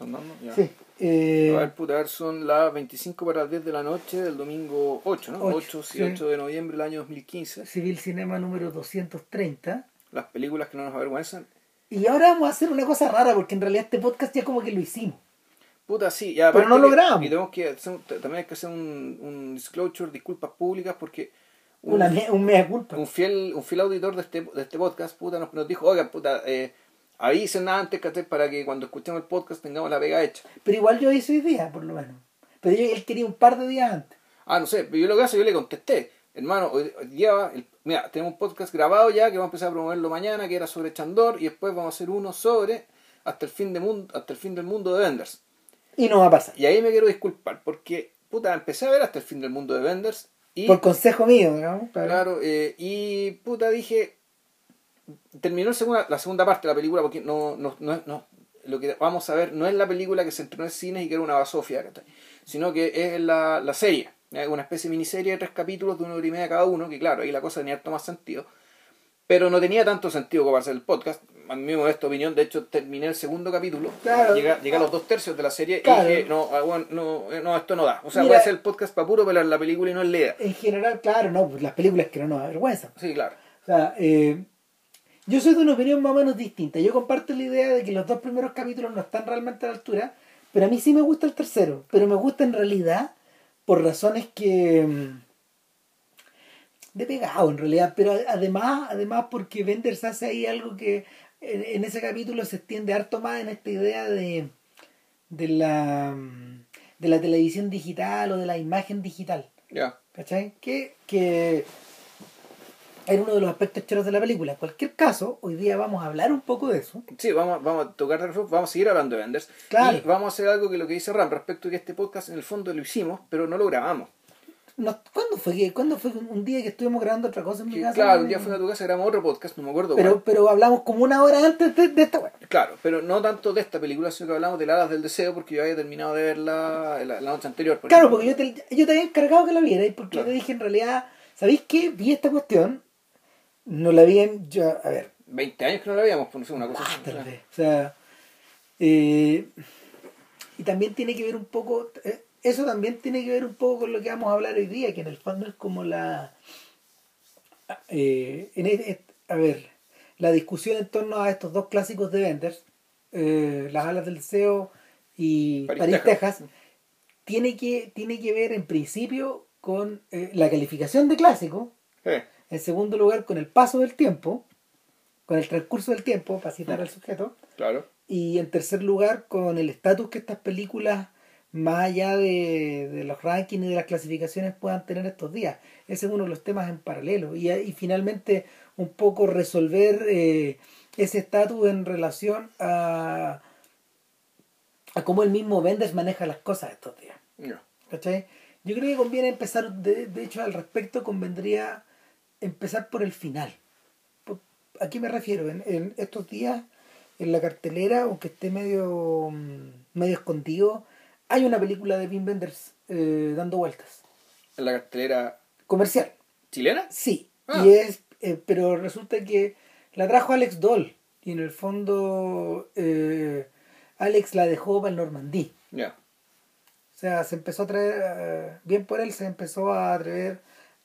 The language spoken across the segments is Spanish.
¿Están dando? Ya. Sí. eh, A ver, puta, a ver, son las 25 para las 10 de la noche del domingo 8, ¿no? Ocho, 8, sí, sí. 8 de noviembre del año 2015. Civil Cinema número 230. Las películas que no nos avergüenzan. Y ahora vamos a hacer una cosa rara, porque en realidad este podcast ya como que lo hicimos. Puta, sí, ya. Pero no lo que- grabamos. Y tenemos que hacer también hay que hacer un, un disclosure, disculpas públicas, porque un, Una, un mea culpa. un fiel un fiel auditor de este, de este podcast, puta, nos, nos dijo, oiga, puta, eh, avisen antes, ¿cachai? Para que cuando escuchemos el podcast tengamos la pega hecha. Pero igual yo hice hoy día, por lo menos. Pero yo, él quería un par de días antes. Ah, no sé, pero yo lo que hace, yo le contesté, hermano, hoy, hoy día, va el- mira, tenemos un podcast grabado ya que vamos a empezar a promoverlo mañana, que era sobre Chandor, y después vamos a hacer uno sobre hasta el fin de mundo, hasta el fin del mundo de Vendors. Y no va a pasar. Y ahí me quiero disculpar, porque, puta, empecé a ver hasta el fin del mundo de Vendors, y, Por consejo mío, para- claro, eh, y, puta, dije, terminó segunda, la segunda parte de la película, porque no, no, no, no, lo que vamos a ver no es la película que se estrenó en cines y que era una basofia, sino que es la, la serie, una especie de miniserie de tres capítulos de una hora y media cada uno, que claro, ahí la cosa tenía harto más sentido, pero no tenía tanto sentido como hacer el podcast, a mi modesta opinión, de hecho terminé el segundo capítulo, Claro. llegué, llegué a los dos tercios de la serie Claro. y dije, no, ah, bueno, no, eh, no, esto no da, o sea, Mira. voy a hacer el podcast para puro pelar la película y no es la idea. En general, claro, no, pues las películas que no nos avergüenzan. Sí, claro. O sea, eh, yo soy de una opinión más o menos distinta. Yo comparto la idea de que los dos primeros capítulos no están realmente a la altura, pero a mí sí me gusta el tercero. Pero me gusta en realidad por razones que... mm, de pegado en realidad, pero además, además porque Benders hace ahí algo que en, en ese capítulo se extiende harto más en esta idea de, de la mm, de la televisión digital o de la imagen digital. Ya. ¿Cachai? Que, que era uno de los aspectos cheros de la película. En cualquier caso, hoy día vamos a hablar un poco de eso. Sí, vamos, vamos a tocar, vamos a seguir hablando de Vendors. Claro. Y vamos a hacer algo que lo que dice Ram respecto a que este podcast en el fondo lo hicimos, pero no lo grabamos. Nos- ¿cuándo, fue que, ¿Cuándo fue un día que estuvimos grabando otra cosa en mi casa? claro, un día fui a tu casa, grabamos otro podcast, no me acuerdo pero, cuál. pero hablamos como una hora antes de, de esta weá. Claro, pero no tanto de esta película, sino que hablamos de Las Hadas del Deseo, porque yo había terminado de verla la, la noche anterior. por Claro, ejemplo. porque yo te, yo te había encargado que la vieras y porque Claro. te dije en realidad, ¿sabéis qué? Vi esta cuestión, no la vi en... Yo, a ver, 20 años que no la veíamos, pues no sé, una cosa más tal vez. O sea, eh, y también tiene que ver un poco, eh, eso también tiene que ver un poco con lo que vamos a hablar hoy día, que en el fondo es como la, eh, en a ver, la discusión en torno a estos dos clásicos de Benders, eh, Las alas del deseo y París, París, Texas. Texas, tiene que, tiene que ver en principio con eh, la calificación de clásico, en segundo lugar con el paso del tiempo, con el transcurso del tiempo, para citar al sujeto, claro. y en tercer lugar con el estatus que estas películas, más allá de, de los rankings y de las clasificaciones, puedan tener estos días. Ese es uno de los temas en paralelo. Y, y finalmente un poco resolver eh, ese estatus en relación a, a cómo el mismo Benders maneja las cosas estos días. Ya. ¿Cachai? Yo creo que conviene empezar, de, de hecho al respecto convendría empezar por el final. ¿A qué me refiero? En, en estos días, en la cartelera, aunque esté medio, mm, medio escondido, hay una película de Wim Wenders eh, dando vueltas. En la cartelera Comercial, chilena. sí. Ah. Y es, eh, pero resulta que la trajo Alex Doll. Y en el fondo, eh, Alex la dejó para el Normandí. Ya. O sea, se empezó a traer, eh, bien por él, se empezó a atrever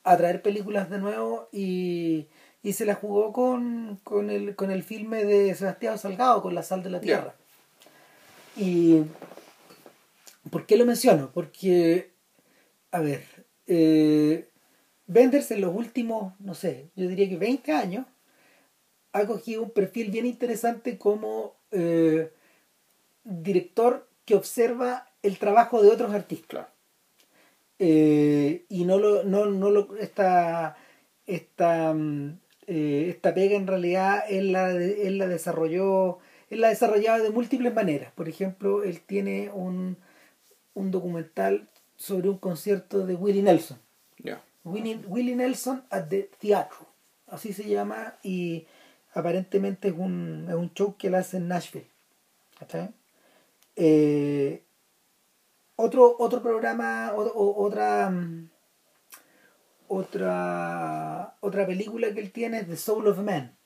a traer películas de nuevo y, y se la jugó con, con, el, con el filme de Sebastián Salgado, con La Sal de la. Tierra. Y ¿por qué lo menciono? Porque, a ver, eh, Benders en los últimos, no sé, yo diría que 20 años, ha cogido un perfil bien interesante como eh, director que observa el trabajo de otros artistas. Claro. Eh, y no lo, no, no lo, esta, esta, mm, eh, esta pega en realidad él la, él la desarrolló, él la desarrollaba de múltiples maneras. Por ejemplo, él tiene un, un documental sobre un concierto de Willie Nelson. Ya. Willie, Willie Nelson at the Theatre, así se llama, y aparentemente es un, es un show que él hace en Nashville. ¿cachai? Eh, otro, otro programa, o- o- otra, mm, otra, otra película que él tiene es The Soul of Man.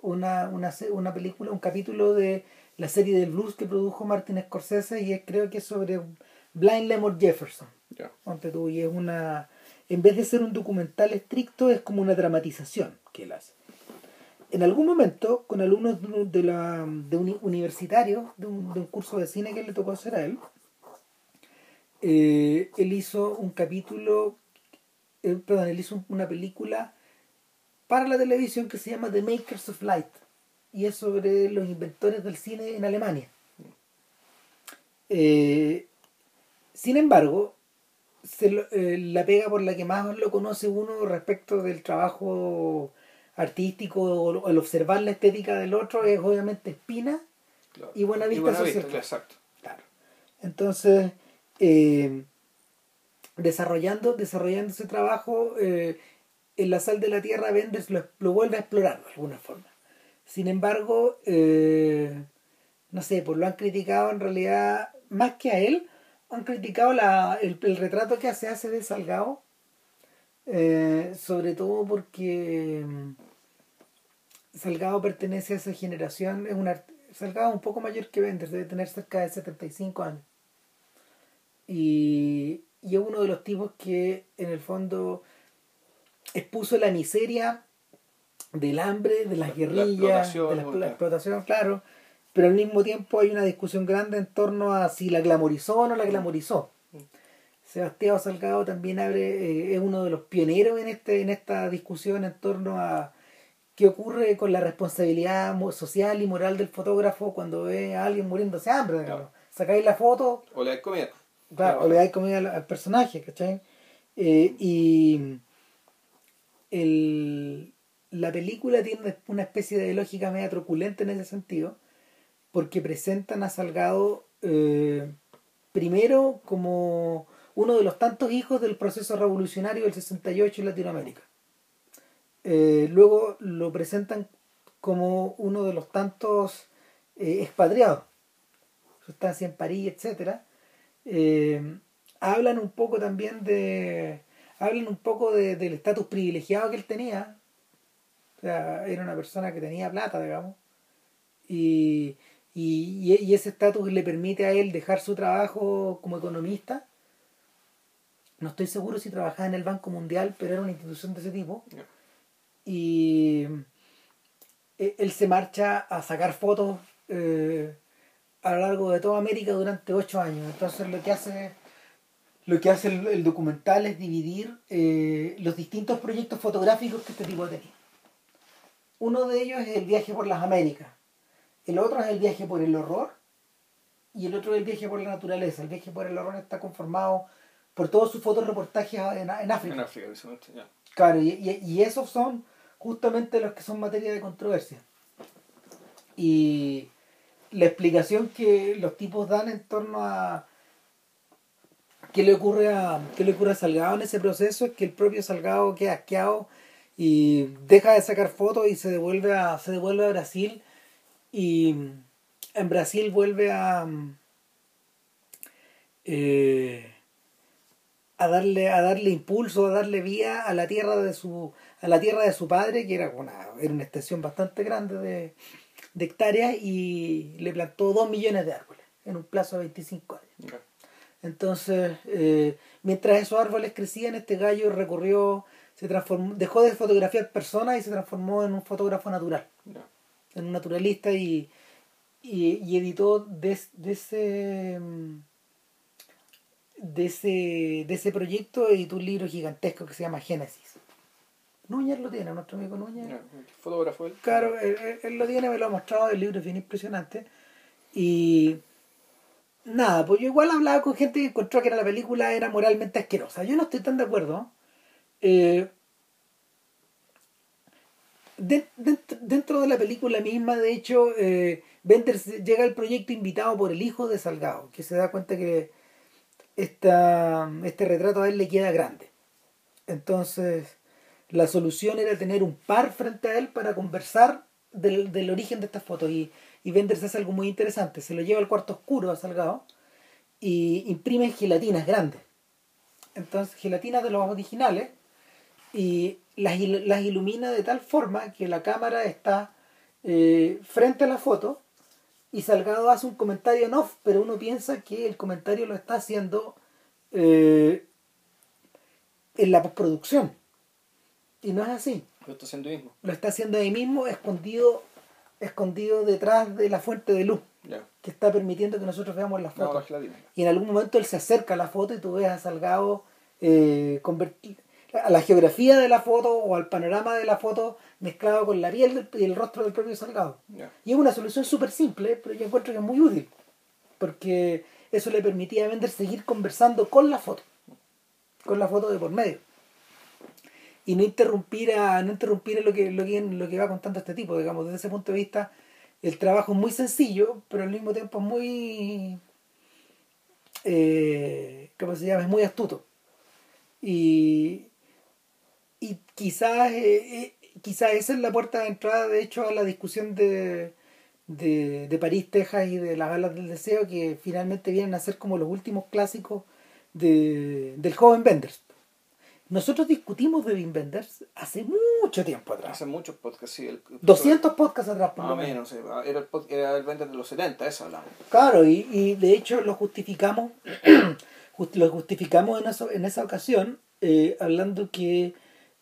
Una, una, se- una película, un capítulo de la serie de blues que produjo Martin Scorsese y es, creo que es sobre Blind Lemon Jefferson. Ponte tú, y es una. En vez de ser un documental estricto, es como una dramatización que él hace. En algún momento, con alumnos de, la, de un universitario, de un, de un curso de cine que le tocó hacer a él, eh, él hizo un capítulo, eh, perdón, él hizo una película para la televisión que se llama The Makers of Light y es sobre los inventores del cine en Alemania. Eh, sin embargo, se lo- eh, la pega por la que más lo conoce uno respecto del trabajo artístico o el observar la estética del otro es obviamente Espina Claro. Y Buenavista Buenavista, Social exacto. Claro. Entonces, eh, desarrollando, desarrollando ese trabajo, eh, en la sal de la tierra Benders lo, vuelve a explorar de alguna forma. Sin embargo, eh, no sé, pues lo han criticado en realidad, más que a él, han criticado el, retrato que se hace de Salgado, eh, sobre todo porque mm, Salgado pertenece a esa generación, es un Salgado un poco mayor que Benders, debe tener cerca de 75 años. Y, y es uno de los tipos que en el fondo expuso la miseria del hambre, de las La- la guerrillas, de la, claro. la explotación, claro, pero al mismo tiempo hay una discusión grande en torno a si la glamorizó o no la glamorizó. Sebastián Salgado también abre, eh, es uno de los pioneros en este, en esta discusión en torno a qué ocurre con la responsabilidad social y moral del fotógrafo cuando ve a alguien muriéndose de hambre. digamos. Sacáis la foto, O la de comida. Claro, o le dais comida al, al personaje, ¿cachai? Eh, y el, la película tiene una especie de lógica media truculenta en ese sentido, porque presentan a Salgado eh, primero como uno de los tantos hijos del proceso revolucionario del 68 en Latinoamérica. Eh, luego lo presentan como uno de los tantos eh, expatriados, su estancia en París, etcétera eh, hablan un poco también de hablan un poco de- del estatus privilegiado que él tenía. O sea era una persona que tenía plata digamos. Y, y, y ese estatus le permite a él dejar su trabajo como economista. No estoy seguro si trabajaba en el Banco Mundial pero era una institución de ese tipo. Y eh, él se marcha a sacar fotos eh, a lo largo de toda América durante ocho años. Entonces lo que hace lo que hace el, el documental es dividir eh, los distintos proyectos fotográficos que este tipo tenía. Uno de ellos es el viaje por las Américas, el otro es el viaje por el horror y el otro es el viaje por la naturaleza. El viaje por el horror está conformado por todos sus fotoreportajes en, en África. En África. Ya. Claro, y, y- y esos son justamente los que son materia de controversia. Y la explicación que los tipos dan en torno a qué le ocurre a qué le ocurre a Salgado en ese proceso es que el propio Salgado queda asqueado y deja de sacar fotos y se devuelve a se devuelve a Brasil y en Brasil vuelve a eh, a darle a darle impulso a darle vía a la tierra de su a la tierra de su padre que era una era una extensión bastante grande de, de hectáreas y le plantó dos millones de árboles en un plazo de 25 años. Entonces eh, mientras esos árboles crecían este gallo recorrió se transformó dejó de fotografiar personas y se transformó en un fotógrafo natural. En un naturalista y, y, y editó de, de ese mm, de ese de ese proyecto editó un libro gigantesco que se llama Génesis Núñez lo tiene nuestro amigo Núñez Ya. Fotógrafo él. claro él, él- él lo tiene me lo ha mostrado el libro es bien impresionante y nada pues yo igual hablaba con gente que encontró que la película era moralmente asquerosa yo no estoy tan de acuerdo eh, de- dentro, dentro de la película misma, de hecho, eh, Bender llega al proyecto invitado por el hijo de Salgado, que se da cuenta que esta, este retrato a él le queda grande. Entonces, la solución era tener un par frente a él para conversar del, del origen de estas fotos. Y, y Bender se hace algo muy interesante. Se lo lleva al cuarto oscuro a Salgado y imprime gelatinas grandes. Entonces, gelatinas de los originales y las, las ilumina de tal forma que la cámara está eh, frente a la foto y Salgado hace un comentario en off, pero uno piensa que el comentario lo está haciendo eh, en la postproducción. Y no es así. Lo está haciendo mismo. Lo está haciendo ahí mismo, escondido, escondido detrás de la fuente de luz que está permitiendo que nosotros veamos No, la línea. y en algún momento él se acerca a la foto y tú ves a Salgado eh, convertir a la geografía de la foto o al panorama de la foto mezclado con la piel y el rostro del propio Salgado. Y es una solución súper simple, pero yo encuentro que es muy útil, porque eso le permitía a Bender seguir conversando con la foto, con la foto de por medio. Y no interrumpir a, no interrumpir lo que, lo que, lo que va contando este tipo, digamos, desde ese punto de vista, el trabajo es muy sencillo, pero al mismo tiempo es muy eh, ¿cómo se llama? es muy astuto. Y, y quizás eh, eh, quizás esa es la puerta de entrada, de hecho, a la discusión de, de, de París, Texas y de las alas del deseo, que finalmente vienen a ser como los últimos clásicos de, del joven Benders. Nosotros discutimos de Wim Wenders hace mucho tiempo atrás. Hace muchos podcasts, sí. El, 200 podcasts atrás, por lo menos. menos, era el, era el vender de los 70, eso hablamos. Claro, y, y de hecho lo justificamos, just- lo justificamos en, eso, en esa ocasión, eh, hablando que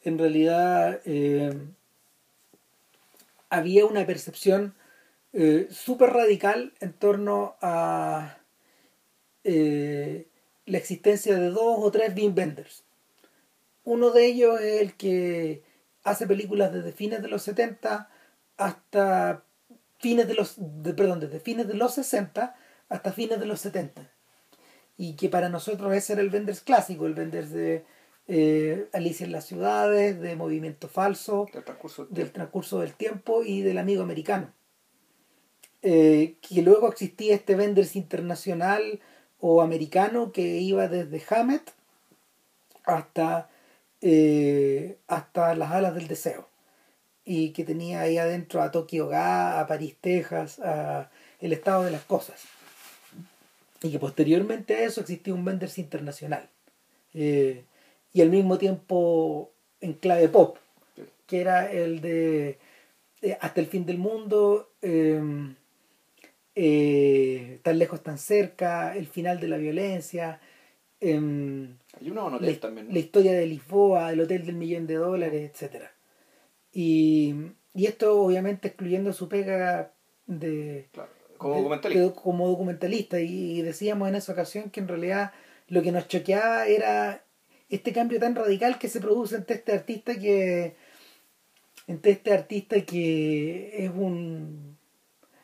en realidad eh, había una percepción eh, súper radical en torno a eh, la existencia de dos o tres Wim Wenders. Uno de ellos es el que hace películas desde fines de los 70 hasta fines de los de- perdón, desde fines de los 60 hasta fines de los 70. Y que para nosotros ese era el Wenders clásico, el Wenders de eh, Alicia en las ciudades, de Movimiento Falso, Del transcurso del del tiempo. transcurso del tiempo y del amigo americano. Eh, que luego existía este Wenders internacional o americano que iba desde Hammett hasta, eh, hasta las alas del deseo y que tenía ahí adentro a Tokio Ga, a París, Texas, a el estado de las cosas. Y que posteriormente a eso existía un Wenders internacional. Eh, y al mismo tiempo en clave pop, que era el de eh, Hasta el fin del mundo, eh, Tan lejos, tan cerca, El final de la violencia, em, Hay en la, hotel también. ¿no? la historia de Lisboa, el hotel del millón de dólares, etcétera y, y esto obviamente excluyendo su pega de, Claro, como documentalista. de- como documentalista y, decíamos en esa ocasión que en realidad lo que nos choqueaba era este cambio tan radical que se produce entre este artista que entre este artista que es un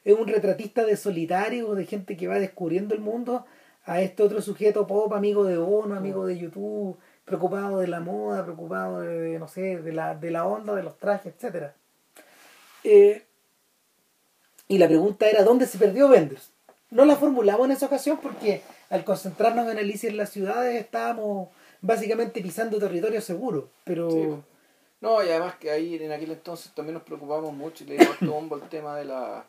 es un retratista de solitario de gente que va descubriendo el mundo a este otro sujeto pop amigo de Bono amigo de YouTube preocupado de la moda preocupado de no sé de la de la onda de los trajes etcétera eh, y la pregunta era ¿dónde se perdió Benders? No la formulamos en esa ocasión porque al concentrarnos en Alicia en las ciudades estábamos básicamente pisando territorio seguro. Pero Sí. No, y además que ahí en aquel entonces también nos preocupamos mucho y le dimos tombo el tema de la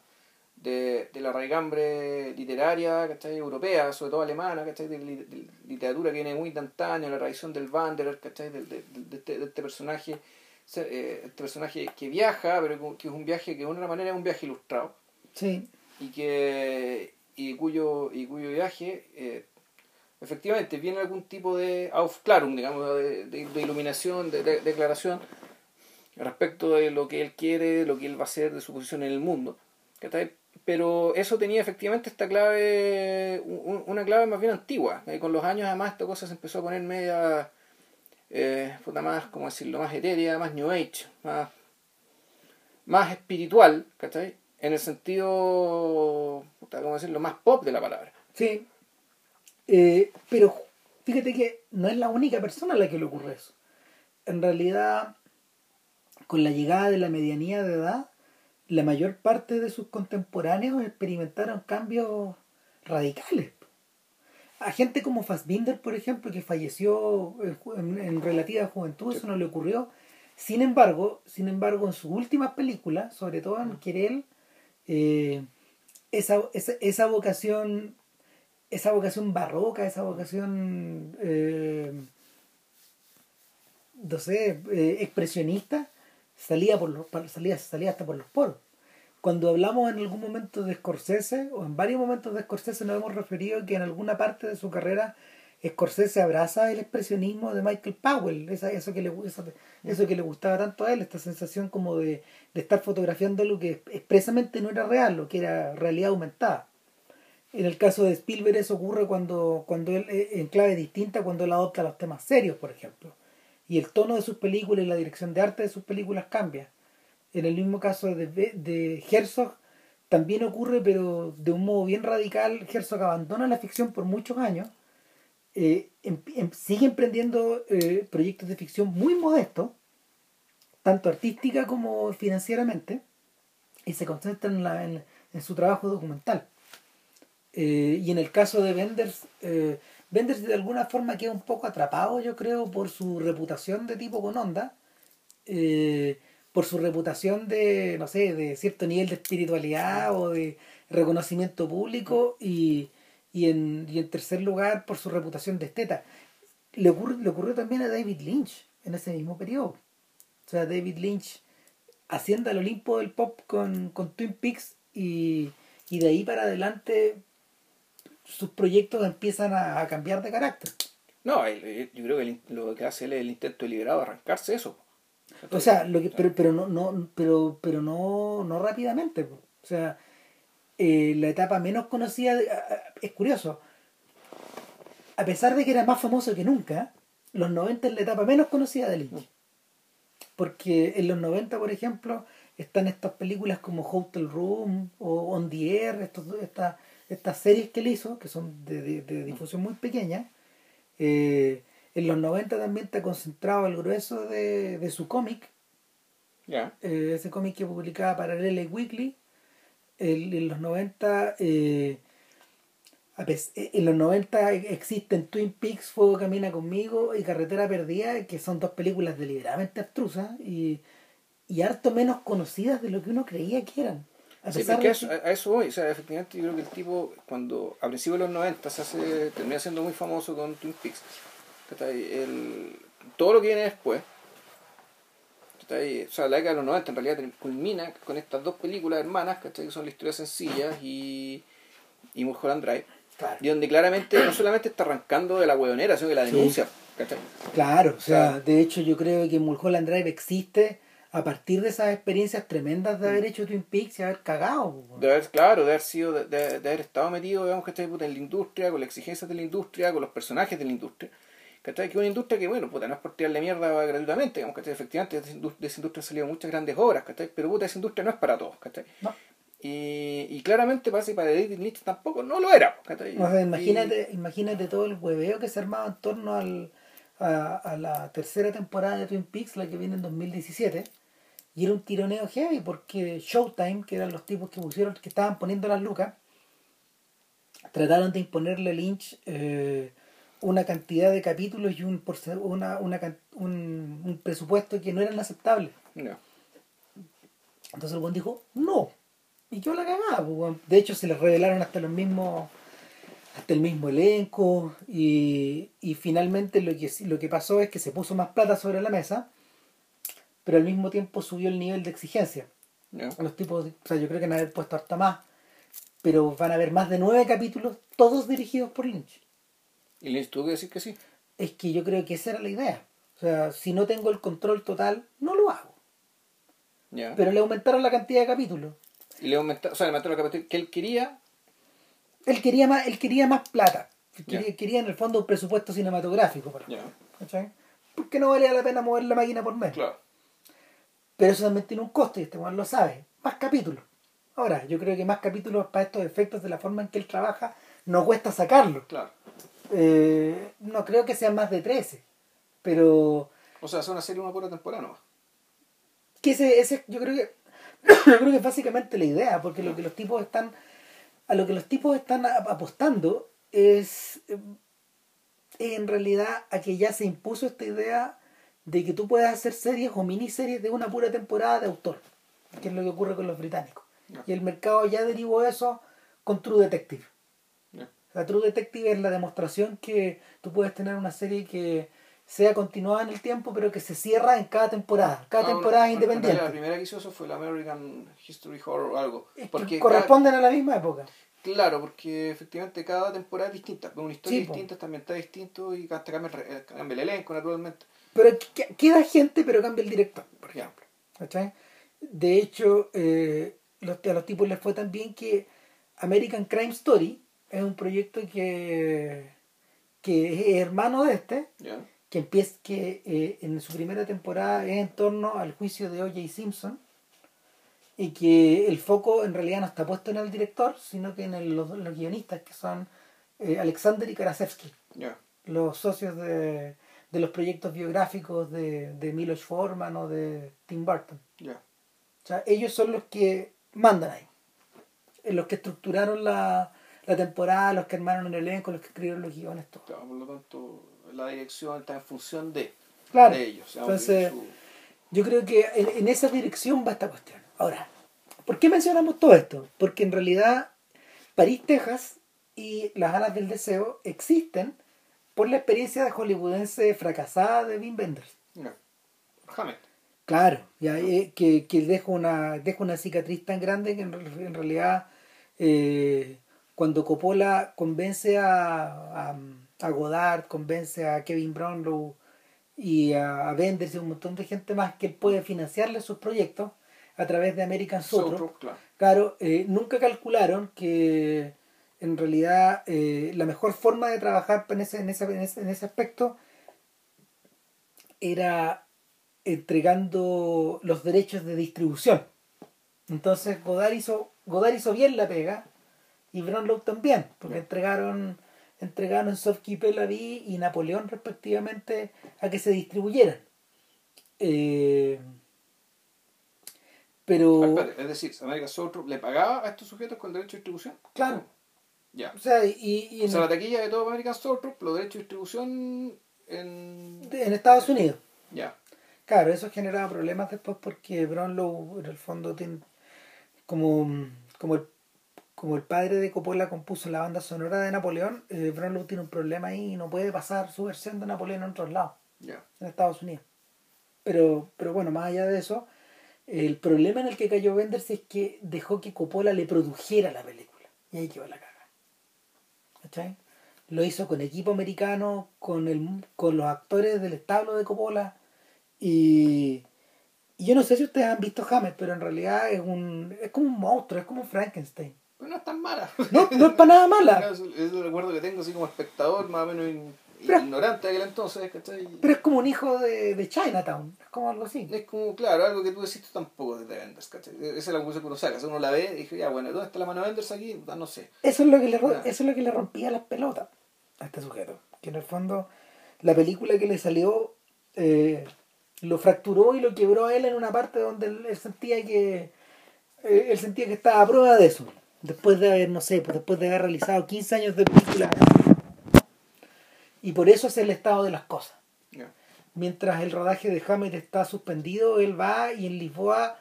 de, de la raigambre literaria, ¿cachai? Europea, sobre todo alemana, ¿cachai? De, de literatura que viene muy antaño, la tradición del Wanderer, ¿cachai? Este, de este personaje eh, este personaje que viaja, pero que es un viaje que de una manera es un viaje ilustrado sí, y que y cuyo y cuyo viaje eh, efectivamente viene algún tipo de Aufklärung, digamos, de, de- de iluminación, de, de- declaración respecto de lo que él quiere, lo que él va a hacer, de su posición en el mundo. ¿cachai? Pero eso tenía efectivamente esta clave, un- una clave más bien antigua. Y con los años además esta cosa se empezó a poner media, eh, puta, más, como decirlo, más etérea, más New Age, más, más espiritual, ¿cachai? En el sentido, ¿cómo decirlo?, más pop de la palabra. sí. Eh, pero fíjate que no es la única persona a la que le ocurre eso. En realidad, con la llegada de la medianía de edad, la mayor parte de sus contemporáneos experimentaron cambios radicales. A gente como Fassbinder, por ejemplo, que falleció en, relativa juventud, eso no le ocurrió. Sin embargo, sin embargo, en sus últimas películas, sobre todo en Querel, eh, esa, esa, esa vocación, esa vocación barroca, esa vocación, eh, no sé, eh, expresionista, salía por los, salía, salía hasta por los poros. cuando hablamos en algún momento de Scorsese, o en varios momentos de Scorsese nos hemos referido que en alguna parte de su carrera Scorsese abraza el expresionismo de Michael Powell, esa, eso, que le, eso, que le gustaba tanto a él, esta sensación como de, de estar fotografiando lo que expresamente no era real, lo que era realidad aumentada. En el caso de Spielberg eso ocurre cuando, cuando él, eh, en clave distinta, cuando él adopta los temas serios, por ejemplo. Y el tono de sus películas y la dirección de arte de sus películas cambia. En el mismo caso de, de Herzog, también ocurre, pero de un modo bien radical, Herzog abandona la ficción por muchos años, eh, em, em, sigue emprendiendo eh, proyectos de ficción muy modestos, tanto artística como financieramente, y se concentra en, la, en, en su trabajo documental. Eh, y en el caso de Benders, eh, Benders de alguna forma queda un poco atrapado, yo creo, por su reputación de tipo con onda, eh, por su reputación de, no sé, de cierto nivel de espiritualidad o de reconocimiento público y, y, en, y en tercer lugar por su reputación de esteta. Le, ocurre, le ocurrió también a David Lynch en ese mismo periodo. O sea, David Lynch haciendo el Olimpo del pop con, con Twin Peaks y, y de ahí para adelante sus proyectos empiezan a, a cambiar de carácter. No, yo creo que lo que hace él es el intento deliberado de arrancarse eso. O sea, lo que, pero, pero no, no, pero, pero no, no rápidamente. O sea, eh, la etapa menos conocida de, es curioso. A pesar de que era más famoso que nunca, los 90 es la etapa menos conocida de Lynch. Porque en los 90, por ejemplo, están estas películas como Hotel Room o On the Air, estos, estas estas series que él hizo, que son de, de, de difusión muy pequeña, eh, en los 90 también está concentrado el grueso de, de su cómic. Yeah. Eh, ese cómic que publicaba para LA Weekly. El, en los 90 eh, en los 90 existen Twin Peaks, Fuego Camina Conmigo y Carretera Perdida, que son dos películas deliberadamente abstrusas y, y harto menos conocidas de lo que uno creía que eran. A sí, porque eso, a, eso voy. O sea, efectivamente, yo creo que el tipo, cuando a principios de los 90 se hace, termina siendo muy famoso con Twin Peaks. El, todo lo que viene después, o sea, la década de los 90 en realidad culmina con estas dos películas hermanas, que son la historia sencillas y, y Mulholland Drive. Claro. Y donde claramente no solamente está arrancando de la hueonera, sino que la denuncia. Sí. Claro, o sea, de hecho yo creo que Mulholland Drive existe a partir de esas experiencias tremendas de haber hecho Twin Peaks y haber cagado. De haber, claro, de haber sido, de, de, de haber estado metido, digamos, que en la industria, con las exigencias de la industria, con los personajes de la industria. ¿Cachai? Que es una industria que, bueno, puta, no es por tirarle mierda gratuitamente, digamos, que efectivamente de esa industria han salido muchas grandes obras, ¿cachai? Pero puta, esa industria no es para todos, ¿cachai? No. Y, y claramente parece para David Lynch tampoco no lo era, ¿cachai? O sea, imagínate, y... imagínate todo el hueveo que se armaba en torno al, a, a la tercera temporada de Twin Peaks, la que viene en 2017 y era un tironeo heavy porque Showtime, que eran los tipos que pusieron, que estaban poniendo las lucas, trataron de imponerle a Lynch eh, una cantidad de capítulos y un, una, una, un, un presupuesto que no eran aceptables. No. Entonces el buen dijo, no. Y yo la cagaba. Pues, de hecho, se les revelaron hasta los mismos hasta el mismo elenco y, y finalmente lo que, lo que pasó es que se puso más plata sobre la mesa pero al mismo tiempo subió el nivel de exigencia. Yeah. Los tipos, o sea, yo creo que van a haber puesto hasta más, pero van a haber más de nueve capítulos, todos dirigidos por Lynch. ¿Y Lynch tuvo que decir que sí? Es que yo creo que esa era la idea. O sea, si no tengo el control total, no lo hago. Yeah. Pero le aumentaron la cantidad de capítulos. Y le aumentaron, o sea, le aumentaron la cantidad que él quería. Él quería más, él quería más plata. Yeah. Quería, quería, en el fondo un presupuesto cinematográfico. Por. Porque no valía la pena mover la máquina por mes. Claro. Pero eso también tiene un costo y este Juan lo sabe. Más capítulos. Ahora, yo creo que más capítulos para estos efectos de la forma en que él trabaja no cuesta sacarlo. Claro. Eh, no creo que sean más de 13. Pero. O sea, es una serie una pura temporada, ¿no? Que ese, ese, yo creo que. yo creo que es básicamente la idea, porque lo que los tipos están. A lo que los tipos están apostando es. En realidad, a que ya se impuso esta idea de que tú puedas hacer series o miniseries de una pura temporada de autor, que es lo que ocurre con los británicos. Y el mercado ya derivó eso con True Detective. La True Detective es la demostración que tú puedes tener una serie que sea continuada en el tiempo, pero que se cierra en cada temporada. Cada temporada es independiente. La primera que hizo eso fue la American History Horror o algo. Porque corresponden a la misma época. Claro, porque efectivamente cada temporada es distinta. Una historia distinta, también está distinto y hasta cambia, cambia el elenco, naturalmente. Pero queda gente, pero cambia el director, por ejemplo. De hecho, eh, los, a los tipos les fue tan bien que American Crime Story es un proyecto que, que es hermano de este, que empieza que eh, en su primera temporada es en torno al juicio de O.J. Simpson y que el foco en realidad no está puesto en el director, sino que en los, guionistas que son eh, Alexander y Karasevsky, los socios de, de, los proyectos biográficos de, de Milos Forman o de Tim Burton. O sea, ellos son los que mandan ahí, los que estructuraron la, la temporada, los que armaron el elenco, los que escribieron los guiones, todo. Claro, por lo tanto, la dirección está en función de, ellos. Entonces, yo creo que en, en, esa dirección va esta cuestión. Ahora, ¿por qué mencionamos todo esto? Porque en realidad París, Texas y Las Alas del Deseo existen por la experiencia de hollywoodense fracasada de Wim Wenders. No. Claro, ya, eh, que, que deja, una, deja una cicatriz tan grande que en, realidad eh, cuando Coppola convence a, a, Godard, convence a Kevin Brownlow y a, a Benders y un montón de gente más que él puede financiarle sus proyectos a través de American Sotro, claro, eh, nunca calcularon que en realidad la mejor forma de trabajar en ese, en ese, en ese aspecto era entregando los derechos de distribución. Entonces Godard hizo, Godard hizo bien la pega y Brownlow también, porque entregaron entregaron Softkeeper La Vie y Napoleón respectivamente a que se distribuyeran. Eh, pero... Es decir, América Software le pagaba a estos sujetos con derecho de distribución. Claro. Ya. O sea, y, y en la taquilla de todo American Software, los derechos de distribución en... en Estados Unidos. Ya. Claro, eso generaba problemas después porque Brownlow en el fondo tiene como, como el como el padre de Coppola compuso la banda sonora de Napoleón, eh, Brownlow tiene un problema ahí y no puede pasar su versión de Napoleón en otros lados, en Estados Unidos. Pero, pero bueno, más allá de eso, el problema en el que cayó Wenders es que dejó que Coppola le produjera la película. Y ahí quedó la. ¿Cachai? Lo hizo con equipo americano, con, el, con los actores del establo de Coppola y, yo no sé si ustedes han visto Hammer, pero en realidad es un es como un monstruo, es como Frankenstein. Pero no es tan mala. No, no es para nada mala. es el recuerdo que tengo así como espectador, más o menos ignorante de aquel entonces, ¿cachai? Pero es como un hijo de, de Chinatown, es como algo así. Es como, claro, algo que tú decís tampoco de Vendors, ¿cachai? Esa es la conclusión que uno saca. uno la ve y dice, ya, bueno, ¿dónde está la mano de Vendors aquí? Ah, no sé. Eso es lo que le, eso es lo que le rompía las pelotas a este sujeto. Que en el fondo, la película que le salió... Eh, lo fracturó y lo quebró a él en una parte donde él, sentía que eh, él sentía que estaba a prueba de eso después de haber no sé pues después de haber realizado 15 años de película y por eso es el estado de las cosas mientras el rodaje de Hammett está suspendido él va y en Lisboa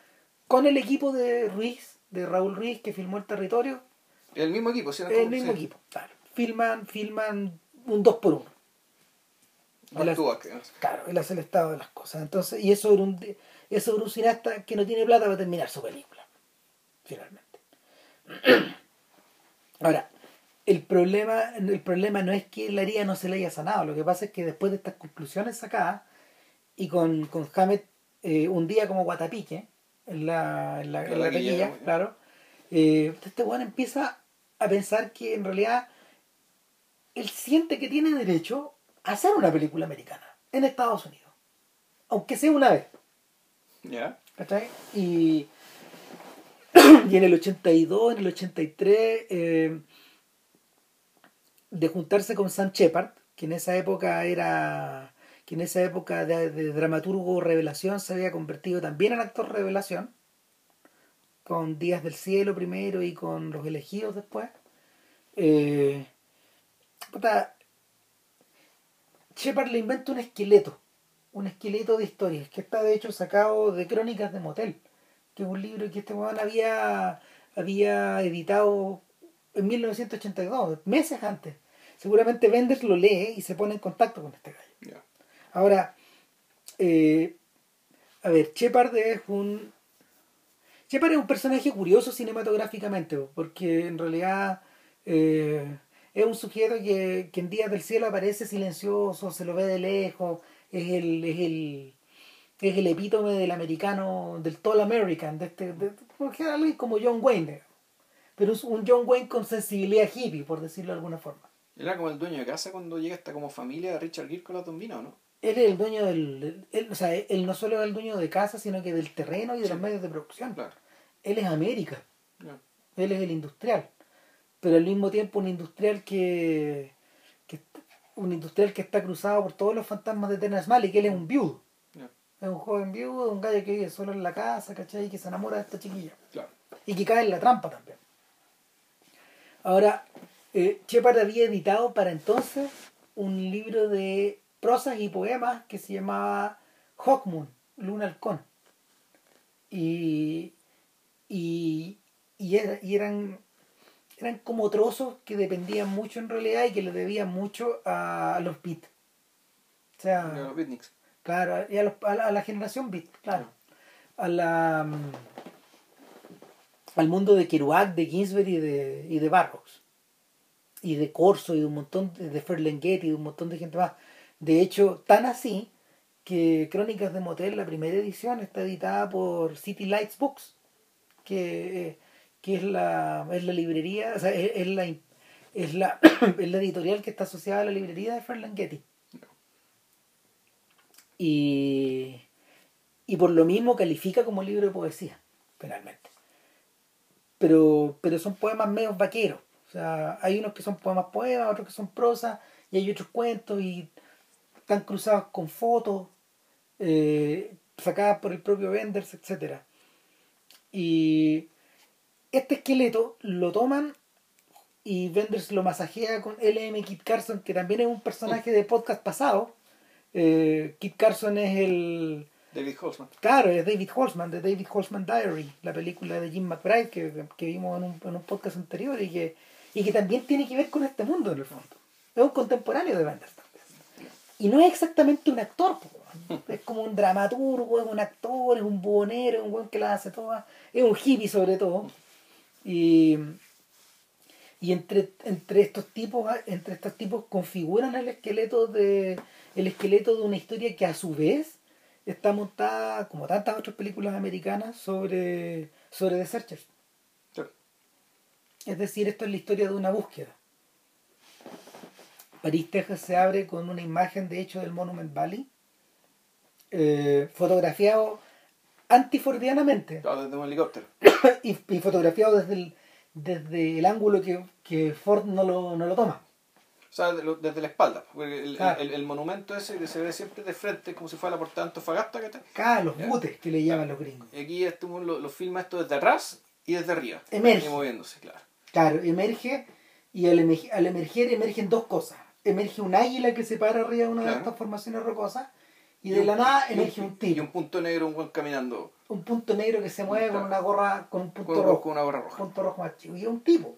con el equipo de Ruiz de Raúl Ruiz que filmó el territorio el mismo equipo ¿sí? el mismo equipo claro filman filman un 2 por 1 claro, él hace el estado de las cosas. Entonces, y eso un, eso un cineasta que no tiene plata para terminar su película. Finalmente. Ahora, el problema, el problema no es que la herida no se le haya sanado. Lo que pasa es que después de estas conclusiones sacadas, y con, con Hammett eh, un día como guatapique, en la, en la, en claro, eh, este weón empieza a pensar que en realidad él siente que tiene derecho hacer una película americana en Estados Unidos. Aunque sea una vez. ¿Ya? ¿Cachai? Y, y en el 82, en el 83, eh, de juntarse con Sam Shepard, que en esa época era que en esa época de, dramaturgo revelación se había convertido también en actor revelación, con Días del Cielo primero y con Los Elegidos después. Eh, Shepard le inventa un esqueleto, un esqueleto de historias, que está de hecho sacado de Crónicas de Motel, que es un libro que este weón había, había editado en 1982, meses antes. Seguramente Benders lo lee y se pone en contacto con este gallo. Ahora, eh, a ver, Shepard es un. Shepard es un personaje curioso cinematográficamente, porque en realidad eh, es un sujeto que, que en Días del Cielo aparece silencioso, se lo ve de lejos, es el, es el, es el epítome del americano, del tall American, de este, de, era alguien como John Wayne, pero es un John Wayne con sensibilidad hippie, por decirlo de alguna forma. Era como el dueño de casa cuando llega esta como familia de Richard Gere con la tombina, ¿o no? Él es el dueño del. Él, o sea, él no solo es el dueño de casa, sino que del terreno y de Sí. los medios de producción. Claro. Él es América, él es el industrial. Pero al mismo tiempo un industrial que. que un industrial que está cruzado por todos los fantasmas de Terrence Malick, que él es un viudo. Es un joven viudo, un gallo que vive solo en la casa, ¿cachai? Y que se enamora de esta chiquilla. Claro. y que cae en la trampa también. Ahora, eh, Shepard había editado para entonces un libro de prosas y poemas que se llamaba Hawkmoon, Luna Halcón. Y, y, y, era- y eran, eran como trozos que dependían mucho en realidad y que le debían mucho a, los beats. O sea, De los beatniks. Claro, y a, los- a la, a la generación beat, claro. A la, mm, al mundo de Kerouac, de Ginsberg y de, y de Barrows. Y de Corso y de un montón de, Ferlinghetti y de un montón de gente más. De hecho, tan así que Crónicas de Motel, la primera edición, está editada por City Lights Books, que, que es, la, es la librería, o sea, es, es la, es, la, es la editorial que está asociada a la librería de Ferlinghetti. Y, y por lo mismo califica como libro de poesía, penalmente. Pero, pero son poemas medio vaqueros. O sea, hay unos que son poemas poemas, otros que son prosa, y hay otros cuentos y están cruzados con fotos eh, sacadas por el propio Benders, etc. Y este esqueleto lo toman y Benders lo masajea con LM Kit Carson, que también es un personaje de podcast pasado. Eh, Kit Carson es el. David Holtzman. Claro, es David Holtzman, de David Holtzman Diary, la película de Jim McBride que, que vimos en un, en un podcast anterior y que, y que también tiene que ver con este mundo en el fondo. Es un contemporáneo de Benders también. Y no es exactamente un actor, es como un dramaturgo, es un actor, es un buhonero, es un buen que la hace toda, es un hippie sobre todo. Y, y entre, entre estos tipos, entre estos tipos configuran el esqueleto de el esqueleto de una historia que a su vez está montada, como tantas otras películas americanas, sobre, sobre The Searchers. Sí. Es decir, esto es la historia de una búsqueda. París, Texas se abre con una imagen de hecho del Monument Valley, eh, fotografiado antifordianamente Claro, desde un helicóptero. y, y fotografiado desde el, desde el ángulo que, que Ford no lo, no lo toma. O sea, de lo- desde la espalda. porque El, Claro. el- el monumento ese que se ve siempre de frente, como si fuera la portada de Antofagasta. ¿cachai? Acá los Ya. butes que le llaman los gringos. Y aquí este, lo, lo filma esto desde atrás y desde arriba. Emerge. Y moviéndose, claro. Claro, emerge y al, emerg- al emerger emergen dos cosas. Emerge un águila que se para arriba de una de Claro. estas formaciones rocosas y de la nada y emerge un Y tipo, un punto negro, un buen caminando un punto negro que se mueve con Claro. una gorra, con un punto con, rojo. con una gorra un roja. punto rojo más chico y es un tipo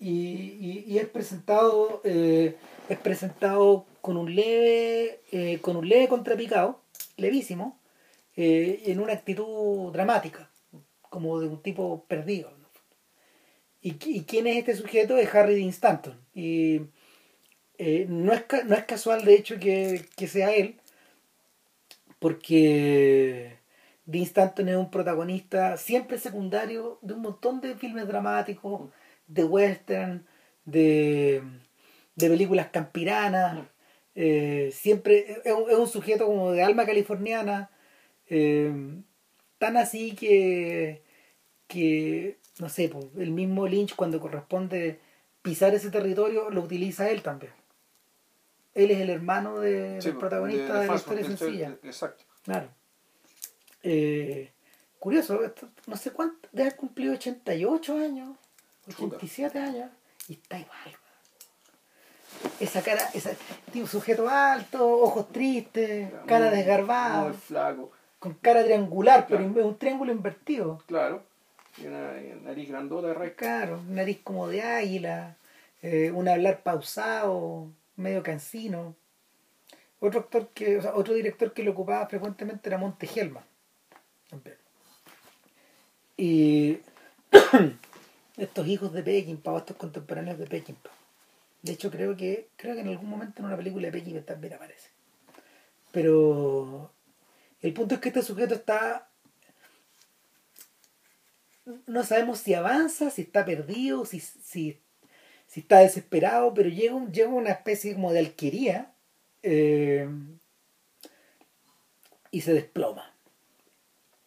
y, y, es presentado eh, es presentado con un leve eh, con un leve contrapicado levísimo eh, en una actitud dramática como de un tipo perdido y, qui- y quién es este sujeto es Harry Dean Stanton. Y no, es, no es casual de hecho que, que sea él porque Dean Stanton es un protagonista siempre secundario de un montón de filmes dramáticos, de western, de, de películas campiranas. eh, siempre es un, es un sujeto como de alma californiana, eh, tan así que, que no sé, pues, el mismo Lynch cuando corresponde pisar ese territorio lo utiliza él también. Él es el hermano de- Sí, del protagonista de, la historia sencilla. del- Exacto. Claro. Eh, curioso, no sé cuánto, debe haber cumplido 88 años. 87 años, y está igual. Esa cara, ese tipo sujeto alto, ojos tristes, cara Muy- desgarbada, Muy flaco, con cara triangular, Claro. pero un triángulo invertido. claro. Y una, y una nariz grandota de raíz. Claro, nariz como de águila, eh, un hablar pausado, medio cansino. Otro actor que, o sea, otro director que lo ocupaba frecuentemente era Monte. También. Y estos hijos de Peckinpah, estos contemporáneos de Peckinpah. De hecho, creo que creo que en algún momento en una película de Peckinpah también aparece. Pero el punto es que este sujeto está no sabemos si avanza, si está perdido, si, si, si está desesperado, pero llega, un, llega una especie como de alquería eh, y se desploma.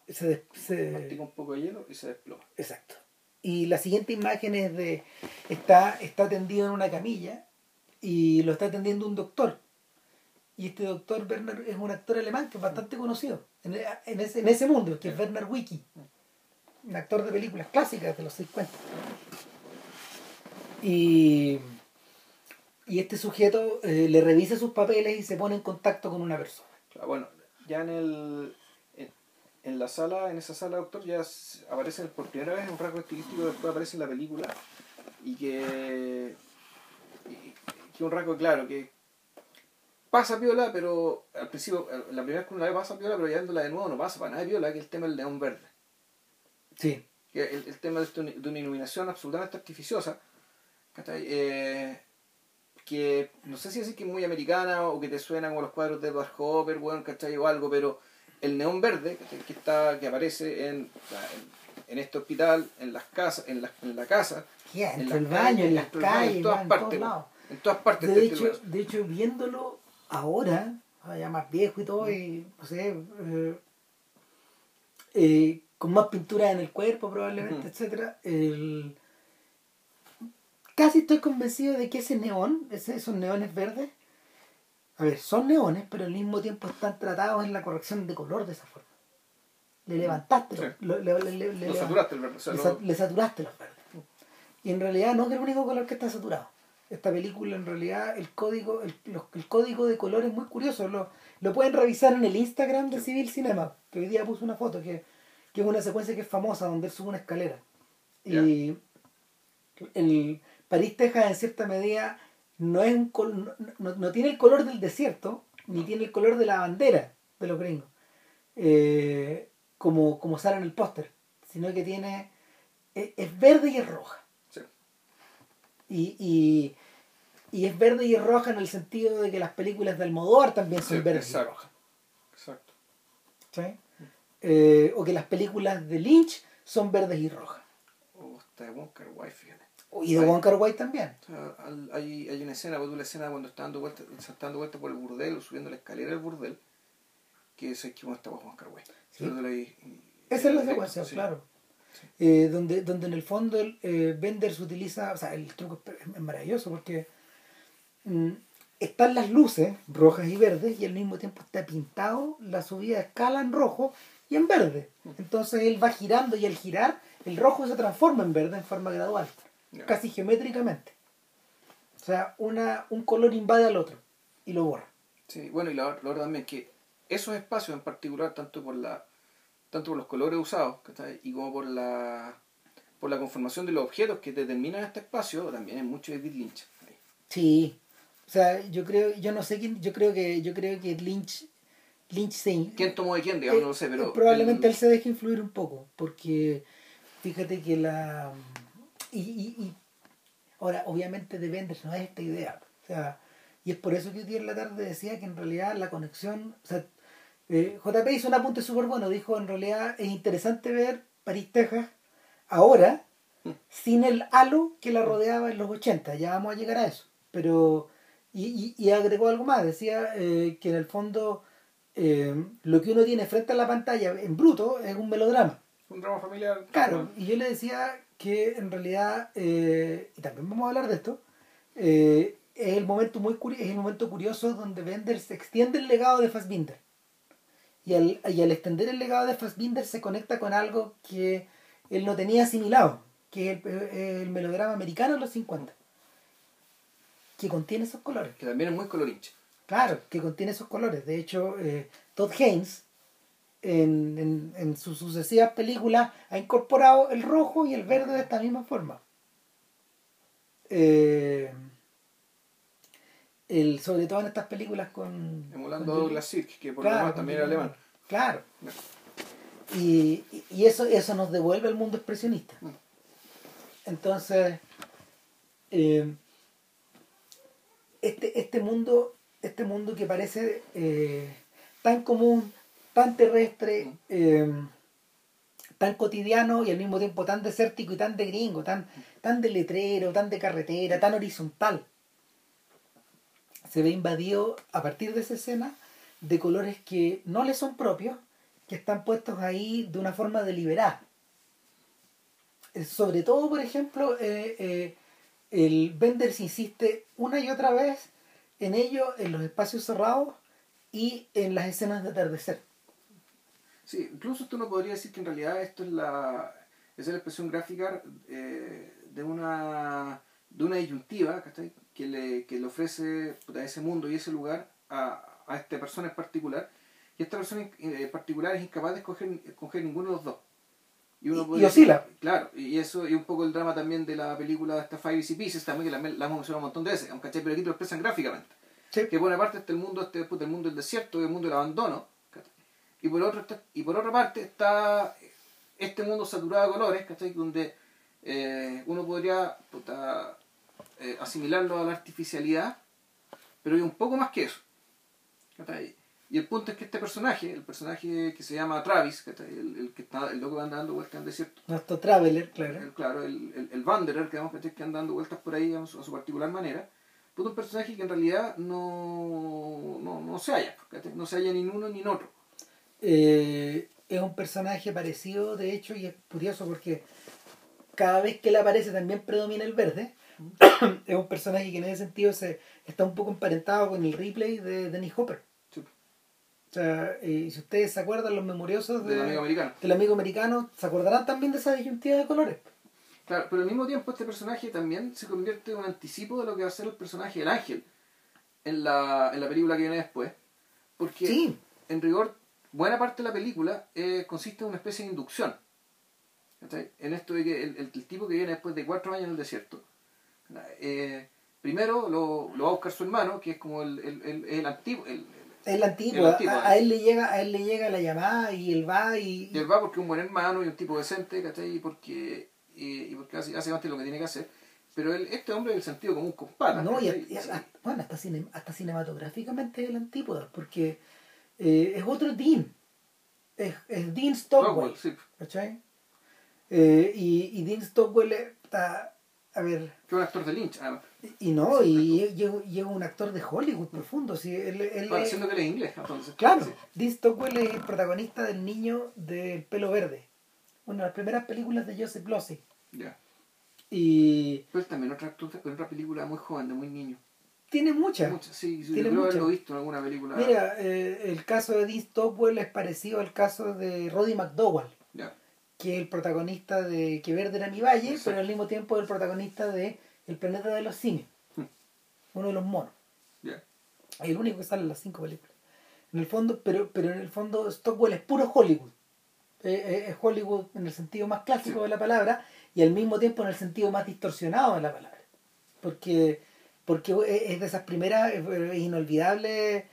Se, des- se- Mastica un poco de hielo y se desploma. Exacto. Y la siguiente imagen es de. Está, está tendido en una camilla y lo está atendiendo un doctor. Y este doctor Werner es un actor alemán que es bastante conocido en, en ese, en ese mundo, que es Werner Wiki. Un actor de películas clásicas de los 50. Y, y este sujeto eh, le revisa sus papeles y se pone en contacto con una persona. Claro, bueno, ya en el en, la sala, en esa sala, doctor, ya aparece por primera vez un rasgo estilístico que después aparece en la película y que y- que un rasgo claro que pasa piola, pero al principio, eh, la primera vez que uno la ve pasa piola, pero ya viéndola de nuevo no pasa para nada de piola, que es el tema del neón verde. Sí. que el, el tema de, esto- de una iluminación absolutamente artificiosa. Eh, que no sé si decir que es muy americana o que te suena como los cuadros de Edward Hopper, bueno, ¿cachai? o algo, pero el neón verde que está que aparece en, en, este hospital, en las casas, en la, en la casa, en el baño, en las calles, en todas partes, en todas partes De hecho, este lugar. de hecho, viéndolo ahora, ah, ya más viejo y todo, y no sé, eh, eh, con más pintura en el cuerpo probablemente, Ujú. etcétera, el- casi estoy convencido de que ese neón, ese- esos neones verdes, a ver, son neones, pero al mismo tiempo están tratados en la corrección de color de esa forma. Le levantaste, Sí. lo- le, le- le- le Lo levant- saturaste el verde, o sea, le, lo- sa- le saturaste los verdes. Y en realidad no es el único color que está saturado. Esta película en realidad el código, el, los- el código de color es muy curioso. Lo, lo pueden revisar en el Instagram de Civil Cinema, que hoy día puso una foto, que, que es una secuencia que es famosa, donde él sube una escalera. Y el París, Texas, en cierta medida, no es un col- no, no- no tiene el color del desierto, ni tiene el color de la bandera de los gringos, eh, como, como sale en el póster, sino que tiene es, es verde y es roja. sí. Y, y, y es verde y es roja en el sentido de que las películas de Almodóvar también son Sí, verdes y exacto. rojas. Exacto. ¿sí? Eh, o que las películas de Lynch son verdes y rojas. O hasta de Wonka Wai, fíjate. Y de Ay. Wong Kar Wai también. O sea, hay, hay una escena, la escena cuando está dando vuelta, se está dando vuelta por el burdel o subiendo la escalera del burdel, que es que uno está bajo Juan Carway. Sí. Esa Esa es la secuencia, claro. Eh, donde, donde en el fondo el, eh, Benders utiliza, o sea, el truco es, es maravilloso porque mm, están las luces rojas y verdes y al mismo tiempo está pintado la subida de escala en rojo y en verde. Entonces él va girando y al girar el rojo se transforma en verde en forma gradual, Casi geométricamente. O sea, una, un color invade al otro y lo borra. Sí, bueno, y la, la verdad también que esos espacios en particular, tanto por la tanto por los colores usados, y como por la por la conformación de los objetos que determinan este espacio, también es mucho de David Lynch. ahí. Sí. O sea, yo creo, yo no sé quién, yo creo que, yo creo que Lynch, Lynch se, ¿Quién tomó de quién? Digamos, Eh, no lo sé, pero... probablemente el- él se deje influir un poco porque fíjate que la y, y, y ahora obviamente de Benders no es esta idea o sea y es por eso que hoy día en la tarde decía que en realidad la conexión o sea eh, JP hizo un apunte súper bueno dijo en realidad es interesante ver París Texas ahora sin el halo que la rodeaba en los 80 ya vamos a llegar a eso pero y, y, y agregó algo más decía eh, que en el fondo eh, lo que uno tiene frente a la pantalla en bruto es un melodrama. Un drama familiar. Claro, y yo le decía que en realidad, eh, y también vamos a hablar de esto, eh, es, el momento muy es el momento curioso donde Bender se extiende el legado de Fassbinder. Y al, y al extender el legado de Fassbinder se conecta con algo que él no tenía asimilado, que es el, el melodrama americano de los 50, que contiene esos colores. Que también es muy colorinche. Claro, que contiene esos colores. De hecho, eh, Todd Haynes, en, en, en sus sucesivas películas, ha incorporado el rojo y el verde de esta misma forma. Eh, El, sobre todo en estas películas con... Emulando con- Douglas Sirk, que por Claro, lo demás también era alemán. Claro. Y, y eso, eso nos devuelve al mundo expresionista. Entonces, eh, este, este mundo, este mundo que parece eh, tan común, tan terrestre, Mm. eh, tan cotidiano y al mismo tiempo tan desértico y tan de gringo, tan, tan de letrero, tan de carretera, tan horizontal, se ve invadido a partir de esa escena de colores que no le son propios, que están puestos ahí de una forma deliberada. Eh, Sobre todo, por ejemplo, eh, eh, el Benders insiste una y otra vez en ello, en los espacios cerrados y en las escenas de atardecer. Sí, incluso tú no podrías decir que en realidad esto es la, es la expresión gráfica eh, de una de una disyuntiva que le, que le ofrece puta, ese mundo y ese lugar a, a esta persona en particular y esta persona en particular es incapaz de escoger, escoger ninguno de los dos Y- uno y podría oscila. decir- claro y eso y un poco el drama también de la película de esta Five Easy Pieces también que la, la hemos mencionado un montón de veces ¿cachai? pero aquí lo expresan gráficamente Sí. que por una parte está el mundo este el mundo del desierto y el mundo del abandono. Y por otra está- y por otra parte está este mundo saturado de colores ¿cachai? donde eh, uno podría puta, eh, asimilarlo a la artificialidad pero hay un poco más que eso ¿cachai? y el punto es que este personaje el personaje que se llama Travis ¿cachai? el, el que está el loco que anda dando vueltas en el desierto Nuestro Traveler, claro. el, claro, el, el, el Wanderer, que, digamos, que anda dando vueltas por ahí a su, a su particular manera, pues un personaje que en realidad no, no, no se halla, ¿cachai? no se halla ni en uno ni en otro. Eh, es un personaje parecido, de hecho, y es curioso porque cada vez que él aparece también predomina el verde. es un personaje que en ese sentido se, está un poco emparentado con el replay de Dennis Hopper. Sí. O sea, eh, si ustedes se acuerdan, los memoriosos de- Del amigo americano. del amigo americano, se acordarán también de esa disyuntiva de colores. Claro, pero al mismo tiempo este personaje también se convierte en un anticipo de lo que va a ser el personaje del ángel en la, en la película que viene después. Porque Sí, en rigor, buena parte de la película eh, consiste en una especie de inducción. ¿cachai? En esto de que el, el- el tipo que viene después de cuatro años en el desierto, eh, primero lo, lo va a buscar su hermano, que es como el, el, el, el antiguo. El, es. El antiguo, a, a él le llega, a él le llega la llamada y él va y, y él va porque es un buen hermano y un tipo decente, ¿cachai? Y porque, y, y porque hace, hace bastante lo que tiene que hacer. Pero él, este hombre, en el sentido común, con patas. No, y hasta- bueno, hasta, cine- hasta cinematográficamente es el antípoda, porque eh, es otro Dean. Es, es Dean Stockwell. Sí. Eh, y, y Dean Stockwell está. A ver. Que un actor de Lynch, además. Y no, y llega un actor de Hollywood profundo. Sí, él, él Bueno, es- siendo que él es inglés, entonces. claro, Sí. Dean Stockwell es el protagonista del niño del pelo verde. Una de las primeras películas de Joseph Losey. Ya. Y Pero también otro actor de otra película muy joven, de muy niño. Tiene muchas. Muchas, sí, sí, Tiene yo creo muchas. haberlo visto en alguna película. Mira, eh, el caso de Dean Stockwell es parecido al caso de Roddy McDowell, que es el protagonista de Que Verde era mi valle, Exacto. pero al mismo tiempo el protagonista de El planeta de los simios, Hmm. uno de los monos. Es el único que sale en las cinco películas. En el fondo, pero, pero en el fondo Stockwell es puro Hollywood. Eh, eh, es Hollywood en el sentido más clásico Sí. de la palabra y al mismo tiempo en el sentido más distorsionado de la palabra. Porque, porque es es de esas primeras, es, es inolvidable.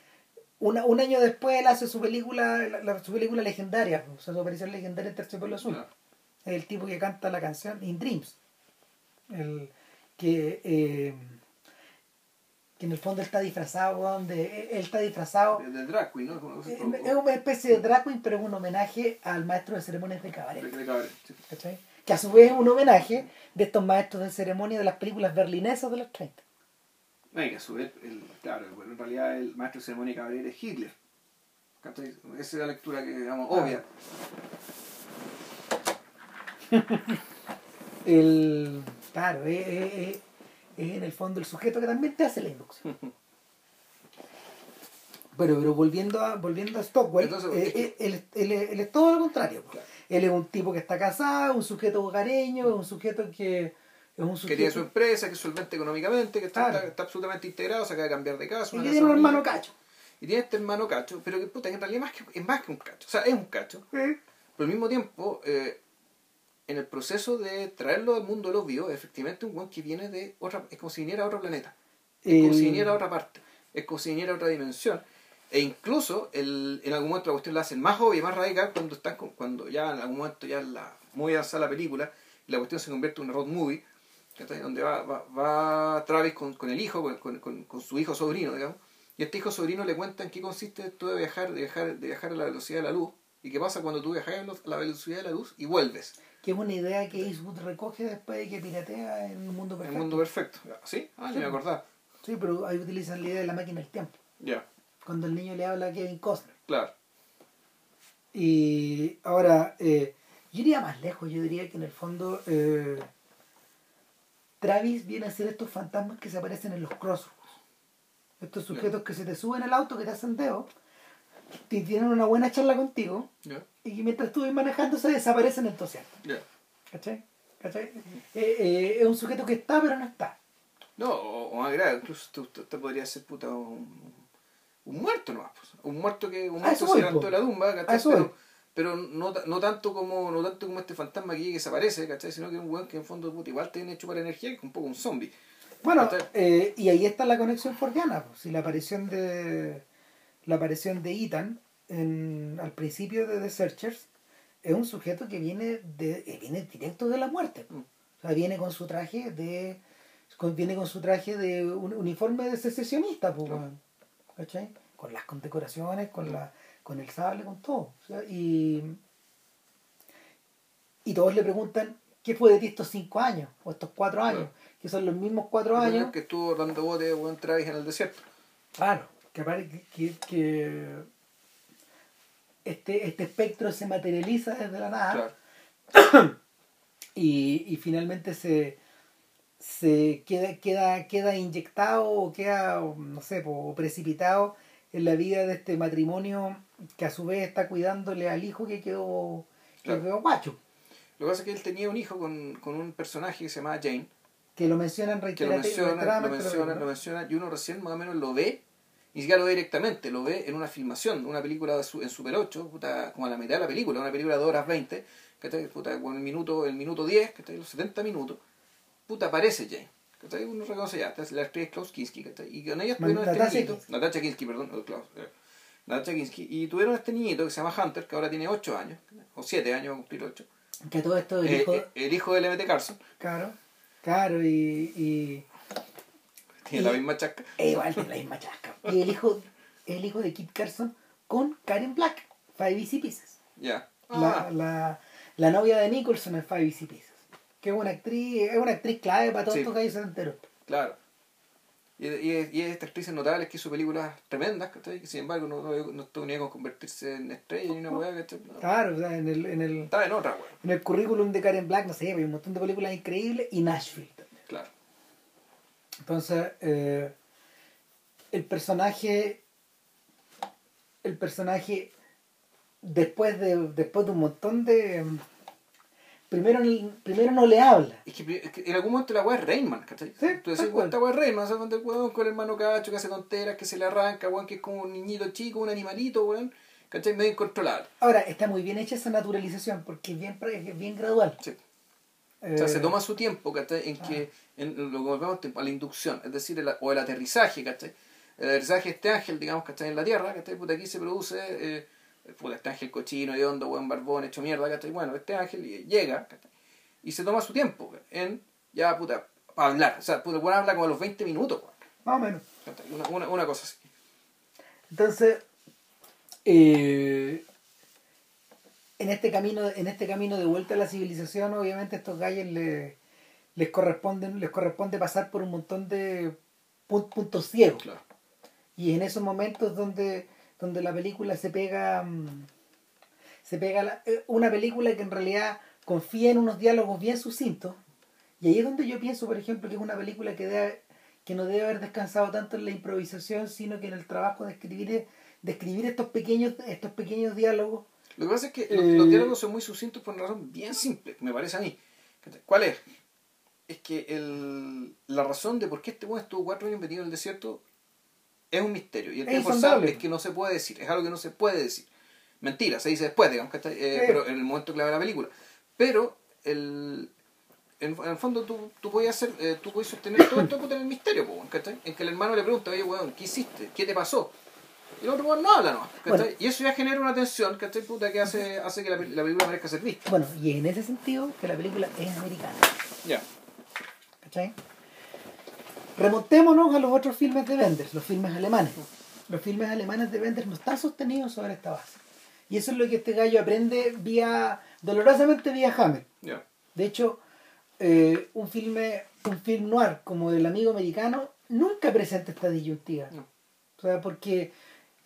Una, un año después él hace su película, la, la- su película legendaria, o sea, su aparición legendaria en Terciopelo Azul. Claro. Es el tipo que canta la canción In Dreams. El, que, eh, que en el fondo él está disfrazado, weón, de, él está disfrazado De, de drag queen, ¿no? Es es una especie de drag queen, pero es un homenaje al maestro de ceremonias de cabaret. de cabaret, sí. ¿cachai? Que a su vez es un homenaje de estos maestros de ceremonia de las películas berlinesas de los 30. No, y que a su vez, el, claro, bueno, en realidad el maestro de ceremonia cabaret es Hitler. Esa es la lectura que, digamos, obvia. El, claro, es, es- es- es en el fondo el sujeto que también te hace la inducción. Pero, pero volviendo a, volviendo a Stockwell, Entonces, eh, eh, él, él es- él es todo lo contrario. Claro. Él es un tipo que está casado, un sujeto hogareño, un sujeto que es Que tiene su empresa, que es solvente económicamente, que está, Claro. está, está absolutamente integrado, se acaba de cambiar de casa. y tiene un hermano cacho. Y tiene este hermano cacho, pero que puta, que en realidad más que, es más que un cacho. O sea, es un cacho. Pero al mismo tiempo, eh, en el proceso de traerlo al mundo de los vivos, efectivamente un guan que viene de otra, es como si viniera a otro planeta. Es como si viniera a otra parte. es como si viniera a otra dimensión. E incluso el, en algún momento la cuestión la hacen más obvia y más radical cuando están con- cuando ya en algún momento ya la muy avanzada la película y la cuestión se convierte en una road movie. Donde va, va, va Travis con, con el hijo, con, con, con- su hijo sobrino, digamos, y este hijo sobrino le cuenta en qué consiste esto de viajar, de viajar, de viajar a la velocidad de la luz y qué pasa cuando tú viajas a la velocidad de la luz y vuelves Que es una idea que Eastwood recoge después de que piratea en un mundo en el perfecto. mundo perfecto. ¿Sí? Ah, ni me acordaba. Sí, pero ahí utilizan la idea de la máquina del tiempo. Ya, Cuando el niño le habla a Kevin Costner. claro. Y ahora, eh, yo iría más lejos, yo diría que en el fondo eh, Travis viene a ser estos fantasmas que se aparecen en los crossroads. Estos sujetos que se te suben al auto, que te hacen dedo, y tienen una buena charla contigo, Ya, y mientras tú vas manejando se desaparecen en tu asiento. ya. ¿Cachai? ¿Cachai? Eh, eh, es un sujeto que está, pero no está. No, o, o más grave, incluso tú- tú- te podría ser puta un, un muerto nomás. pues. Un muerto que un muerto se levantó de la tumba, ¿cachai? Pero. Pero no, no tanto como no tanto como este fantasma que llega y desaparece, ¿cachai? Sino que es un weón que en fondo puta, igual tiene hecho para energía, que es un poco un zombie. Bueno, eh, y ahí está la conexión fordiana, pues, y la aparición de la aparición de Ethan en, al principio de The Searchers es un sujeto que viene de eh, viene directo de la muerte. pues. Mm. O sea, viene con su traje de con- viene con su traje de un uniforme de secesionista, pues, weón. ¿Cachai? Con las condecoraciones, con la con el sable, con todo. O sea, y y todos le preguntan qué fue de ti estos cinco años o estos cuatro años, Claro. que son los mismos cuatro años que estuvo dando bote weón Travis en el desierto. Claro, que, que, que este, este espectro se materializa desde la nada Claro. y, y finalmente se, se queda, queda, queda inyectado o queda, no sé, precipitado en la vida de este matrimonio que a su vez está cuidándole al hijo que quedó, que Claro. quedó guacho. Lo que pasa es que él tenía un hijo con, con un personaje que se llamaba Jane, Que lo mencionan que lo reiterati- menciona, lo menciona, lo menciona, y uno recién más o menos lo ve, ni siquiera lo ve directamente, lo ve en una filmación, una película de su- en Super 8, puta, como a la mitad de la película, una película de 2 horas 20, ¿cachai? Puta, con el minuto, el minuto 10, ¿cachai? los 70 minutos, puta, aparece Jane. ¿cachai? Uno reconoce ya, la actriz Klaus Kinski, ¿cachai? y con ella tuvieron este niñito, Kinski. Perdón, no, Klaus, eh, Natasha Kinski, y tuvieron este niñito que se llama Hunter, que ahora tiene 8 años, o 7 años, va a cumplir 8, Que todo esto el Eh, hijo, eh, el hijo del MT Carson, claro, claro, y, y tiene Y- la misma chasca. E igual tiene la misma chasca. Y el hijo, el hijo de Kit Carson con Karen Black, Five Easy Pieces. Ya. La, Ah, la, la novia de Nicholson en Five Easy Pieces. Que es una actriz, es una actriz clave para todos Sí. estos gallos enteros. claro. Y, y, es- y es esta actriz notable que hizo películas tremendas, ¿cachai? Que sin embargo no, no, no estuvo ni con convertirse en estrella ni una weá, ¿cachai? No. Claro, o sea, en el, en el, Estaba en otra weá, en el currículum de Karen Black, no sé, hay un montón de películas increíbles y Nashville. también. claro. Entonces, eh, el personaje, el personaje, después de, después de un montón de... Primero, primero no le habla. Es que, es que en algún momento la weá es Rainman, ¿cachai? Sí, Tú decís, esta weá es Rainman, ¿sabes? Cuando el weón con el hermano cacho que hace tonteras, que se le arranca, weón, que es como un niñito chico, un animalito, weón, ¿cachai? Medio incontrolable. Ahora, está muy bien hecha esa naturalización porque es bien, es bien gradual. Sí. O sea, se Eh, toma su tiempo, ¿cachai? En que, en lo que volvemos a la inducción, es decir, el- o el aterrizaje, ¿cachai? El aterrizaje de este ángel, digamos, ¿cachai? En la Tierra, ¿cachai? Puta, aquí se produce, eh, puta, este ángel cochino, hondo, buen barbón, hecho mierda, ¿cachai? Bueno, este ángel eh, llega, ¿cachai? Y se toma su tiempo en, ya, puta, para hablar. O sea, puta, el habla como a los 20 minutos, Más o menos. Una, una, una cosa así. Entonces, eh, en este camino, en este camino de vuelta a la civilización, obviamente a estos gallos le- les corresponden, les corresponde pasar por un montón de pun- puntos ciegos. Claro. Y en esos momentos donde, donde la película se pega, mm, se pega la- eh, una película que en realidad confía en unos diálogos bien sucintos. Y ahí es donde yo pienso, por ejemplo, que es una película que, debe, que no debe haber descansado tanto en la improvisación, sino que en el trabajo de escribir, de escribir estos pequeños, estos pequeños diálogos. Lo que pasa es que los, Eh, los diálogos son muy sucintos por una razón bien simple, me parece a mí. ¿Cuál es? Es que el, la razón de por qué este weón estuvo cuatro años metido en el desierto es un misterio. Y el Es tiempo es que no se puede decir, es algo que no se puede decir. Mentira, se dice después, digamos, ¿cachai? Eh, Sí. pero en el momento clave de la película. Pero el, en, en el fondo tú, tú podías hacer, eh, tú podías sostener todo esto en el misterio, po, ¿cachai? En que el hermano le pregunta, oye, weón, ¿qué hiciste? ¿Qué te pasó? Y el otro weón no habla, ¿no? Bueno. Y eso ya genera una tensión, ¿cachai? Puta, que hace, hace que la, la película merezca ser vista. Bueno, y en ese sentido que la película es americana. Ya. ¿Cachai? Remontémonos a los otros filmes de Wenders, los filmes alemanes. Los filmes alemanes de Wenders no están sostenidos sobre esta base. Y eso es lo que este gallo aprende vía, dolorosamente vía Hammer. De hecho, eh, un filme, un film noir como del amigo americano nunca presenta esta disyuntiva. No. O sea, porque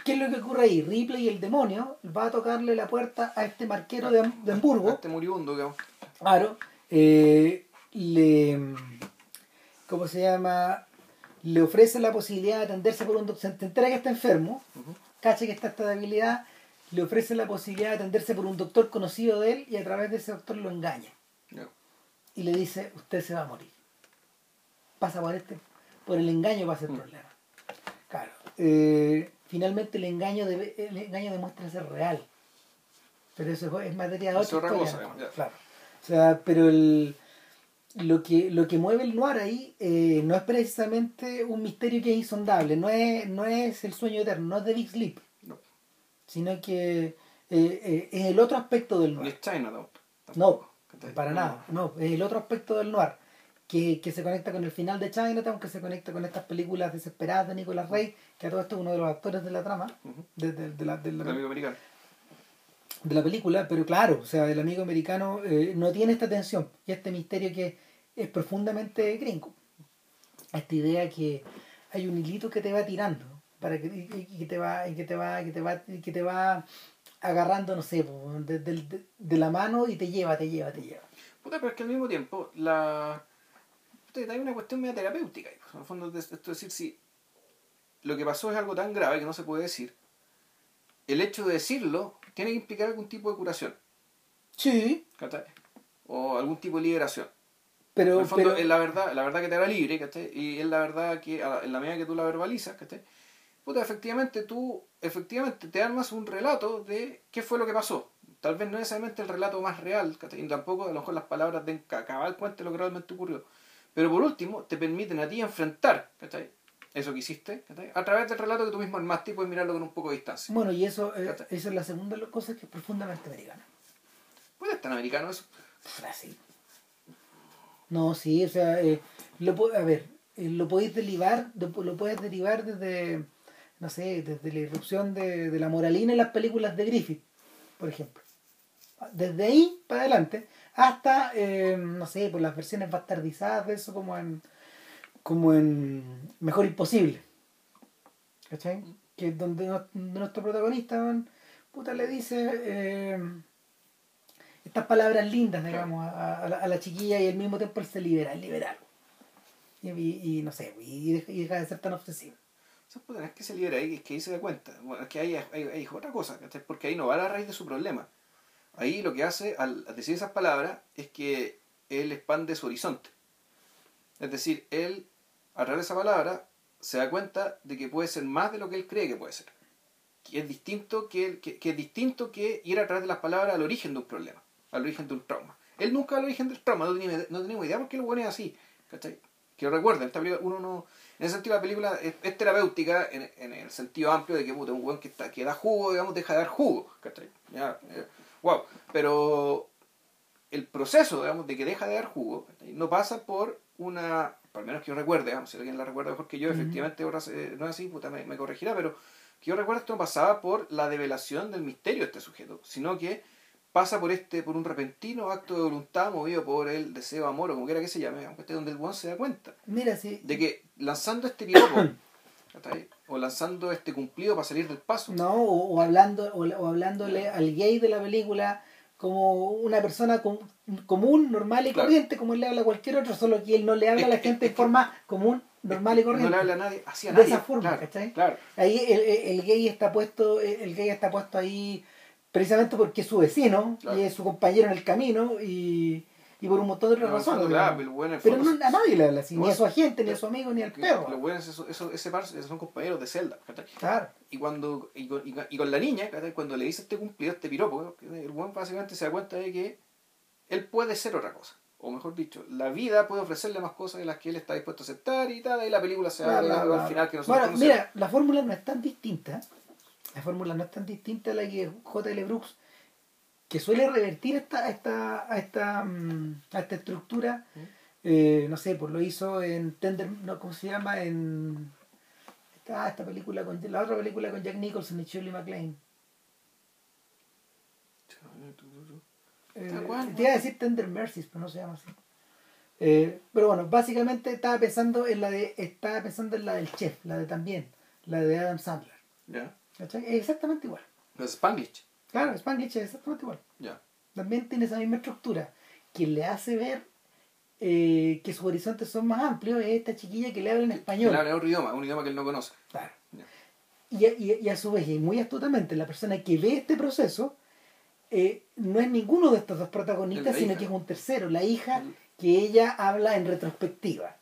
¿qué es lo que ocurre ahí? Ripley, el demonio, va a tocarle la puerta a este marquero de, Ham- de Hamburgo. Este moribundo. Claro. eh, le. ¿Cómo se llama? Le ofrece la posibilidad de atenderse por un doctor. Se entera que está enfermo, Ujú. cacha que está esta debilidad, le ofrece la posibilidad de atenderse por un doctor conocido de él y a través de ese doctor lo engaña. Y le dice: Usted se va a morir. Pasa por este. Por el engaño pasa el Mm. problema. Claro. eh, finalmente el engaño, debe- el engaño demuestra ser real. Pero eso es materia de Es otra cosa. Claro. O sea, pero el, lo, que, lo que mueve el noir ahí eh, no es precisamente un misterio que es insondable, no es, no es el sueño eterno, no es The Big Sleep, No. sino que eh, eh, es el otro aspecto del noir. es Chinatown. No, para nada, no, es el otro aspecto del noir. Que, que se conecta con el final de Chinatown, que se conecta con estas películas desesperadas de Nicolas Rey, que a todo esto es uno de los actores de la trama, de, de- de la, de la- El amigo americano. De la película, pero claro, o sea, el amigo americano eh, no tiene esta tensión y este misterio que es profundamente gringo. Esta idea que hay un hilito que te va tirando para que, y, que te va y que te va que te va que te va agarrando, no sé, de, de- la mano y te lleva, te lleva, te lleva. Puta, pero es que al mismo tiempo, la. Hay una cuestión media terapéutica. pues, En el fondo, esto es decir, si lo que pasó es algo tan grave que no se puede decir, el hecho de decirlo tiene que implicar algún tipo de curación, Sí, ¿cachai? O algún tipo de liberación. pero, en el fondo, pero- es la verdad, la verdad que te hará libre, ¿cachai? Y es la verdad que, en la medida que tú la verbalizas, ¿cachai? Puta, efectivamente tú, efectivamente te armas un relato de qué fue lo que pasó. Tal vez no necesariamente el relato más real, ¿cachai? Y tampoco a lo mejor las palabras ca- cabal cuenta de lo que realmente ocurrió. Pero por último, te permiten a ti enfrentar, ¿cachai? Eso que hiciste, ¿cachai? A través del relato que tú mismo armaste y puedes mirarlo con un poco de distancia. bueno, y eso, eh, es la segunda cosas que es profundamente americana. Puede estar americano eso. Brasil. No, sí, o sea, eh, lo, a ver, eh, lo podéis derivar, lo, lo puedes derivar desde, no sé, desde la irrupción de, de la moralina en las películas de Griffith, por ejemplo. Desde ahí para adelante, hasta, eh, no sé, por las versiones bastardizadas de eso como en, como en Mejor Imposible. ¿Cachai? Que es donde, no- nuestro protagonista, man, puta, le dice... eh, estas palabras lindas, digamos, a, a la, a la chiquilla y al mismo tiempo él se libera, es liberal. Y, y- y no sé, y deja, y deja de ser tan obsesivo. Es que se libera ahí, es que ahí se da cuenta. Bueno, es que ahí hay otra cosa, ¿cachai? Porque ahí no va a la raíz de su problema. Ahí lo que hace al decir esas palabras es que él expande su horizonte. Es decir, él, a través de esa palabra, se da cuenta de que puede ser más de lo que él cree que puede ser. Que es distinto que, que, que es distinto que ir a través de las palabras al origen de un problema, al origen de un trauma. Él nunca al origen del trauma, no tenía, no tenemos idea por qué lo pone así. ¿cachai? Que recuerden, esta película, uno no. En ese sentido, la película es, es terapéutica en, en el sentido amplio de que puta, un weón que, está, que da jugo, digamos, deja de dar jugo. ¿cachai? Ya, eh, wow. Pero el proceso, digamos, de que deja de dar jugo, ¿cachai? no pasa por una. Por lo menos que yo recuerde, digamos, si alguien la recuerda mejor que yo, efectivamente ahora no es así, puta, me, me corregirá, pero que yo recuerdo esto no pasaba por la develación del misterio de este sujeto, sino que pasa por este por un repentino acto de voluntad movido por el deseo, amor o como quiera que se llame, aunque esté donde el buen se da cuenta. Mira, sí. de que lanzando este piropo o lanzando este cumplido para salir del paso. No, o, o hablando, o, o hablándole al gay de la película como una persona com- común, normal y Claro. corriente, como él le habla a cualquier otro, solo que él no le habla a la gente de forma común, normal y no corriente. le habla a nadie hacia De nadie esa forma, claro, ¿cachai? claro Ahí el, el- gay está puesto, el gay está puesto ahí precisamente porque es su vecino y es su compañero en el camino y, y por un montón de otras el razones. claro, pero no, a nadie le habla así, ni a su agente, ni a su amigo, ni al perro. los buenos eso, eso, ese par son compañeros de celda. Claro. y cuando y con, y la niña cuando le dice este cumplido este piropo el buen básicamente se da cuenta de que él puede ser otra cosa o mejor dicho, la vida puede ofrecerle más cosas de las que él está dispuesto a aceptar y tal, y la película se algo bla. al final que nosotros Bueno, mira, la fórmula no es tan distinta. La fórmula no es tan distinta a la que J.L. Brooks, que suele revertir esta, esta, a, esta, mm, a esta estructura, eh, no sé, pues lo hizo en Tender, no, ¿cómo se llama? En esta, esta película con la otra película con Jack Nicholson y Shirley MacLaine. Eh, te iba a decir Tender Mercies, pero no se llama así. Eh, pero bueno, básicamente estaba pensando en la de estaba pensando en la del chef, la de también, la de Adam Sandler. Es exactamente igual. Es Spanglish. Claro, Spanglish es exactamente igual. Ya. También tiene esa misma estructura que le hace ver eh, que sus horizontes son más amplios. Es esta chiquilla que le habla en español. Él habla otro idioma, un idioma que él no conoce. Claro. Ya. Y, a- y, y a su vez, y muy astutamente, la persona que ve este proceso eh, no es ninguno de estos dos protagonistas, sino hija. que es un tercero, la hija que ella habla en retrospectiva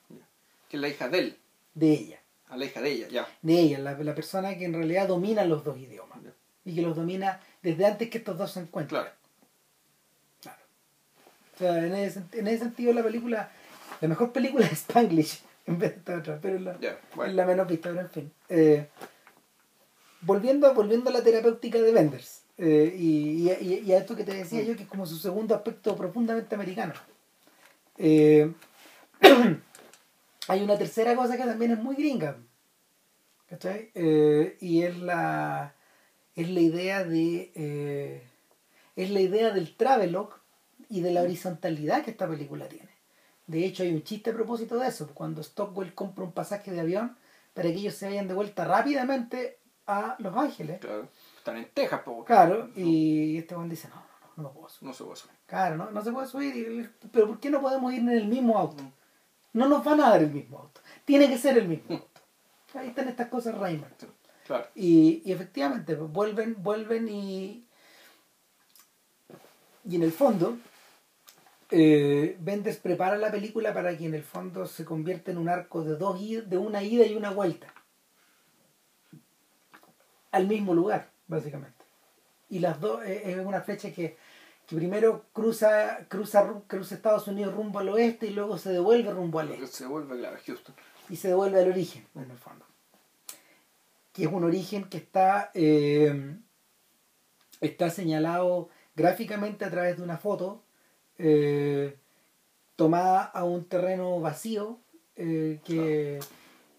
Que es la hija de él, de ella. a la hija de ella, ya. De ella, la, la persona que en realidad domina los dos idiomas. Y que los domina desde antes que estos dos se encuentren. Claro. Claro. O sea, en ese, en ese sentido la película, la mejor película es Spanglish en vez de esta otra, pero es la, bueno. la menos vista, pero en fin. Eh, volviendo, volviendo a la terapéutica de Benders eh, y, y- y- a esto que te decía yo, que es como su segundo aspecto profundamente americano. Eh, hay una tercera cosa que también es muy gringa. ¿Cachai? Y es la, es la idea de. eh, es la idea del travelogue y de la horizontalidad que esta película tiene. De hecho, hay un chiste a propósito de eso. Cuando Stockwell compra un pasaje de avión para que ellos se vayan de vuelta rápidamente a Los Ángeles. Claro. Están en Texas, po. Claro, y este Juan dice: No, no, no, no puedo subir. No se puede hacer. Claro, no, no se puede subir. Y- Pero ¿por qué no podemos ir en el mismo auto? No nos van a dar el mismo auto. Tiene que ser el mismo auto. Ahí están estas cosas. Sí, Claro. Y, y efectivamente, pues, vuelven, vuelven y. Y en el fondo, eh, Benders prepara la película para que en el fondo se convierta en un arco de dos de una ida y una vuelta. Al mismo lugar, básicamente. Y las dos eh, es una flecha que, que primero cruza, cruza, ru- cruza Estados Unidos rumbo al oeste y luego se devuelve rumbo al este Se vuelve, claro, Houston. y se devuelve al origen, en el fondo. Que es un origen que está, eh, está señalado gráficamente a través de una foto eh, tomada a un terreno vacío eh, que,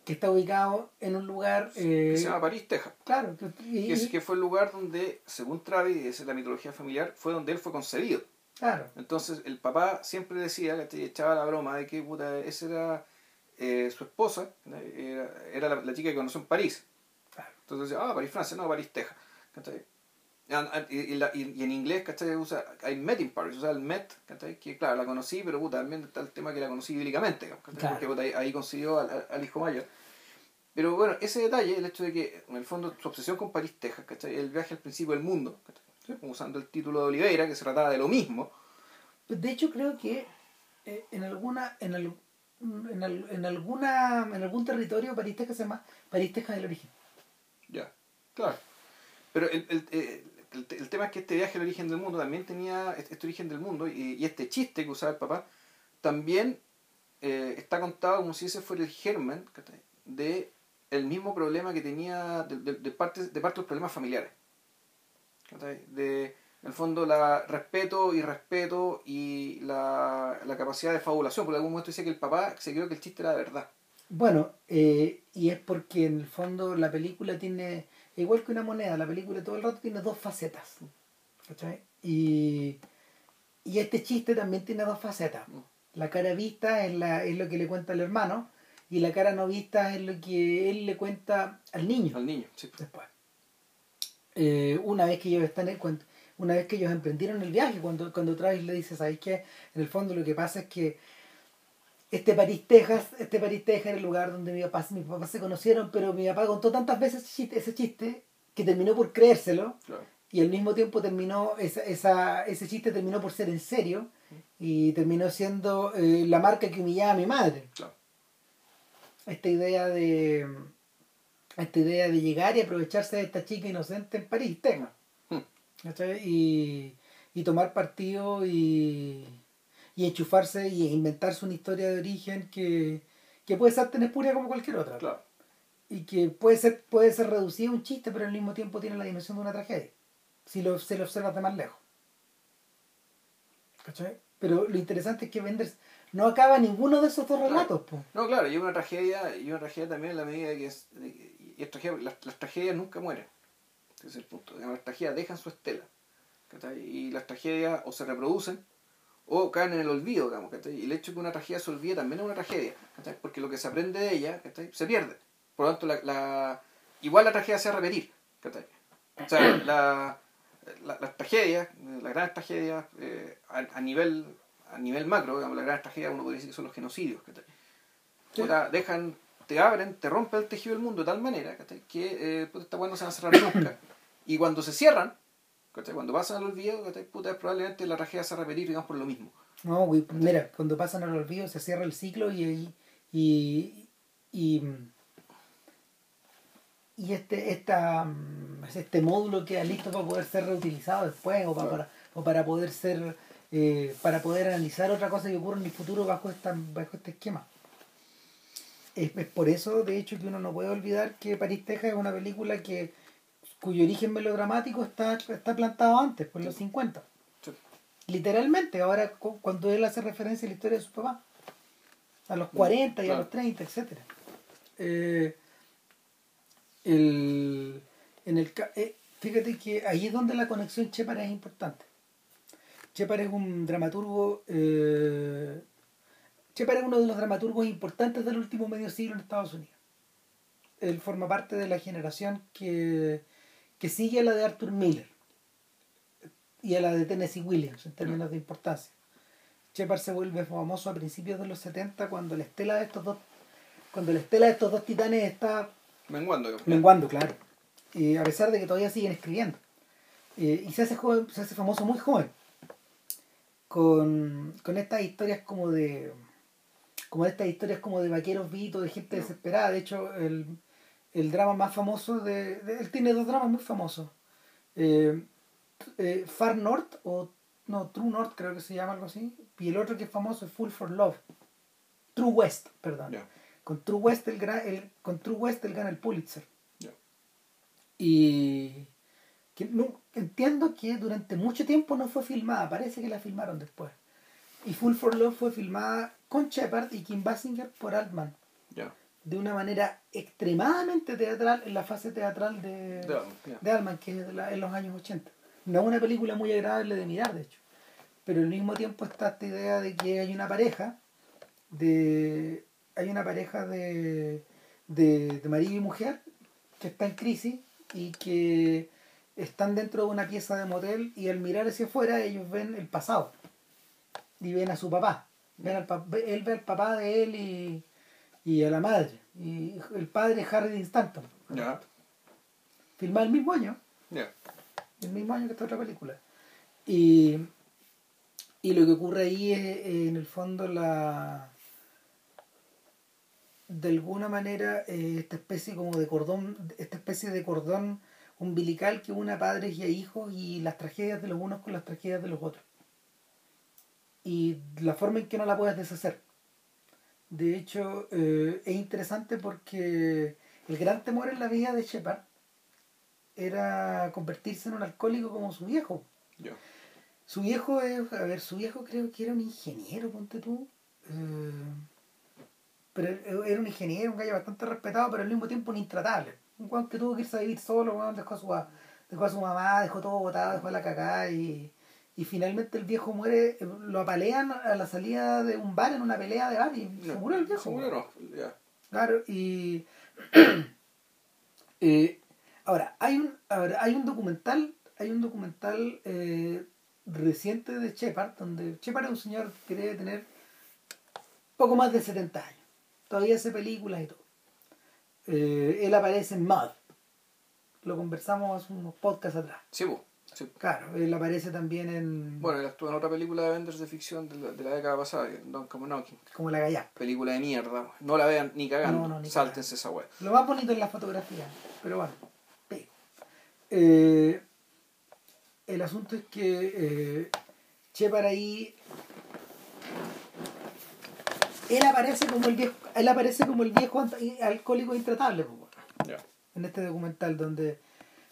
que está ubicado en un lugar... Que se llama París, Texas. claro, que, y- Que, es- y- que fue el lugar donde, según Travis, esa es la mitología familiar, fue donde él fue concebido. claro, Entonces el papá siempre decía, que echaba la broma de que puta, esa era eh, su esposa, era, era la, la chica que conoció en París. Entonces decía, ah, París, Francia, no, París, Texas. ¿cachai? Y, y la- y- y en inglés, ¿cachai? Usa, I met in Paris, o sea, el met, ¿cachai? Que claro, la conocí, pero puta, también está el tema que la conocí bíblicamente. Claro. Porque puta, ahí, ahí consiguió al, hijo mayor. Pero bueno, ese detalle, el hecho de que, en el fondo, su obsesión con París, Texas, ¿cachai? El viaje al principio del mundo, ¿cachai? Usando el título de Oliveira, que se trataba de lo mismo. De hecho, creo que eh, en alguna en, al- en, al- en alguna en algún territorio París Texas se llama París Texas del origen. Ya, claro. Pero el, eh, el, el tema es que este viaje al origen del mundo también tenía este este origen del mundo y, este chiste que usaba el papá también eh, está contado como si ese fuera el germen de el mismo problema que tenía de, de, de parte, de parte de los problemas familiares. De, en el fondo, la respeto y respeto y la, la capacidad de fabulación. En algún momento decía que el papá se creyó que el chiste era de verdad. Bueno, eh, y es porque en el fondo la película tiene, igual que una moneda, la película todo el rato tiene dos facetas. ¿cachai? Y, y este chiste también tiene dos facetas. La cara vista es, la, es lo que le cuenta al hermano y la cara no vista es lo que él le cuenta al niño Al niño, sí. después. Eh, una vez que ellos están en, cuando- una vez que ellos emprendieron el viaje, cuando, cuando Travis le dice, ¿sabes qué? En el fondo lo que pasa es que este París, Texas, este París, Texas era el lugar donde mi papá, mis papás se conocieron, pero mi papá contó tantas veces ese chiste, ese chiste que terminó por creérselo Claro. y al mismo tiempo terminó, esa, esa, ese chiste terminó por ser en serio y terminó siendo eh, la marca que humillaba a mi madre. Claro. Esta idea de esta idea de llegar y aprovecharse de esta chica inocente en París, Texas. Hmm. Y, y tomar partido y, y enchufarse y inventarse una historia de origen que, que puede ser tan espuria como cualquier otra. Claro. Y que puede ser, puede ser reducida a un chiste, pero al mismo tiempo tiene la dimensión de una tragedia. Si lo, se lo observas de más lejos. ¿Cachai? Pero lo interesante es que Wenders no acaba ninguno de esos dos relatos. po. No, claro, y una tragedia, y una tragedia también en la medida de que es, de que- y es tragedia- las, las tragedias nunca mueren. Ese es el punto. Las tragedias dejan su estela. ¿cachai? Y las tragedias o se reproducen o caen en el olvido, digamos, ¿cachai? Y el hecho de que una tragedia se olvide también es una tragedia, ¿cachai? Porque lo que se aprende de ella, ¿cachai? Se pierde. Por lo tanto, la, la- igual la tragedia se va a repetir, ¿cachai? O sea, la, la- las tragedias, las grandes tragedias eh, a, a nivel a nivel macro, digamos, las grandes tragedias uno podría decir que son los genocidios, ¿cachai? Sí. Puta, dejan, te abren, te rompen el tejido del mundo de tal manera ¿cachai? que eh, puta, esta no se van a cerrar nunca. Y cuando se cierran, ¿cachai? cuando pasan al olvido, ¿cachai? Puta, probablemente la tragedia se va a repetir, digamos, por lo mismo. No, güey, mira, cuando pasan al olvido se cierra el ciclo y y, y, y este esta mm, este módulo queda listo para poder ser reutilizado después o para, Claro. para- o para poder ser eh, para poder analizar otra cosa que ocurre en el futuro bajo esta bajo este esquema. Es, es por eso, de hecho, que uno no puede olvidar que París, Texas es una película que cuyo origen melodramático está, está plantado antes, por los 50. Sí. Literalmente, ahora cu- cuando él hace referencia a la historia de su papá, a los 40 y a los 30, etc. Eh, el, en el, eh, fíjate que ahí es donde la conexión Shepard es importante. Shepard es un dramaturgo. Eh, Shepard es uno de los dramaturgos importantes del último medio siglo en Estados Unidos. Él forma parte de la generación que, que sigue a la de Arthur Miller y a la de Tennessee Williams en términos de importancia. Shepard se vuelve famoso a principios de los 70 cuando la estela de estos dos cuando la estela de estos dos titanes está Menguando, menguando, claro. Y a pesar de que todavía siguen escribiendo. Eh, y se hace joven, se hace famoso muy joven. Con, con estas historias como de. como estas historias como de vaqueros vitos, de gente No. desesperada. De hecho, el, el drama más famoso de, de- Él tiene dos dramas muy famosos. Eh, eh, Far North, o no, True North creo que se llama algo así. Y el otro que es famoso es Full for Love. True West, perdón. Con True West él, él- con True West él gana el Pulitzer. Y que no- entiendo que durante mucho tiempo no fue filmada, parece que la filmaron después. Y Full for Love fue filmada con Shepard y Kim Basinger por Altman, Ya. De una manera extremadamente teatral en la fase teatral de, De Altman, que es la- en los años 80. No es una película muy agradable de mirar, de hecho. Pero al mismo tiempo está esta idea de que hay una pareja de hay una pareja de, de, de marido y mujer que está en crisis y que están dentro de una pieza de motel y al mirar hacia afuera ellos ven el pasado y ven a su papá ven al él ve al papá de él y, y a la madre y el padre es Harry Stanton Ya. filmado el mismo año Ya. el mismo año que esta otra película. Y, y lo que ocurre ahí es, en el fondo, la de alguna manera, eh, esta especie como de cordón, esta especie de cordón umbilical que une a padres y a hijos y las tragedias de los unos con las tragedias de los otros. Y la forma en que no la puedes deshacer. De hecho, eh, es interesante porque el gran temor en la vida de Shepard era convertirse en un alcohólico como su viejo. Su viejo es, a ver, su viejo creo que era un ingeniero, ponte tú. Eh, pero era un ingeniero, un gallo bastante respetado, pero al mismo tiempo un intratable. Un guan que tuvo que irse a vivir solo, dejó a su, dejó a su mamá, dejó todo botado, dejó a la cagada y, y finalmente el viejo muere, eh, lo apalean a la salida de un bar en una pelea de bar y se murió el viejo. Se murió, no. Ya. Claro, y eh, ahora hay un ahora, hay un documental, hay un documental eh, reciente de Shepard, donde Shepard es un señor que debe tener poco más de 70 años. Todavía hace películas y todo. Eh, él aparece en Mud. Lo conversamos hace unos podcasts atrás. Sí, pues. Sí. Claro, él aparece también en Bueno, él actuó en otra película de Avengers de ficción de la, de la década pasada, Don Come Knocking. como la gallá. Película de mierda. No la vean ni cagando. No, no, ni Sáltense esa weá. Lo más bonito es la fotografía, pero bueno. Eh, el asunto es que eh, Shepard ahí él aparece como el viejo, él aparece como el viejo alcohólico intratable, en este documental donde,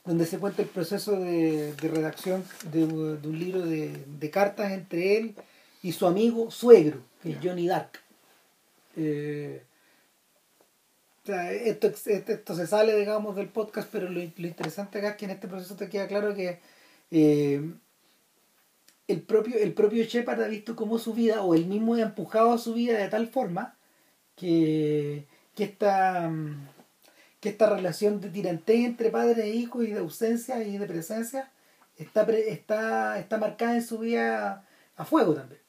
donde se cuenta el proceso de, redacción de, un libro de, cartas entre él y su amigo suegro, que es Johnny Dark. Eh, esto, esto, se sale, digamos, del podcast, pero lo, interesante acá es que en este proceso te queda claro que eh, el propio, el propio Shepard ha visto cómo su vida, o él mismo ha empujado a su vida de tal forma que, que, esta, que esta relación de tirantez entre padre e hijo y de ausencia y de presencia está, está, está marcada en su vida a fuego también.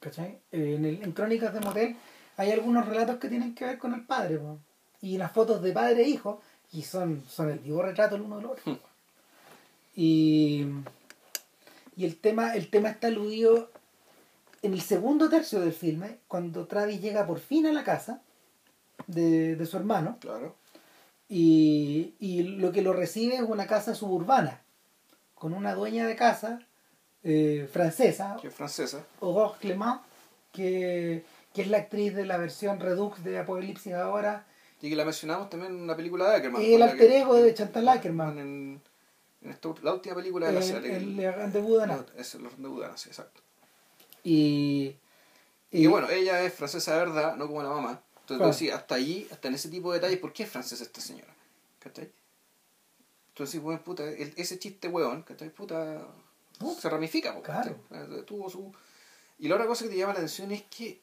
¿Cachai? En, el, en Crónicas de Motel hay algunos relatos que tienen que ver con el padre, y las fotos de padre e hijo, y son, son el vivo retrato el uno del otro. Y y el tema, el tema está aludido en el segundo tercio del filme, cuando Travis llega por fin a la casa de, su hermano. Claro. Y, lo que lo recibe es una casa suburbana, con una dueña de casa eh, francesa. Que es francesa. Aurore Clément, que, es la actriz de la versión Redux de Apocalipsis ahora. Y que la mencionamos también en una película de Ackerman. Y el alter ego de Chantal Ackerman en la última película de la serie. El, el de Budana. Es el de Budana, sí, exacto. Y, y, bueno, ella es francesa de verdad, no como la mamá. Entonces, sí, hasta allí, hasta en ese tipo de detalles, ¿por qué es francesa esta señora? ¿Cachai? Entonces, pues, puta, ese chiste hueón, ¿cachai? Puta, se ramifica, claro. Tuvo su... Y la otra cosa que te llama la atención es que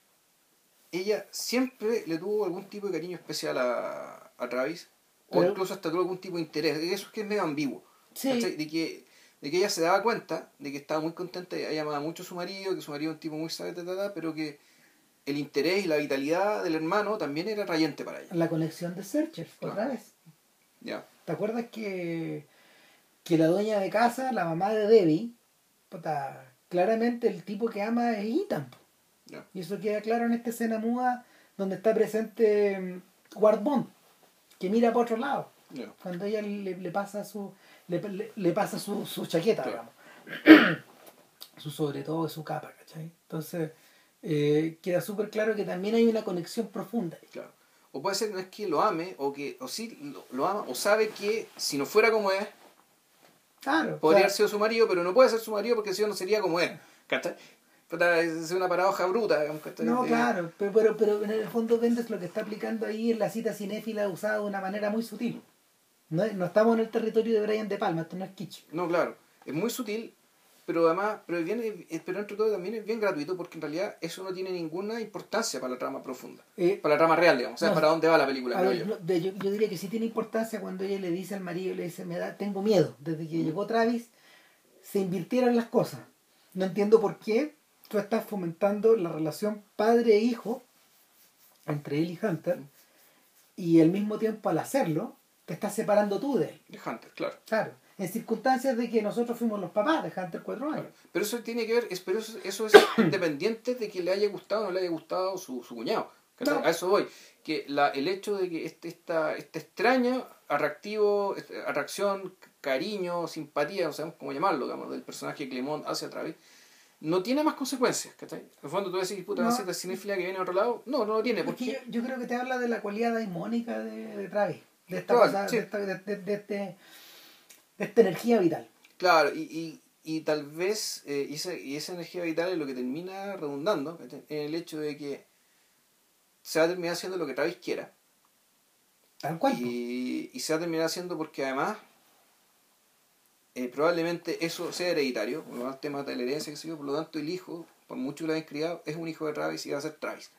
ella siempre le tuvo algún tipo de cariño especial a, a Travis, o incluso hasta tuvo algún tipo de interés. Eso es que es medio ambiguo. De que, de que ella se daba cuenta de que estaba muy contenta, ella amaba mucho a su marido, que su marido es un tipo muy sabio, pero que el interés y la vitalidad del hermano también era rayante para ella. La conexión de Searchers, otra vez. Ya. ¿Te acuerdas que, que la dueña de casa, la mamá de Debbie, claramente el tipo que ama es Ethan? Y eso queda claro en esta escena muda donde está presente mm, Ward Bond, que mira para otro lado. Cuando ella le, pasa su le, le, pasa su, su chaqueta, digamos. su sobre todo su capa, ¿cachai? Entonces, eh, queda súper claro que también hay una conexión profunda. Claro. O puede ser no es que lo ame, o que, o sí lo, ama, o sabe que si no fuera como es, claro, podría haber sido su marido, pero no puede ser su marido porque si no, no sería como es. ¿Cachai? Es una paradoja bruta, digamos, No, claro, pero, pero, pero en el fondo Vendes lo que está aplicando ahí es la cita cinéfila usada de una manera muy sutil. No, no estamos en el territorio de Brian De Palma, esto no es kitsch. No, claro. Es muy sutil, pero además, pero, bien, pero entre todo también es bien gratuito porque en realidad eso no tiene ninguna importancia para la trama profunda. Eh, para la trama real, digamos. O sea, para dónde va la película. yo. yo. diría que sí tiene importancia cuando ella le dice al marido, le dice, me da, tengo miedo. Desde que llegó Travis, se invirtieron las cosas. No entiendo por qué tú estás fomentando la relación padre e hijo entre él y Hunter. Y al mismo tiempo al hacerlo, te estás separando tú de él. De Hunter, claro. Claro. En circunstancias de que nosotros fuimos los papás de Hunter cuatro años. Pero eso tiene que ver, pero eso, es independiente de que le haya gustado o no le haya gustado su, su cuñado. A eso voy. Que la, el hecho de que este, esta, este extraño, atractivo, este, atracción, cariño, simpatía, no sabemos cómo llamarlo, digamos, del personaje que Clemont hace a través, no tiene más consecuencias, ¿cachai? En el fondo tú decís, puta, no. una cinéfila que viene a otro lado. No, no lo tiene. Porque... Yo, yo, creo que te habla de la cualidad daimónica de, de Travis de esta, de, esta de, de, este, de, esta energía vital. Claro, y, y, y tal vez eh, y, esa, y esa energía vital es lo que termina redundando en el hecho de que se va a terminar haciendo lo que Travis quiera. Tal cual. Y, y se va a terminar haciendo porque además eh, probablemente eso sea hereditario, por lo tema de la herencia, que se por lo tanto el hijo, por mucho que lo hayan criado, es un hijo de Travis y va a ser Travis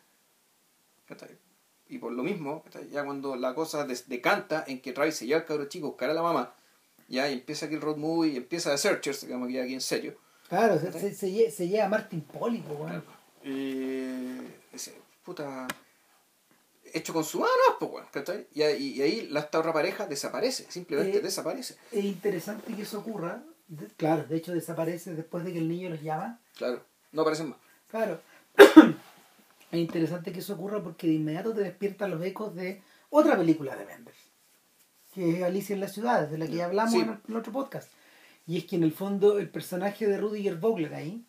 y por lo mismo, ya cuando la cosa decanta en que Travis se lleva al cabro chico a buscar a la mamá, ya y empieza aquí el road movie, y empieza The Searchers, digamos que aquí en serio. Claro, se, se, se, lleva a Martin Pólico, bueno. ese, puta, hecho con su mano, pues, ¿cachai? Y, y, ahí la, esta otra pareja desaparece, simplemente eh, desaparece. Es interesante que eso ocurra, claro, de hecho desaparece después de que el niño los llama. Claro, no aparecen más. Claro. Es interesante que eso ocurra porque de inmediato te despiertan los ecos de otra película de Benders, que es Alicia en las ciudades, de la que ya hablamos en, el, otro podcast. Y es que en el fondo el personaje de Rudiger Vogler ahí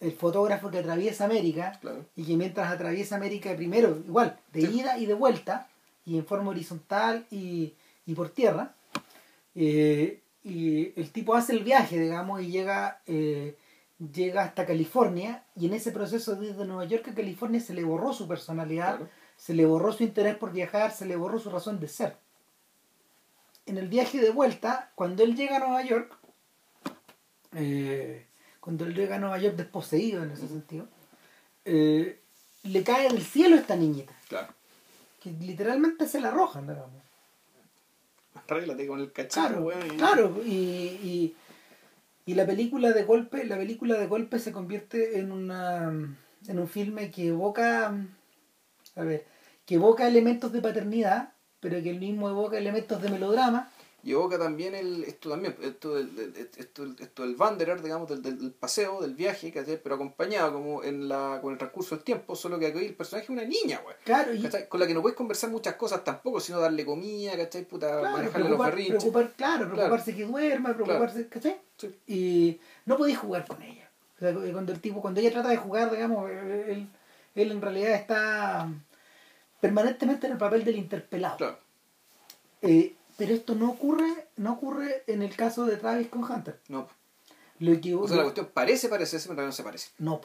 el fotógrafo que atraviesa América Claro. y que mientras atraviesa América primero, igual, de Sí. ida y de vuelta, y en forma horizontal y, y por tierra, eh, y el tipo hace el viaje, digamos, y llega, eh, llega hasta California, y en ese proceso desde Nueva York a California se le borró su personalidad, Claro. se le borró su interés por viajar, se le borró su razón de ser. En el viaje de vuelta, cuando él llega a Nueva York, eh, cuando él llega a Nueva York desposeído en ese sentido, eh, le cae del cielo esta niñita, Claro. que literalmente se la arrojan, digamos. Arréglate con el cacharro, Claro, weón. claro, y, y, y la película de golpe, la película de golpe se convierte en una en un filme que evoca a ver, que evoca elementos de paternidad, pero que el mismo evoca elementos de melodrama. Y evoca también el, esto también, esto del, esto, esto del wanderer, digamos, del, del, paseo, del viaje, pero acompañado como en la, con el transcurso del tiempo, solo que aquí el personaje es una niña, güey. Claro, y. Con la que no puedes conversar muchas cosas tampoco, sino darle comida, ¿cachai? Puta, claro, manejarle los berrinches. preocupar- claro, preocuparse que duerma, preocuparse, ¿cachai? Sí. Y no podéis jugar con ella. O sea, cuando el tipo, cuando ella trata de jugar, digamos, él, él en realidad está permanentemente en el papel del interpelado. Claro, Eh, pero esto no ocurre, no ocurre en el caso de Travis con Hunter. no. Lo que O sea, la cuestión parece parecerse, pero no se parece. no,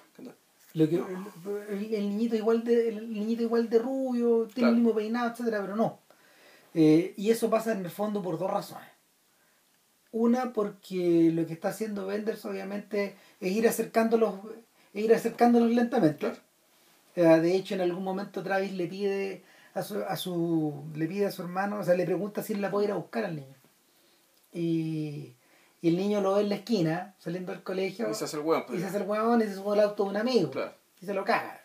lo que el, el niñito igual de el niñito igual de rubio, tiene Claro. el mismo peinado, etcétera, pero no. Eh, y eso pasa en el fondo por dos razones. Una porque lo que está haciendo Benders obviamente es ir acercándolos, es ir acercándolos lentamente. Claro. Eh, de hecho, en algún momento Travis le pide a su, a su le pide a su hermano, o sea, le pregunta si él la puede ir a buscar al niño. Y, y el niño lo ve en la esquina, saliendo del colegio, Y se hace el hueón, y pues. se hace el huevón y se sube al auto de un amigo. Claro. Y se lo caga.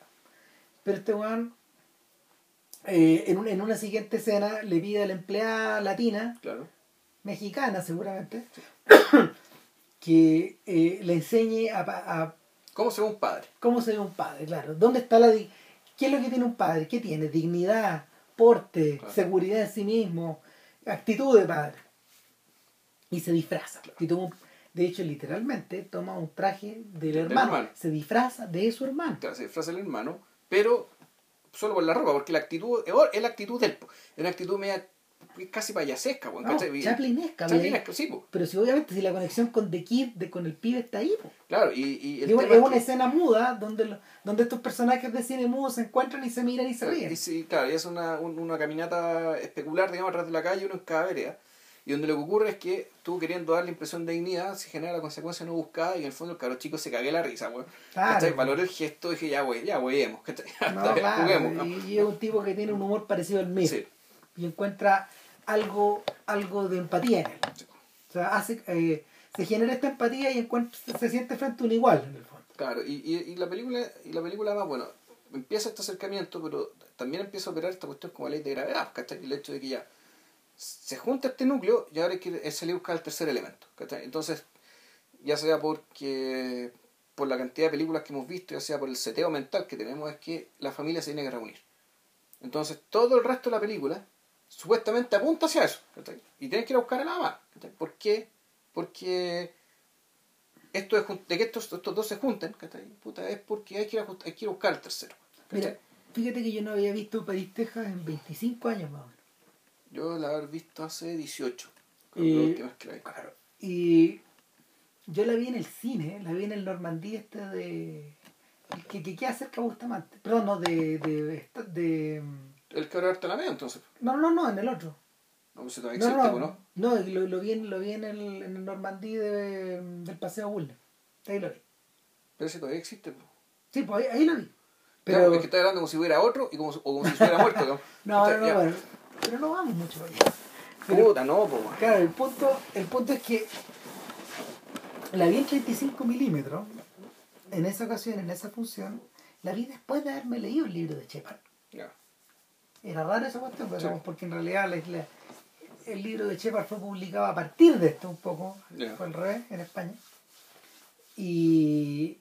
Pero este weón, eh, en, un- en una siguiente escena, le pide a la empleada latina, Claro. mexicana seguramente, que eh, le enseñe a, a ¿Cómo se ve un padre? cómo se ve un padre, claro. ¿Dónde está la di- ¿Qué es lo que tiene un padre? ¿Qué tiene? Dignidad, porte, Claro. seguridad en sí mismo, actitud de padre. Y se disfraza. Un- de hecho, literalmente, toma un traje del Del hermano. Se disfraza de su hermano. Claro, se disfraza el hermano, pero solo por la ropa, porque la actitud es la actitud del. Es una actitud media casi payasesca, weón, No, chaplinesca, Chaplinesca, sí, po. Pero si obviamente si la conexión con The Kid, de, con el pibe está ahí, po. Claro, y, y el es tema es una que- escena muda donde, lo- donde estos personajes de cine mudo se encuentran y se miran y se ríen. Y sí, claro, y es una, un- una caminata especular, digamos, atrás de la calle, uno en cada vereda. Y donde lo que ocurre es que tú queriendo dar la impresión de dignidad, se genera la consecuencia no buscada y en el fondo el caro chico se cague la risa, weón. Claro. Valoré el gesto y dije, ya, wey, ya, ¿cachai? No, y es un tipo que tiene un humor parecido al mío. Sí, Y encuentra algo, algo de empatía en él. O sea, hace, eh, se genera esta empatía y se siente frente a un igual en el fondo. Claro, y, y, y la película, y la película además, bueno, empieza este acercamiento, pero también empieza a operar esta cuestión como ley de gravedad, ¿cachai? El hecho de que ya se junta este núcleo y ahora hay que salir a buscar el tercer elemento, ¿cachai? Entonces, ya sea porque por la cantidad de películas que hemos visto, ya sea por el seteo mental que tenemos, es que la familia se tiene que reunir. Entonces, todo el resto de la película supuestamente apunta hacia eso, ¿cachai? Y tienes que ir a buscar a la mamá, ¿cachai? ¿Por qué? Porque esto de, jun- de que estos, estos dos se junten, ¿cachai? Puta, es porque hay que ir a, hay que ir a buscar el tercero. Mira, fíjate que yo no había visto París, Texas en 25 años más o menos. Yo la haber visto hace 18, creo Y- que la última vez que la vi. Claro. Y yo la vi en el cine, la vi en el Normandí este de... Que, que queda cerca de Bustamante. Perdón, no, de... de, de, de- El que ahora arte la medio, entonces. no, no, no, en el otro. No, pues todavía existe, no, ¿no? no, lo, lo vi, en, lo vi en, el, en el Normandí de, del Paseo Bulle. Ahí lo vi. Pero si todavía existe. pues. Sí, pues ahí, ahí lo vi. Pero... Pero, es que está hablando como si hubiera otro y como, o como si estuviera muerto. ¿no? no, no, bueno, pero no vamos mucho para allá. Pero- Puta, no, pues. Claro, el punto, el punto es que la vi en 35 milímetros, en esa ocasión, en esa función, la vi después de haberme leído el libro de Shepard. Ya. Era raro esa cuestión, pero Sí. porque en realidad la- la- el libro de Shepard fue publicado a partir de esto un poco, fue al revés, en España. Y,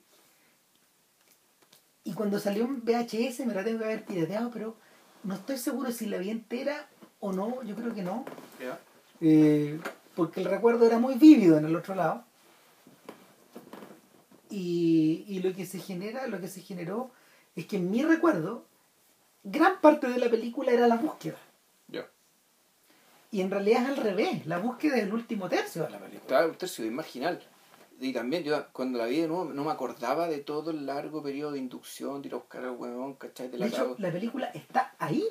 y cuando salió en VHS me la tengo que haber pirateado, pero no estoy seguro si la vi entera o no, yo creo que no. Eh, porque el recuerdo era muy vívido en el otro lado. Y, y lo que se genera, lo que se generó es que en mi recuerdo, gran parte de la película era la búsqueda. Ya. Y en realidad es al revés, la búsqueda es el último tercio de la película. Claro, un tercio es marginal. Y también yo cuando la vi de nuevo no me acordaba de todo el largo periodo de inducción, de ir a buscar al huevón, ¿cachai? De De la hecho, la película está ahí.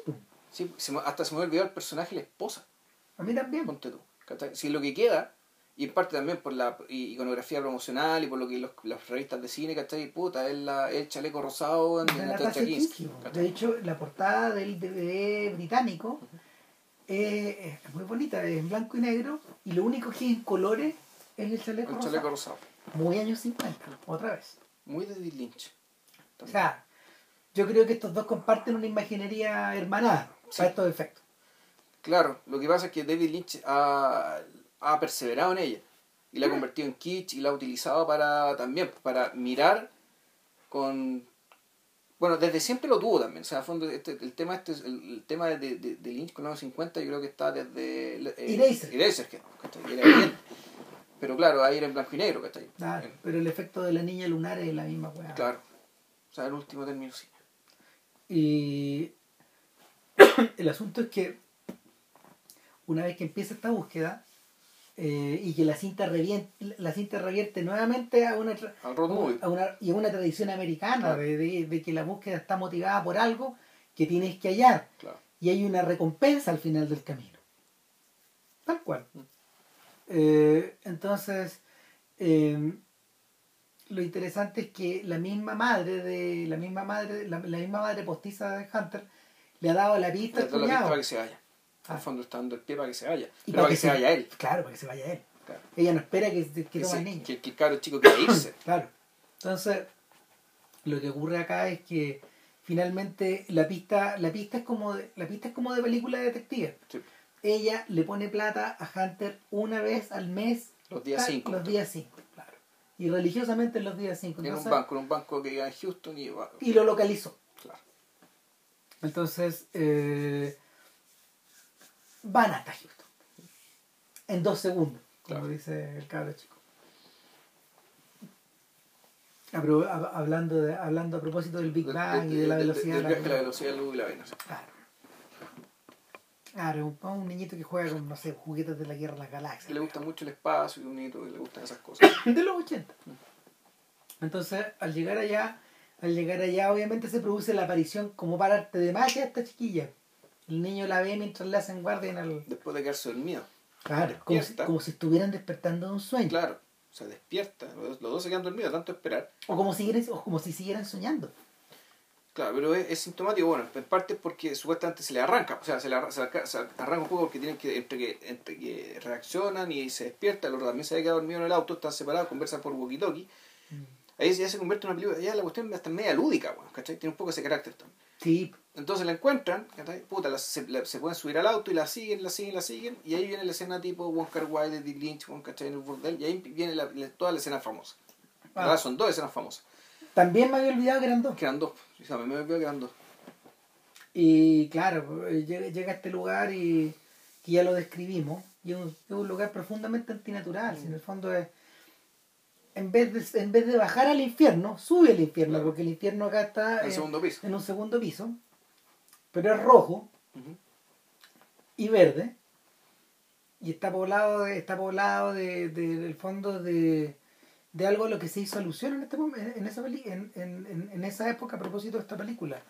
Sí, hasta se me olvidó el personaje la esposa, A mí también. ponte tú. ¿cachai? Si lo que queda, y en parte también por la iconografía promocional y por lo que los, las revistas de cine, ¿cachai? Puta, es la, el chaleco rosado en en Natasha Kinski. ¿cachai? De hecho, la portada del DVD británico eh, es muy bonita, es en blanco y negro, y lo único que es en colores es el chaleco, El rosado. chaleco rosado. Muy años 50, otra vez. Muy de David Lynch. O sea, yo creo que estos dos comparten una imaginería hermanada Sí. para estos efectos. Claro, lo que pasa es que David Lynch ha, ha perseverado en ella y Mm. la ha convertido en kitsch y la ha utilizado para también para mirar con bueno desde siempre lo tuvo también o sea a fondo este, el tema este es- el, el tema de, de, de Lynch con los años 50 yo creo que está desde eh, Eraser. ¿cachai? Y era evidente. pero claro ahí era en blanco y negro ¿cachai? Claro, Eh, pero el efecto de la niña lunar es la misma weá. claro o sea el último término sí Y el asunto es que una vez que empieza esta búsqueda eh, y que la cinta revierte, la cinta revierte nuevamente a una, al road a una y a una tradición americana Claro. de, de- de que la búsqueda está motivada por algo que tienes que hallar claro y hay una recompensa al final del camino. Tal cual. Mm. Eh, entonces, eh, lo interesante es que la misma madre de la misma madre la, la misma madre postiza de Hunter le ha dado la pista al da la pista cuñado. para que se vaya Ah. al fondo está dando el pie para que se vaya Y pero para que se vaya él Claro, para que se vaya él. claro. Ella no espera que, que que, tome al niño. que, que el cabro chico quiera irse Claro. Entonces, lo que ocurre acá es que finalmente la pista, la pista es como de, la pista es como de película de detective. Sí. Ella le pone plata a Hunter una vez al mes. Los días tal, cinco. Los días 5, claro. Y religiosamente en los días 5. en un banco, en un banco que queda en Houston y va- Y lo localizó. claro. Entonces, eh, van hasta Houston. En dos segundos, como Claro. dice el cabro chico. Hablando, de, hablando a propósito del Big De- Bang y de la velocidad. de la- de la velocidad de luz y la sí. Claro. Claro, un, un niñito que juega con, no sé, juguetes de la Guerra de las Que Galaxias. le gusta mucho el espacio y un hito, que le gustan esas cosas. de los 80. Entonces, al llegar allá, al llegar allá, obviamente se produce la aparición como para arte de magia esta chiquilla. El niño la ve mientras le hacen guardia en el. Después de quedarse dormido. Claro, como si, como si estuvieran despertando de un sueño. Claro, se despierta. Los, los dos se quedan dormidos, tanto esperar. O como si o como si siguieran soñando. Claro, pero es, es sintomático, bueno, en parte porque supuestamente se le arranca, o sea, se le, arra- se le arca- se arranca un poco porque tienen que, entre que, entre que reaccionan y se despierta, el otro también se había quedado dormido en el auto, están separados, conversan por walkie-talkie. Ahí ya se convierte en una película, ya la cuestión hasta media lúdica, bueno, ¿cachai? Tiene un poco ese carácter también. Sí, Entonces la encuentran. Puta, la- se, la- se pueden subir al auto y la siguen, la siguen, la siguen, y ahí viene la escena tipo Wonka Wai de Dick Lynch, ¿cachai? En el burdel, y ahí viene la- toda la escena famosa. Ah. Ahora son dos escenas famosas. también me había olvidado que eran dos. Quedan dos, o sea, me olvidó que eran dos. Y claro, eh, llega, llega a este lugar y que ya lo describimos, y es un, es un lugar profundamente antinatural. si en el fondo es, en vez, de, en vez de bajar al infierno, sube al infierno, Claro. porque el infierno acá está En el segundo piso. en un segundo piso, pero es rojo y verde, y está poblado de, está poblado de, de- del fondo de, de algo a lo que se hizo alusión en, este, en, esa, en- en- en esa época a propósito de esta película.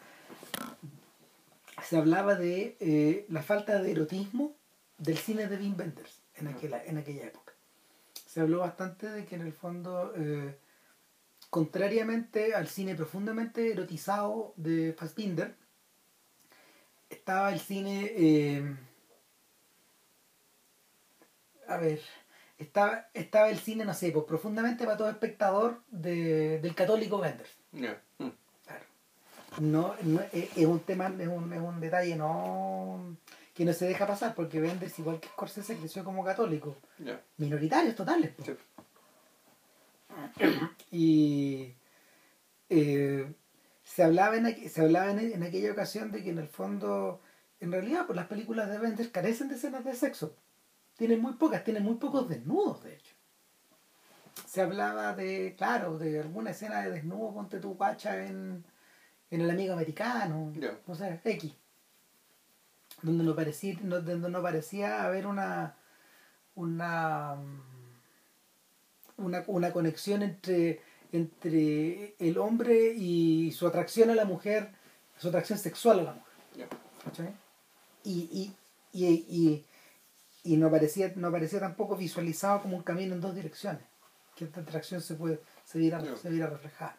Se hablaba de eh, la falta de erotismo del cine de Wim Wenders en aquella, en aquella época. Se habló bastante de que en el fondo, eh, contrariamente al cine profundamente erotizado de Fassbinder, estaba el cine... eh, a ver, estaba, estaba el cine, no sé, pues profundamente para todo espectador de, del católico Wenders. Ya. Mm. Claro. No, no, es, es un tema, es un, es un detalle no que no se deja pasar, porque Wenders, igual que Scorsese, creció como católico. Ya. Minoritarios totales. Sí. Y eh, se hablaba, en, se hablaba en, en aquella ocasión de que en el fondo, en realidad, pues las películas de Wenders carecen de escenas de sexo. Tienen muy pocas, tienen muy pocos desnudos, de hecho. se hablaba de, claro, de alguna escena de desnudo, ponte tu pacha en, en El Amigo Americano, no sé, X. Donde no parecía, no- donde no parecía haber una, una, una, una conexión entre, entre el hombre y su atracción a la mujer, su atracción sexual a la mujer. ¿cachai? Y, y, y, y, y no parecía, no parecía tampoco visualizado como un camino en dos direcciones, que esta atracción se puede, se viera, se viera reflejada.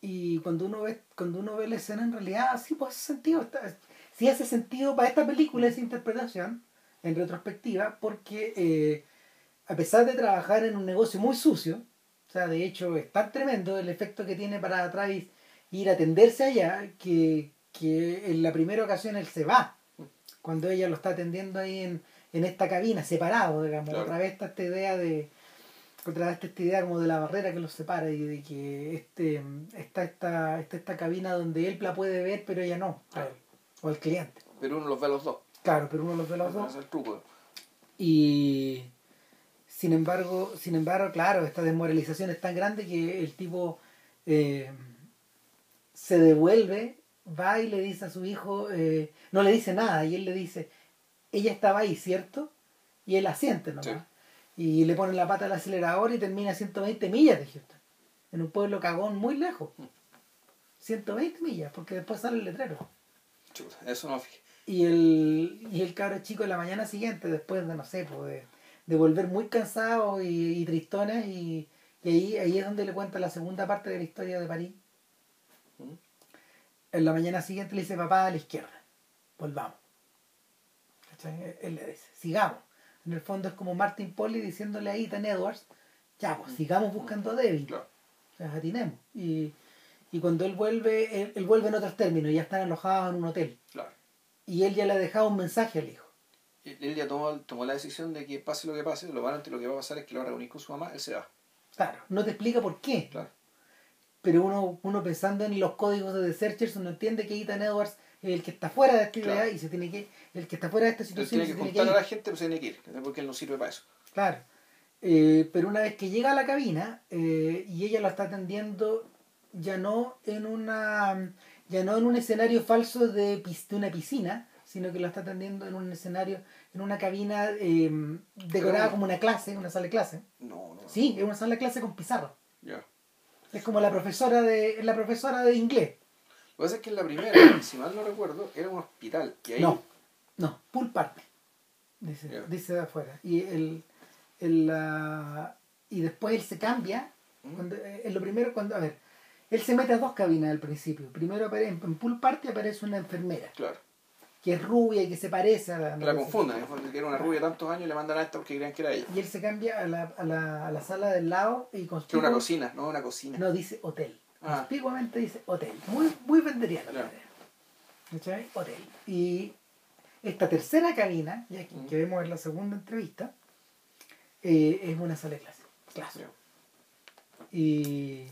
Y cuando uno ve, cuando uno ve la escena en realidad, sí, pues hace sentido. está- sí hace sentido para esta película esa interpretación, en retrospectiva, porque eh, a pesar de trabajar en un negocio muy sucio, o sea, de hecho es tan tremendo el efecto que tiene para Travis ir a atenderse allá, que, que en la primera ocasión él se va, cuando ella lo está atendiendo ahí en, en esta cabina, separado, digamos, Claro. otra vez está esta idea de otra vez esta idea como de la barrera que los separa y de que este está esta, está esta cabina donde él la puede ver pero ella no, él, o al cliente. Pero uno los ve a los dos. Claro, pero uno los ve a los dos. es el truco. Y sin embargo, sin embargo, claro, esta desmoralización es tan grande que el tipo eh, se devuelve, va y le dice a su hijo, eh, no le dice nada, y él le dice, ella estaba ahí, ¿cierto? Y él asiente nomás. Sí. Y le pone la pata al acelerador y termina a 120 millas de Houston. En un pueblo cagón muy lejos. 120 millas, porque después sale el letrero. Chuta, eso no. Y el, y el cabro chico en la mañana siguiente, después de, no sé, pues, de, de volver muy cansado y, y tristones, y, y ahí, ahí es donde le cuenta la segunda parte de la historia de París. ¿Mm? En la mañana siguiente le dice, papá, a la izquierda, volvamos. ¿Cachai? Él le dice, sigamos. En el fondo es como Martin Polly diciéndole a Ethan Edwards, ya, pues sigamos buscando a Debbie. Claro. O sea, atinemos. Y, y cuando él vuelve, él, él vuelve en otros términos, ya están alojados en un hotel. Claro. Y él ya le ha dejado un mensaje al hijo. Él ya tomó, tomó la decisión de que pase lo que pase, lo, van, lo que va a pasar es que lo va a reunir con su mamá, él se va. Claro, no te explica por qué. Claro. Pero uno, uno pensando en los códigos de The Searchers, uno entiende que Ethan Edwards es el que está fuera de esta idea y se tiene que, el que está fuera de esta Él situación tiene que se tiene que contarle a la gente, pero se tiene que ir, porque él no sirve para eso. Claro. Eh, pero una vez que llega a la cabina eh, y ella lo está atendiendo ya no en una ya no en un escenario falso de, de una piscina, sino que lo está atendiendo en un escenario, en una cabina eh, decorada como una clase, una sala de clase. No, no. Sí, es una sala de clase con pizarra. Ya. Es como la profesora de la profesora de inglés. Lo que pasa es que en la primera, si mal no recuerdo, era un hospital. Y ahí, No, no, pool party. Dice, dice de afuera. Y el, el, la- y después él se cambia. ¿Mm? Cuando, eh, en lo primero, cuando, a ver, él se mete a dos cabinas al principio. Primero apare- en, pool party aparece una enfermera, Claro. que es rubia y que se parece a la. La confunden, que era una rubia tantos años y le mandan a esta porque creían que era ella. Y él se cambia a la, a la, a la sala del lado y Que era una cocina, no una cocina. No, dice hotel. Ah. Conspicuamente dice hotel. Muy, muy venderiana la Claro. ¿Cachai? Hotel. Y esta tercera cabina, ya que, Mm. que vemos en la segunda entrevista, eh, es una sala de clase. clase. Y,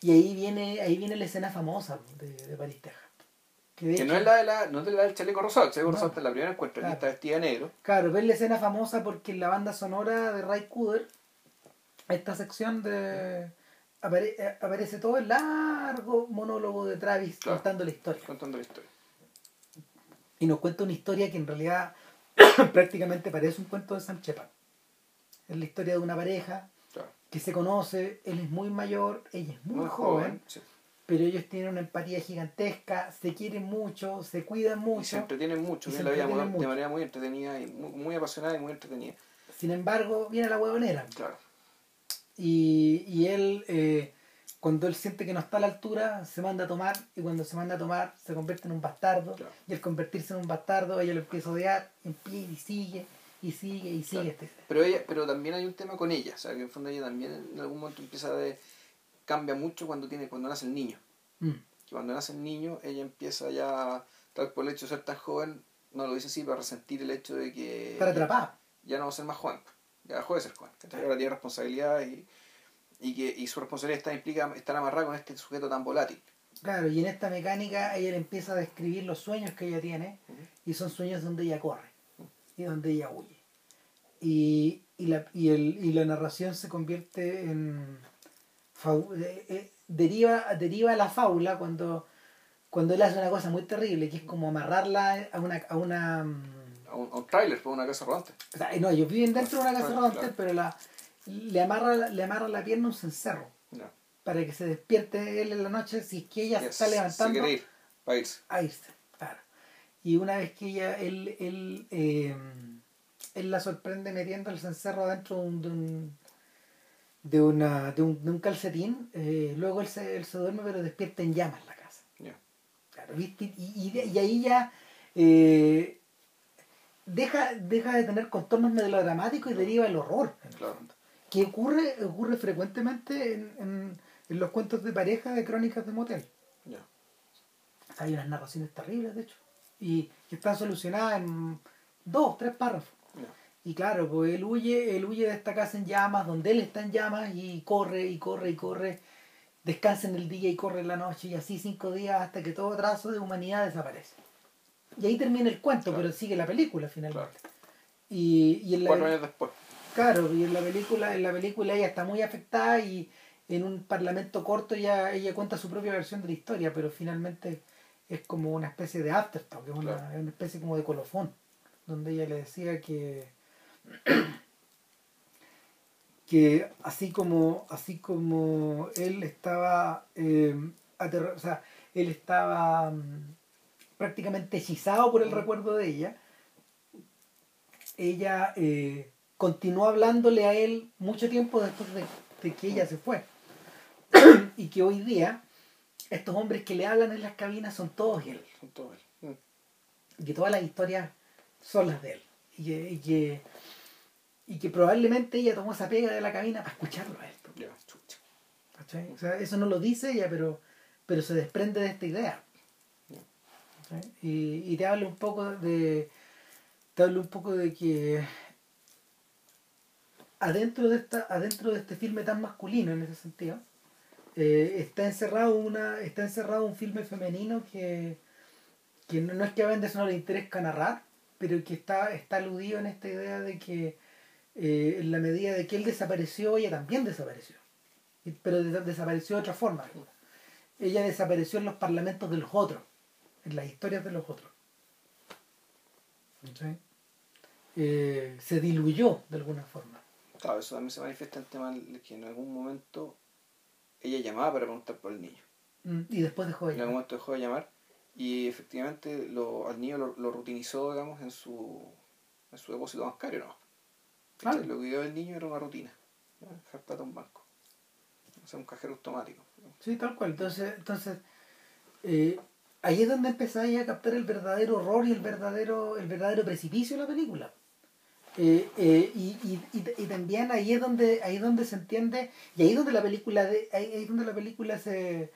y ahí viene ahí viene la escena famosa de, de París, Texas. Que, de Que no es la, de la, no es la del chaleco rosado, el chaleco No. rosado en la primera encuentro, Claro. está vestida de negro. Claro, ves la escena famosa porque en la banda sonora de Ray Cooder, esta sección de apare- eh, aparece todo el largo monólogo de Travis Claro. contando la historia. contando la historia. Y nos cuenta una historia que en realidad prácticamente parece un cuento de Sam Shepard. Es la historia de una pareja. Que se conoce, él es muy mayor, ella es muy, joven, sí. pero ellos tienen una empatía gigantesca, se quieren mucho, se cuidan Y mucho. se entretienen mucho, Y se ven la vida mo- de manera muy entretenida y muy, muy apasionada y muy entretenida. Sin embargo, viene la huevonera. Claro. Y, y él, eh, cuando él siente que no está a la altura, se manda a tomar, y cuando se manda a tomar, se convierte en un bastardo. Claro. Y al convertirse en un bastardo, ella lo empieza a odiar, en pie, y sigue, y sigue, y sigue. Claro. Este, Pero ella, pero también hay un tema con ella, o sea que en el fondo ella también en algún momento empieza de cambia mucho cuando tiene, cuando nace el niño. Mm, cuando nace el niño, ella empieza ya, tal por el hecho de ser tan joven, no lo dice así para resentir el hecho de que Estar atrapado. ya no va a ser más joven, ya dejó de ser joven, ¿cachai? ahora tiene responsabilidad y, y que y su responsabilidad está implica estar amarrada con este sujeto tan volátil. Claro, y en esta mecánica ella le empieza a describir los sueños que ella tiene, y son sueños donde ella corre, y donde ella huye. Y, y la, y el, y la narración se convierte en fau- eh, eh, deriva, deriva a la fábula cuando, cuando él hace una cosa muy terrible, que es como amarrarla a una, a una A un, a un trailer, fue una casa rodante. o sea, no, ellos viven dentro de una casa rodante, claro. pero la, le amarra la- le amarra la pierna a un cencerro Ya. para que se despierte él en la noche si es que ella se Yes, está Si levantando quiere ir, va a irse. a irse. Y una vez que ella, él, él, eh, él la sorprende metiendo el cencerro dentro de un, de un, de una, de un, de un calcetín, eh, luego él se, él se duerme pero despierta en llamas la casa. Claro, ¿viste? Y, y, ahí ya eh, deja, deja de tener contornos melodramáticos y deriva el horror. en el Claro. fondo. Que ocurre, ocurre frecuentemente en, en, en los cuentos de pareja de crónicas de motel. Ya. Hay unas narraciones terribles, de hecho. Y que están solucionadas en dos, tres párrafos. Y claro, pues él huye, él huye de esta casa en llamas, donde él está en llamas, y corre, y corre, y corre. Descansa en el día y corre en la noche, y así cinco días hasta que todo trazo de humanidad desaparece. Y ahí termina el cuento, Claro. pero sigue la película finalmente. Claro. Y, y en la, Cuatro años después. Claro, y en la película, en la película ella está muy afectada y en un parlamento corto ya ella cuenta su propia versión de la historia, pero finalmente es como una especie de aftertalk, es una, Claro. es una especie como de colofón, donde ella le decía que que así como así como él estaba eh, aterro- o sea, él estaba mm, prácticamente hechizado por el recuerdo de ella, ella eh, continuó hablándole a él mucho tiempo después de, de que ella se fue. y que hoy día estos hombres que le hablan en las cabinas son todos él. Son todos él. Mm. Y que todas las historias son las de él. Y que, y que, y que probablemente ella tomó esa pega de la cabina para escucharlo a él. ¿cachai? O sea, eso no lo dice ella, pero, pero se desprende de esta idea. Y, y te habla un poco de. Te habla un poco de que adentro de esta, adentro de este filme tan masculino en ese sentido, eh, está encerrado una, está encerrado un filme femenino que, que no, no es que a Bendes no le interesa narrar, pero que está, está aludido en esta idea de que eh, en la medida de que él desapareció, ella también desapareció. Pero des- desapareció de otra forma. Ella desapareció en los parlamentos de los otros, en las historias de los otros. Eh, se diluyó de alguna forma. Claro, eso también se manifiesta en tema de que en algún momento ella llamaba para preguntar por el niño. Mm, Y después dejó de En algún llamar. momento dejó de llamar y efectivamente lo, al niño lo, lo rutinizó, digamos, en su, en su depósito bancario, ¿no? Claro. Lo que dio el niño era una rutina. ¿no? Dejar plata un banco. O sea, un cajero automático. ¿no? Sí, tal cual. Entonces, entonces eh, ahí es donde empezáis a captar el verdadero horror y el verdadero, el verdadero precipicio de la película. Eh, eh, y, y, y, y también ahí es donde ahí es donde se entiende y ahí es donde la película de, ahí, ahí es donde la película se,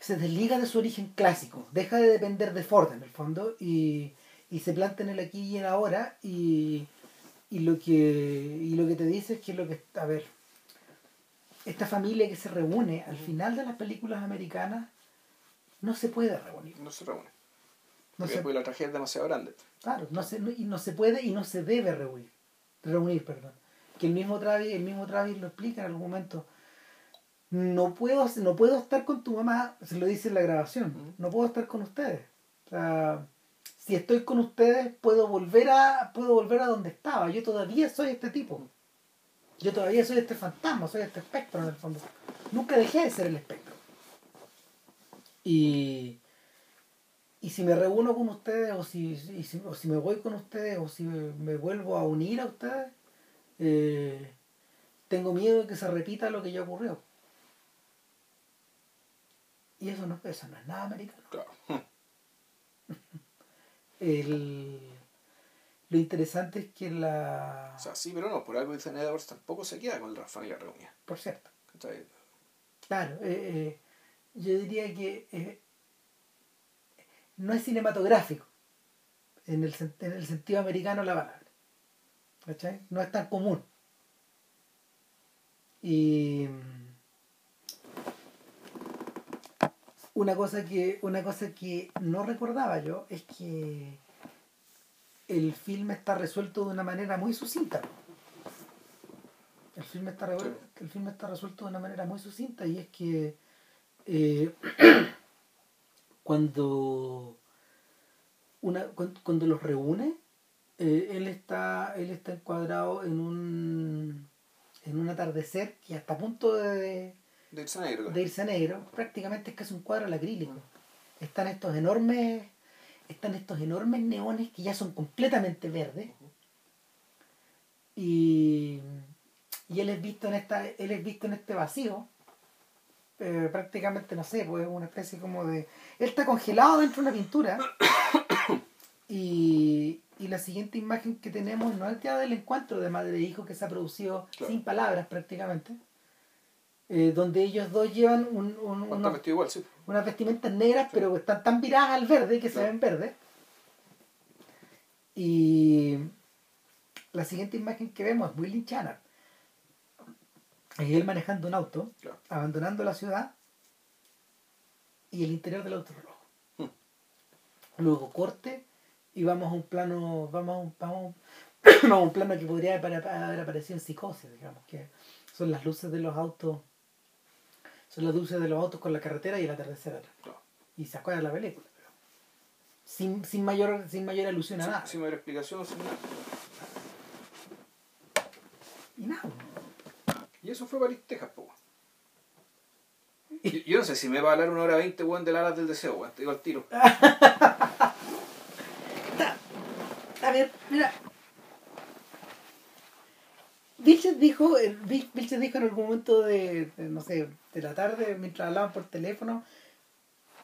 se desliga de su origen clásico deja de depender de Ford en el fondo y, y se planta en el aquí y el ahora y, y lo que y lo que te dice es que lo que a ver esta familia que se reúne al final de las películas americanas no se puede reunir No se reúne. no porque se, porque la tragedia es demasiado grande. Claro, no se, no- y no se puede y no se debe reunir, reunir, perdón. Que el mismo Travis, el mismo Travis lo explica en algún momento. No puedo, no puedo estar con tu mamá, se lo dice en la grabación, no puedo estar con ustedes. O sea, si estoy con ustedes, puedo volver a, puedo volver a donde estaba. Yo todavía soy este tipo. Yo todavía soy este fantasma, soy este espectro en el fondo. Nunca dejé de ser el espectro. Y, y si me reúno con ustedes, o si, y si- o si me voy con ustedes, o si me, vuelvo a unir a ustedes, eh, tengo miedo de que se repita lo que ya ocurrió. Y eso no, eso no es nada americano. Claro. El, lo interesante es que la... O sea, sí, pero no, por algo Ethan Edwards tampoco se queda con la familia reunida. Por cierto. Claro, eh, eh, yo diría que no es cinematográfico en el, en el sentido americano la palabra. ¿Cachai? No es tan común. Y una cosa que, una cosa que no recordaba yo es que el filme está resuelto de una manera muy sucinta. El filme está, el filme está resuelto de una manera muy sucinta y es que eh, cuando, una, cuan- cuando los reúne, eh, él, está, él está encuadrado en un, en un atardecer que hasta a punto de, De irse negro. de irse negro, prácticamente es casi un cuadro al acrílico. Están estos enormes, están estos enormes neones que ya son completamente verdes. Y, y él es visto en esta, él es visto en este vacío. Eh, prácticamente no sé, pues una especie como de. Él está congelado dentro de una pintura. y, y la siguiente imagen que tenemos no es ya del encuentro de madre e hijo que se ha producido Claro. sin palabras prácticamente. eh, donde ellos dos llevan un, un- Está unos- vestido igual, sí. unas vestimentas negras, pero están tan viradas al verde que se ven verdes. Y la siguiente imagen que vemos es muy linchana. Es él manejando un auto, Claro. abandonando la ciudad y el interior del auto rojo. Luego corte y vamos a un plano, vamos a un, vamos, a un- plano que podría haber haber aparecido en psicosis, digamos, que son las luces de los autos, son las luces de los autos con la carretera y el atardecer atrás. Claro. Y se acuerda la película. Sin, sin mayor, sin mayor alusión a Sin, nada. sin mayor explicación, sin nada. Y nada. Y eso fue París, Texas, po. Yo, yo no sé si me va a hablar una hora veinte, weón, del alas del deseo, weón. Te digo al tiro. A ver, mira. Vilches dijo, eh, Vil- Vilches dijo en algún momento de, de, no sé, de la tarde, mientras hablaban por teléfono,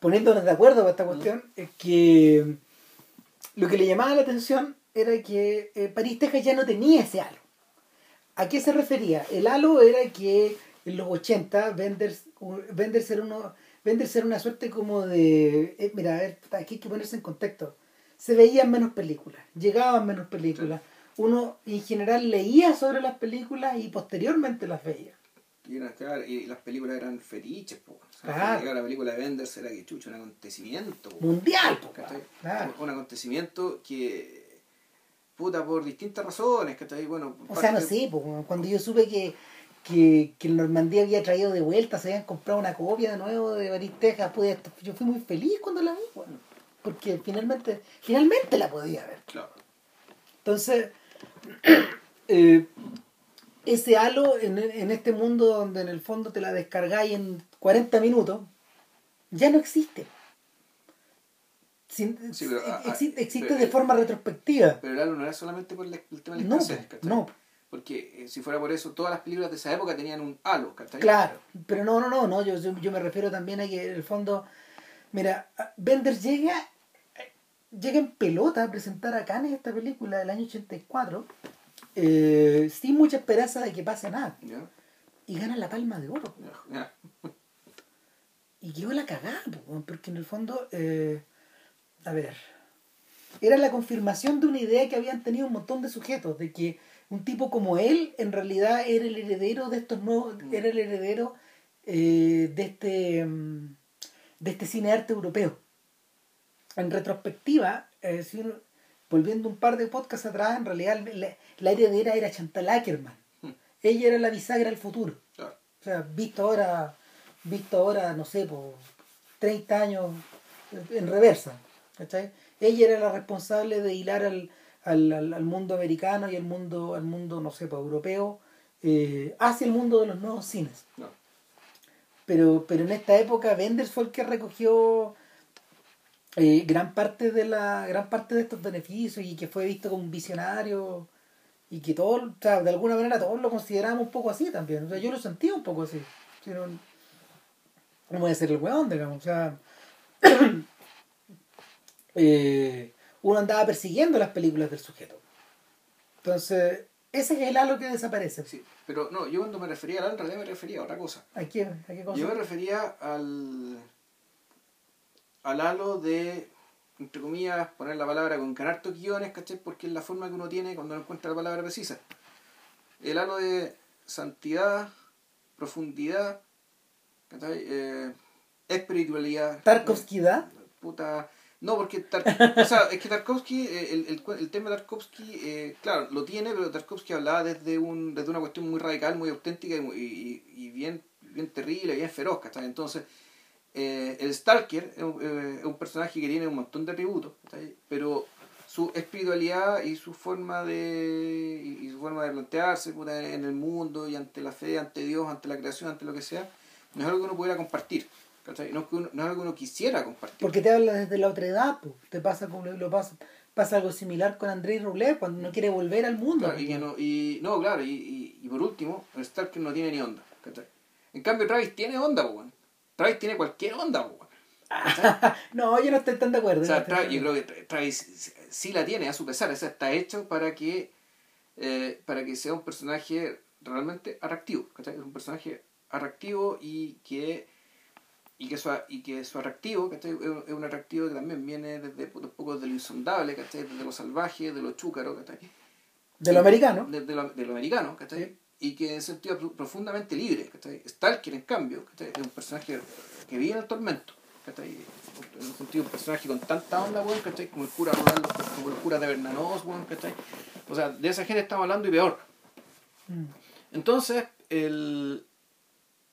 poniéndonos de acuerdo con esta cuestión, es que lo que le llamaba la atención era que eh, París, Texas ya no tenía ese halo. ¿A qué se refería? El halo era que en los 80 Wenders, Wenders, era, uno, Wenders era una suerte como de... eh, mira, a ver, aquí hay que ponerse en contexto. Se veían menos películas, llegaban menos películas. Uno en general leía sobre las películas y posteriormente las veía. Y, claro, y las películas eran fetiches, po. O sea, Claro. la película de Benders era que chucho, un acontecimiento, po. Mundial, po, claro. Un acontecimiento que, puta, por distintas razones, ¿cachai? Bueno, O sea, no sé, po, cuando yo supe que, que, que Normandía había traído de vuelta, se habían comprado una copia de nuevo de París, Texas, pues, yo fui muy feliz cuando la vi, weón. porque finalmente, finalmente la podía ver. Claro. Entonces, eh, ese halo en, en este mundo donde en el fondo te la descargáis en 40 minutos, ya no existe. Sin- Sí, pero, ah, ah, existe pero, de eh, forma retrospectiva. Pero el no era solamente por la- el tema de la No, ¿cachai? no, Porque eh, si fuera por eso, todas las películas de esa época tenían un halo, ¿cachai? claro. Pero no, no, no, no yo, yo, yo me refiero también a que en el fondo, mira, Bender llega, llega en pelota a presentar a Cannes esta película del año 84, eh, sin mucha esperanza de que pase nada. Y gana la palma de oro. Y quedó la cagada, porque en el fondo, eh, a ver, era la confirmación de una idea que habían tenido un montón de sujetos, de que un tipo como él en realidad era el heredero de estos nuevos, era el heredero eh, de este mm, de este cine arte europeo. En retrospectiva, eh, si uno- volviendo un par de podcasts atrás, en realidad la, la heredera era Chantal Ackerman. Mm. Ella era la bisagra del futuro. O sea, visto ahora, visto ahora, no sé, por 30 años en reversa. ¿Cachai? Ella era la responsable de hilar al, al, al- al mundo americano y al mundo, al mundo, no sé, pues, europeo, eh, hacia el mundo de los nuevos cines. No. Pero, pero en esta época Benders fue el que recogió eh, gran parte de la, gran parte de estos beneficios y que fue visto como un visionario y que todos, o sea, de alguna manera todos lo consideramos un poco así también. O sea, yo lo sentía un poco así. No voy a ser el weón, digamos. O sea, eh, uno andaba persiguiendo las películas del sujeto. Entonces, ese es el halo que desaparece. Sí, pero no, yo cuando me refería al halo, en realidad me refería a otra cosa. ¿A qué, a qué cosa? Yo me refería al, al halo de, entre comillas, poner la palabra con hartos guiones, ¿cachai? Porque es la forma que uno tiene cuando no encuentra la palabra precisa. El halo de santidad, profundidad, ¿cachai? Eh, espiritualidad. Tarkovskidad. Puta, No, porque Tar- o sea, es que Tarkovsky, eh, el, el, el tema de Tarkovsky, eh, claro, lo tiene, pero Tarkovsky hablaba desde un desde una cuestión muy radical, muy auténtica y, muy- y, y bien, bien terrible, bien feroz, ¿cachai? Entonces, eh, el Stalker es un, eh, un personaje que tiene un montón de atributos, pero su espiritualidad y su forma de y, su forma de plantearse en el mundo y ante la fe, ante Dios, ante la creación, ante lo que sea, no es algo que uno pudiera compartir, ¿cachai? No no es algo que uno quisiera compartir. Porque te habla desde la otra edad, pues. Te pasa como lo pasa, pasa algo similar con Andrei Rublev cuando no quiere volver al mundo. Claro, y, que no, y no, claro, y, y, y por último, el Stalker no tiene ni onda. ¿cachai? En cambio, Travis tiene onda, weón. Travis tiene cualquier onda, weón. no, yo no estoy tan de acuerdo. O sea, no Travis, yo creo que Tra- Travis sí la tiene a su pesar, o sea, está hecho para que, eh, para que sea un personaje realmente atractivo, ¿cachai? Es un personaje atractivo y que y que su, y que su atractivo, ¿cachai? Es es un atractivo que también viene desde un poco de lo insondable, ¿cachai? Desde lo salvaje, de lo chúcaro, ¿cachai? De lo americano. de, de lo, de lo americano, ¿cachai? Y que en ese sentido es profundamente libre, ¿cachai? Stalker, en cambio, ¿cachai? Es un personaje que vive en el tormento, ¿cachai? En un sentido, un personaje con tanta onda, weón, ¿cachai? Como el cura Rolando, como el cura de Bernanos, weón, ¿cachai? O sea, de esa gente estamos hablando y peor. Mm. Entonces, el,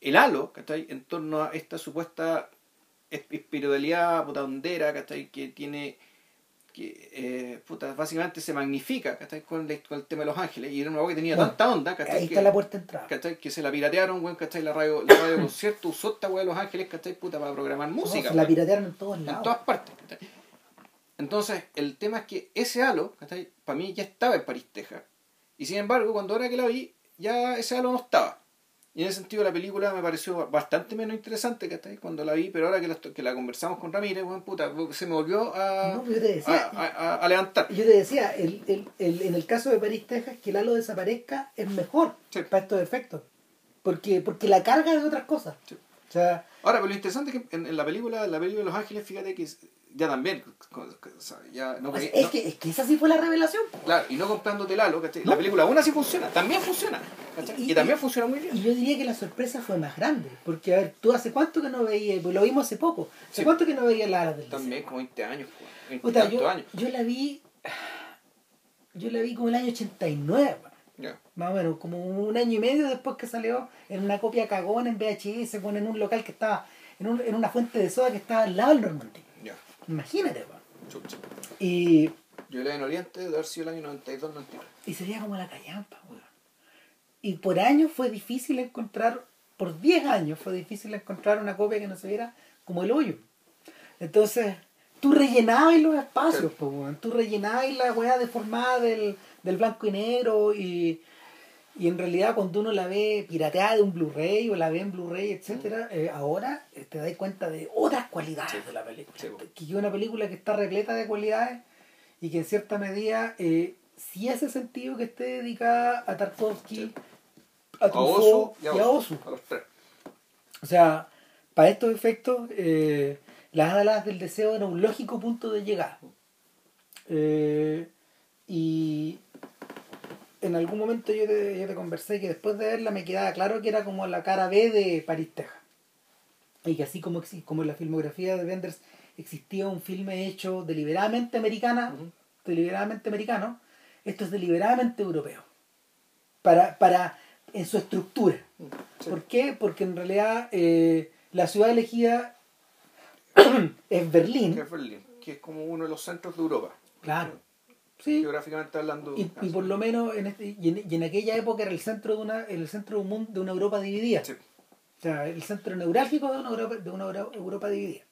el halo, ¿cachai? En torno a esta supuesta esp- espiritualidad puta hondera, ¿cachai? Que tiene, que eh, puta, básicamente se magnifica, ¿cachai? Con, el- con el tema de los ángeles. Y era una voz que tenía Bueno, tanta onda, ¿cachai? Ahí que, está la puerta de entrada. ¿cachai? Que se la piratearon, weón, ¿cachai? La radio, la radio concierto usó esta weá de los ángeles, ¿cachai? Puta, para programar No, música. se la weón piratearon en todos en lados. todas partes. ¿cachai? Entonces, el tema es que ese halo, ¿cachai? para mí ya estaba en París, Texas. Y sin embargo, cuando ahora que la vi, ya ese halo no estaba. Y en ese sentido la película me pareció bastante menos interesante, ¿cachai? Cuando la vi, pero ahora que la, que la conversamos con Ramírez, bueno, puta, se me volvió a, No, yo te a, decía, a- a- a levantar. yo te decía el, el, el- en el caso de París, Texas, que el halo desaparezca es mejor Sí. para estos efectos. Porque, porque la carga es de otras cosas. Sí. O sea, Ahora, pero lo interesante es que en, en la película, en la película de Los Ángeles, fíjate que ya también, o sea, ya no, es, no- que, es que esa sí fue la revelación. Claro, y no comprándote el halo, ¿cachai? La película aún así funciona, también funciona. Y- Y, también funciona muy bien. Y yo diría que la sorpresa fue más grande. Porque, a ver, tú hace cuánto que no veías, pues lo vimos hace poco. ¿Hace Sí. cuánto que no veías la ala del? También como 20 años, pues, 20 Puta, tantos yo, años. yo la vi. Yo la vi como el año 89, weón. Ya. más o menos, como un año y medio después que salió en una copia cagón en VHS, con en un local que estaba, en, un- en una fuente de soda que estaba al lado del Normandí. Imagínate, weón. Y, Yo leí en Oriente de haber sido el año 92, 93. y sería como la callampa, weón. Y por años fue difícil encontrar, por 10 años fue difícil encontrar una copia que no se viera como el hoyo. Entonces, tú rellenabas los espacios, Sí. po, weón. Tú rellenabas la weá deformada del, del blanco y negro y, y en realidad cuando uno la ve pirateada de un Blu-ray o la ve en Blu-ray, etcétera, eh, ahora te das cuenta de otras cualidades Sí. de la película. Sí, que es una película que está repleta de cualidades y que en cierta medida eh, sí hace sentido que esté dedicada a Tarkovsky, Sí. a Truffaut y a Osu. A los tres. O sea, para estos efectos, eh, las alas del deseo era un lógico punto de llegada. Eh, y en algún momento yo te, yo te conversé que después de verla me quedaba claro que era como la cara B de París, Texas. Y que así como, como en la filmografía de Benders existía un filme hecho deliberadamente americana, deliberadamente americano, esto es deliberadamente europeo. Para, para, en su estructura. Sí. ¿Por qué? Porque en realidad eh, la ciudad elegida es Berlín. Que es Berlín, que es como uno de los centros de Europa. Claro. Sí. Geográficamente hablando. Y, y por lo menos en, este, y en, y en aquella época era el centro de una, el centro de un mundo, de una Europa dividida. Sí. O sea, el centro neurálgico de una Europa, de una Euro- Europa dividida.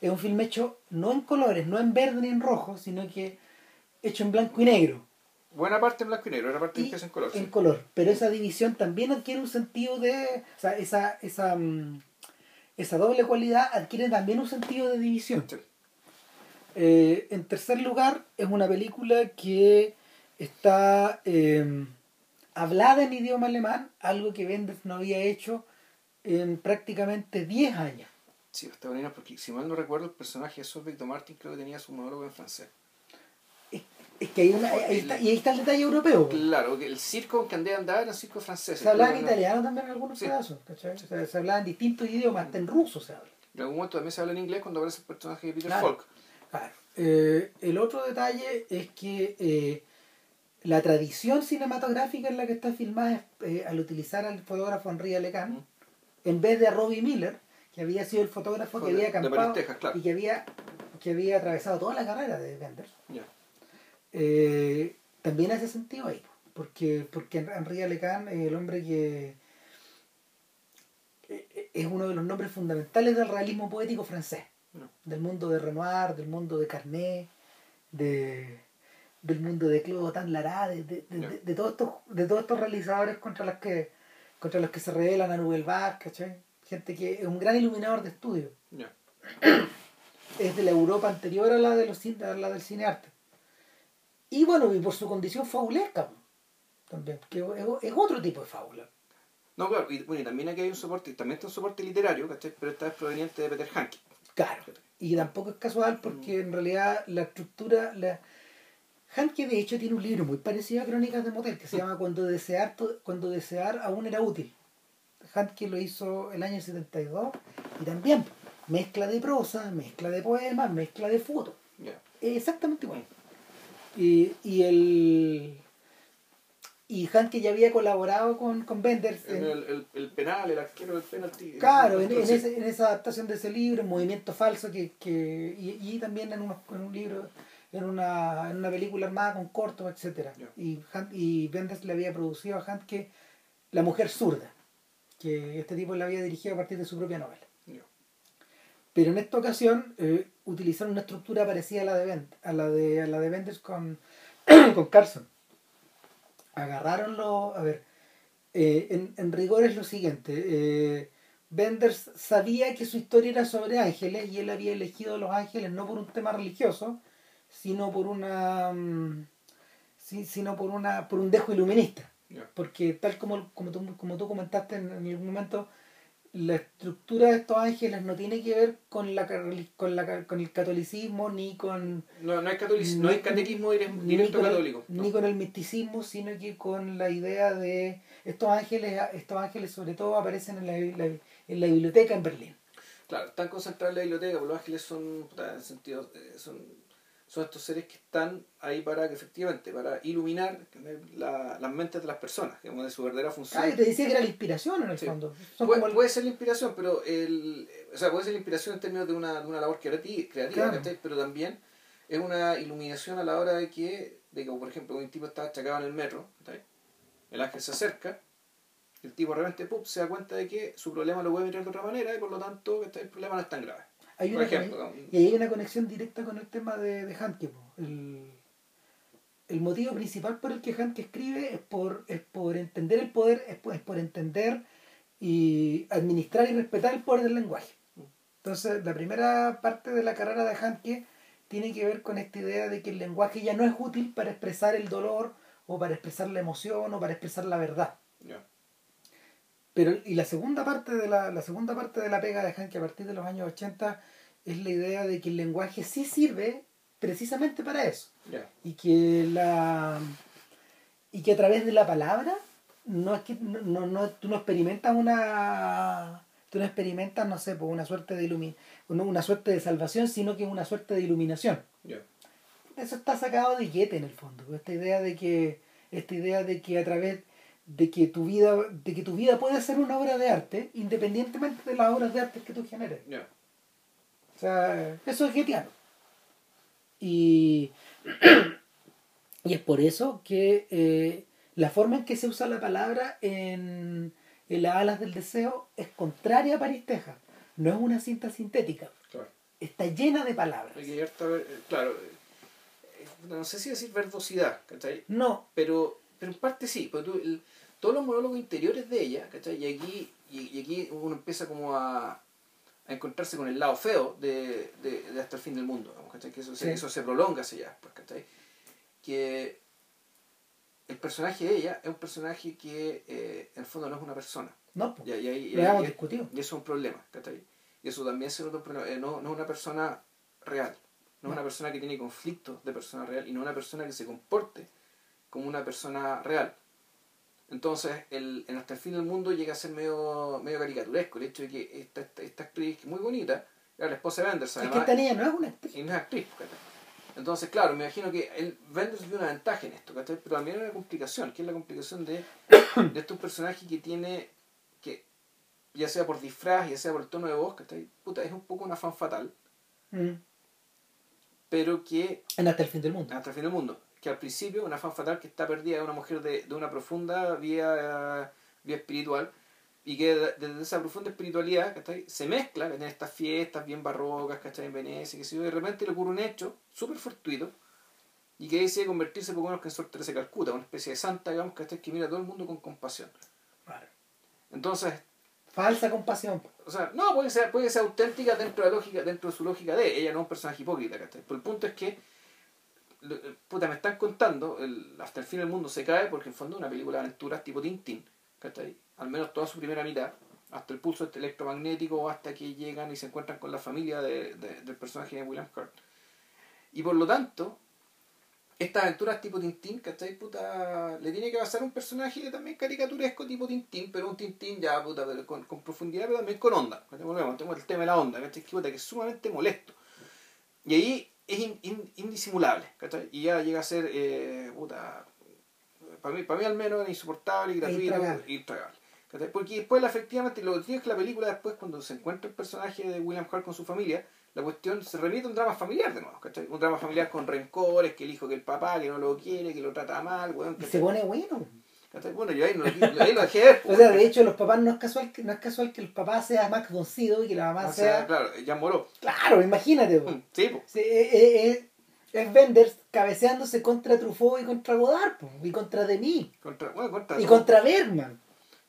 Es un film hecho no en colores, no en verde ni en rojo, sino que hecho en blanco y negro. Buena parte en blanco y negro, otra parte y empieza en color. sí. en color. Pero esa división también adquiere un sentido de. O sea, esa, esa, mm, esa doble cualidad adquiere también un sentido de división. Sí. Eh, en tercer lugar, es una película que está eh, hablada en idioma alemán, algo que Benders no había hecho en prácticamente 10 años. Sí, está bonita porque si mal no recuerdo el personaje de Solveig Martin creo que tenía su monólogo en francés. Es, es que hay una, ahí está, y ahí está el detalle europeo. Claro, que el circo que andé andaba era el circo francés. Se hablaba en italiano también en algunos Sí. pedazos, ¿cachai? O sea, se hablaba en distintos idiomas, hasta en ruso se habla. En algún momento también se habla en inglés cuando aparece el personaje de Peter Claro. Falk. Claro. Eh, el otro detalle es que eh, la tradición cinematográfica en la que está filmada es, eh, al utilizar al fotógrafo Henri Mm. En vez de Robbie Miller, que había sido el fotógrafo que había acampado Texas, claro. y que había, que había atravesado toda la carrera de Benders, Ya. eh, también hace sentido ahí, porque, porque Henri Lecan es el hombre que eh, es uno de los nombres fundamentales del realismo poético francés, No. del mundo de Renoir, del mundo de Carnet, de, del mundo de Claude Tan Lara, de, de- de todos estos, de todos estos realizadores contra los que contra los que se rebelan a Nouvelle Vague, ¿cachai? Gente que es un gran iluminador de estudio Ya. es de la Europa anterior a la de los a la del cinearte. Y bueno, y por su condición fabulesca po, también, que es, es otro tipo de fábula. No, claro, y, bueno, y también aquí hay un soporte, también está un soporte literario, ¿cachai? Pero esta es proveniente de Peter Hanke. Claro. Y tampoco es casual porque en realidad la estructura, la Hanke de hecho tiene un libro muy parecido a Crónicas de Motel que se llama Cuando desear cuando desear aún era útil. Hanke lo hizo el año 72 y también mezcla de prosa, mezcla de poemas, mezcla de fotos. Es exactamente igual. Y, y el y Hanke ya había colaborado con, con Benders en- el, el- el penal, el arquero del penalti. Claro, en, en ese- en esa adaptación de ese libro, en Movimiento Falso, que, que, y, y también en, unos- en un libro, en una, en una película armada con cortos, etcétera Ya. Y, Hunt- y Benders le había producido a Hunt que La Mujer Zurda, que este tipo le había dirigido a partir de su propia novela. Pero en esta ocasión eh, utilizaron una estructura parecida a la de Bend, a la de, a la de Benders con, con Carson. Agarraron lo. A ver, eh, en, en rigor es lo siguiente. Eh, Benders sabía que su historia era sobre ángeles y él había elegido a los ángeles no por un tema religioso, sino por una. mm, sino por una por un dejo iluminista. Porque tal como, como, tú, como tú comentaste en, en algún momento, la estructura de estos ángeles no tiene que ver con la con, la, con el catolicismo ni con No, no hay, catolicismo, no hay catequismo ni con, el, católico. no. ni con el misticismo sino que con la idea de estos ángeles estos ángeles sobre todo aparecen en la, la- en la biblioteca en Berlín Claro, están concentrados en la biblioteca, porque los ángeles son, en sentido, eh, son, son estos seres que están ahí para que efectivamente, para iluminar la- las mentes de las personas, digamos, de su verdadera función. ah, yo te decía que era la inspiración en el Sí. fondo puede, como el- puede ser la inspiración, pero el, o sea, puede ser la inspiración en términos de una, de una labor creati- creativa, Claro. pero también es una iluminación a la hora de que, de que por ejemplo, un tipo está achacado en el metro, el ángel se acerca, el tipo de repente ¡pup! se da cuenta de que su problema lo puede mirar de otra manera y por lo tanto el problema no es tan grave. Hay una ejemplo, y hay una conexión directa con el tema de, de Handke po. el, el motivo principal por el que Handke escribe es por es por entender el poder es por, es por entender y administrar y respetar el poder del lenguaje Entonces, la primera parte de la carrera de Handke tiene que ver con esta idea de que el lenguaje ya no es útil para expresar el dolor o para expresar la emoción o para expresar la verdad. Pero y la segunda parte de la, la segunda parte de la pega de Handke a partir de los años 80 es la idea de que el lenguaje sí sirve precisamente para eso Ya. y que la y que a través de la palabra no es que no, no, tú no experimentas una tú no experimentas no sé pues una suerte de ilumi- una suerte de salvación sino que una suerte de iluminación Ya. eso está sacado de Goethe en el fondo esta idea de que esta idea de que a través de que tu vida de que tu vida puede ser una obra de arte independientemente de las obras de arte que tú generes o sea, eso es Goetheano. Y, y es por eso que eh, la forma en que se usa la palabra en, en las alas del deseo es contraria a París, Texas. No es una cinta sintética. Claro. Está llena de palabras. Eh, claro, eh, no sé si decir verdosidad, ¿cachai? No, pero pero en parte sí porque tú- el- todos los monólogos interiores de ella ¿cachai? y aquí y, y aquí uno empieza como a, a encontrarse con el lado feo de, de, de hasta el fin del mundo ¿cachai? que eso, se- Sí. eso se prolonga hacia allá pues, ¿cachai? que el personaje de ella es un personaje que eh, en el fondo no es una persona no, pues, y, y- y- lo hemos y- discutido. y eso es un problema ¿cachai? y eso también se nota un problema eh, no, no es una persona real no es una persona que tiene conflictos de persona real y no es una persona que se comporte como una persona real. Entonces, el, en Hasta el fin del mundo llega a ser medio, medio caricaturesco el hecho de que esta, esta, esta actriz que es muy bonita, Era la esposa de Benders, Es además. que esta niña no es una actriz. y no es actriz. Entonces, claro, me imagino que el Benders vio una ventaja en esto, ¿cachai? pero también hay una complicación, que es la complicación de, de este un personaje que tiene, que ya sea por disfraz, ya sea por el tono de voz, ¿cachai? Puta, es un poco una fan fatal, Mm. pero que En Hasta el fin del mundo. hasta el fin del mundo. Que al principio una fan fatal que está perdida es una mujer de, de una profunda vía, vía espiritual y que de- desde esa profunda espiritualidad ¿cachai? se mezcla en estas fiestas bien barrocas ¿cachai? en Venecia, que si de repente le ocurre un hecho súper fortuito y que decide convertirse poco menos que en Sor Teresa de Calcuta, una especie de santa digamos, ¿cachai? que mira a todo el mundo con compasión. Entonces, Falsa compasión. o sea, no, puede ser, puede ser auténtica dentro de la lógica, dentro de su lógica de ella, no un personaje hipócrita, ¿cachai? Pero el punto es que, puta, me están contando, hasta el fin del mundo se cae, porque en fondo es una película de aventuras tipo Tintín, ¿cachai? Al menos toda su primera mitad, hasta el pulso este electromagnético, hasta que llegan y se encuentran con la familia de- de- del personaje de William Hurt. Y por lo tanto, estas aventuras tipo Tintín, ¿cachai? Puta, le tiene que pasar un personaje también caricaturesco tipo Tintín, pero un Tintín ya, puta, con, profundidad, pero también con onda. Volvemos, tenemos el tema de la onda, ¿cachai? Que, puta, que es sumamente molesto. Y ahí es in- in- indisimulable, ¿cachai? Y ya llega a ser, eh, puta, para mí, para mí al menos insoportable y gratuito e intragable. ¿cachai? Porque después, efectivamente, lo que tiene es que la película después, cuando se encuentra el personaje de William Hart con su familia, la cuestión se remite a un drama familiar de nuevo, ¿cachai? Un drama familiar con rencores, que el hijo, que el papá, que no lo quiere, que lo trata mal, weón, se pone bueno. Bueno, yo ahí, no, ahí lo dejé O sea, de hecho, los papás no es casual que, no es casual que el papá sea von Sydow y que la mamá o sea, sea. claro, ya moró. Claro, imagínate. po. Sí, pues. Sí, eh, eh, eh, es Benders cabeceándose contra Truffaut y contra Godard, po, y contra Denis, Contra, bueno, contra y contra Bergman.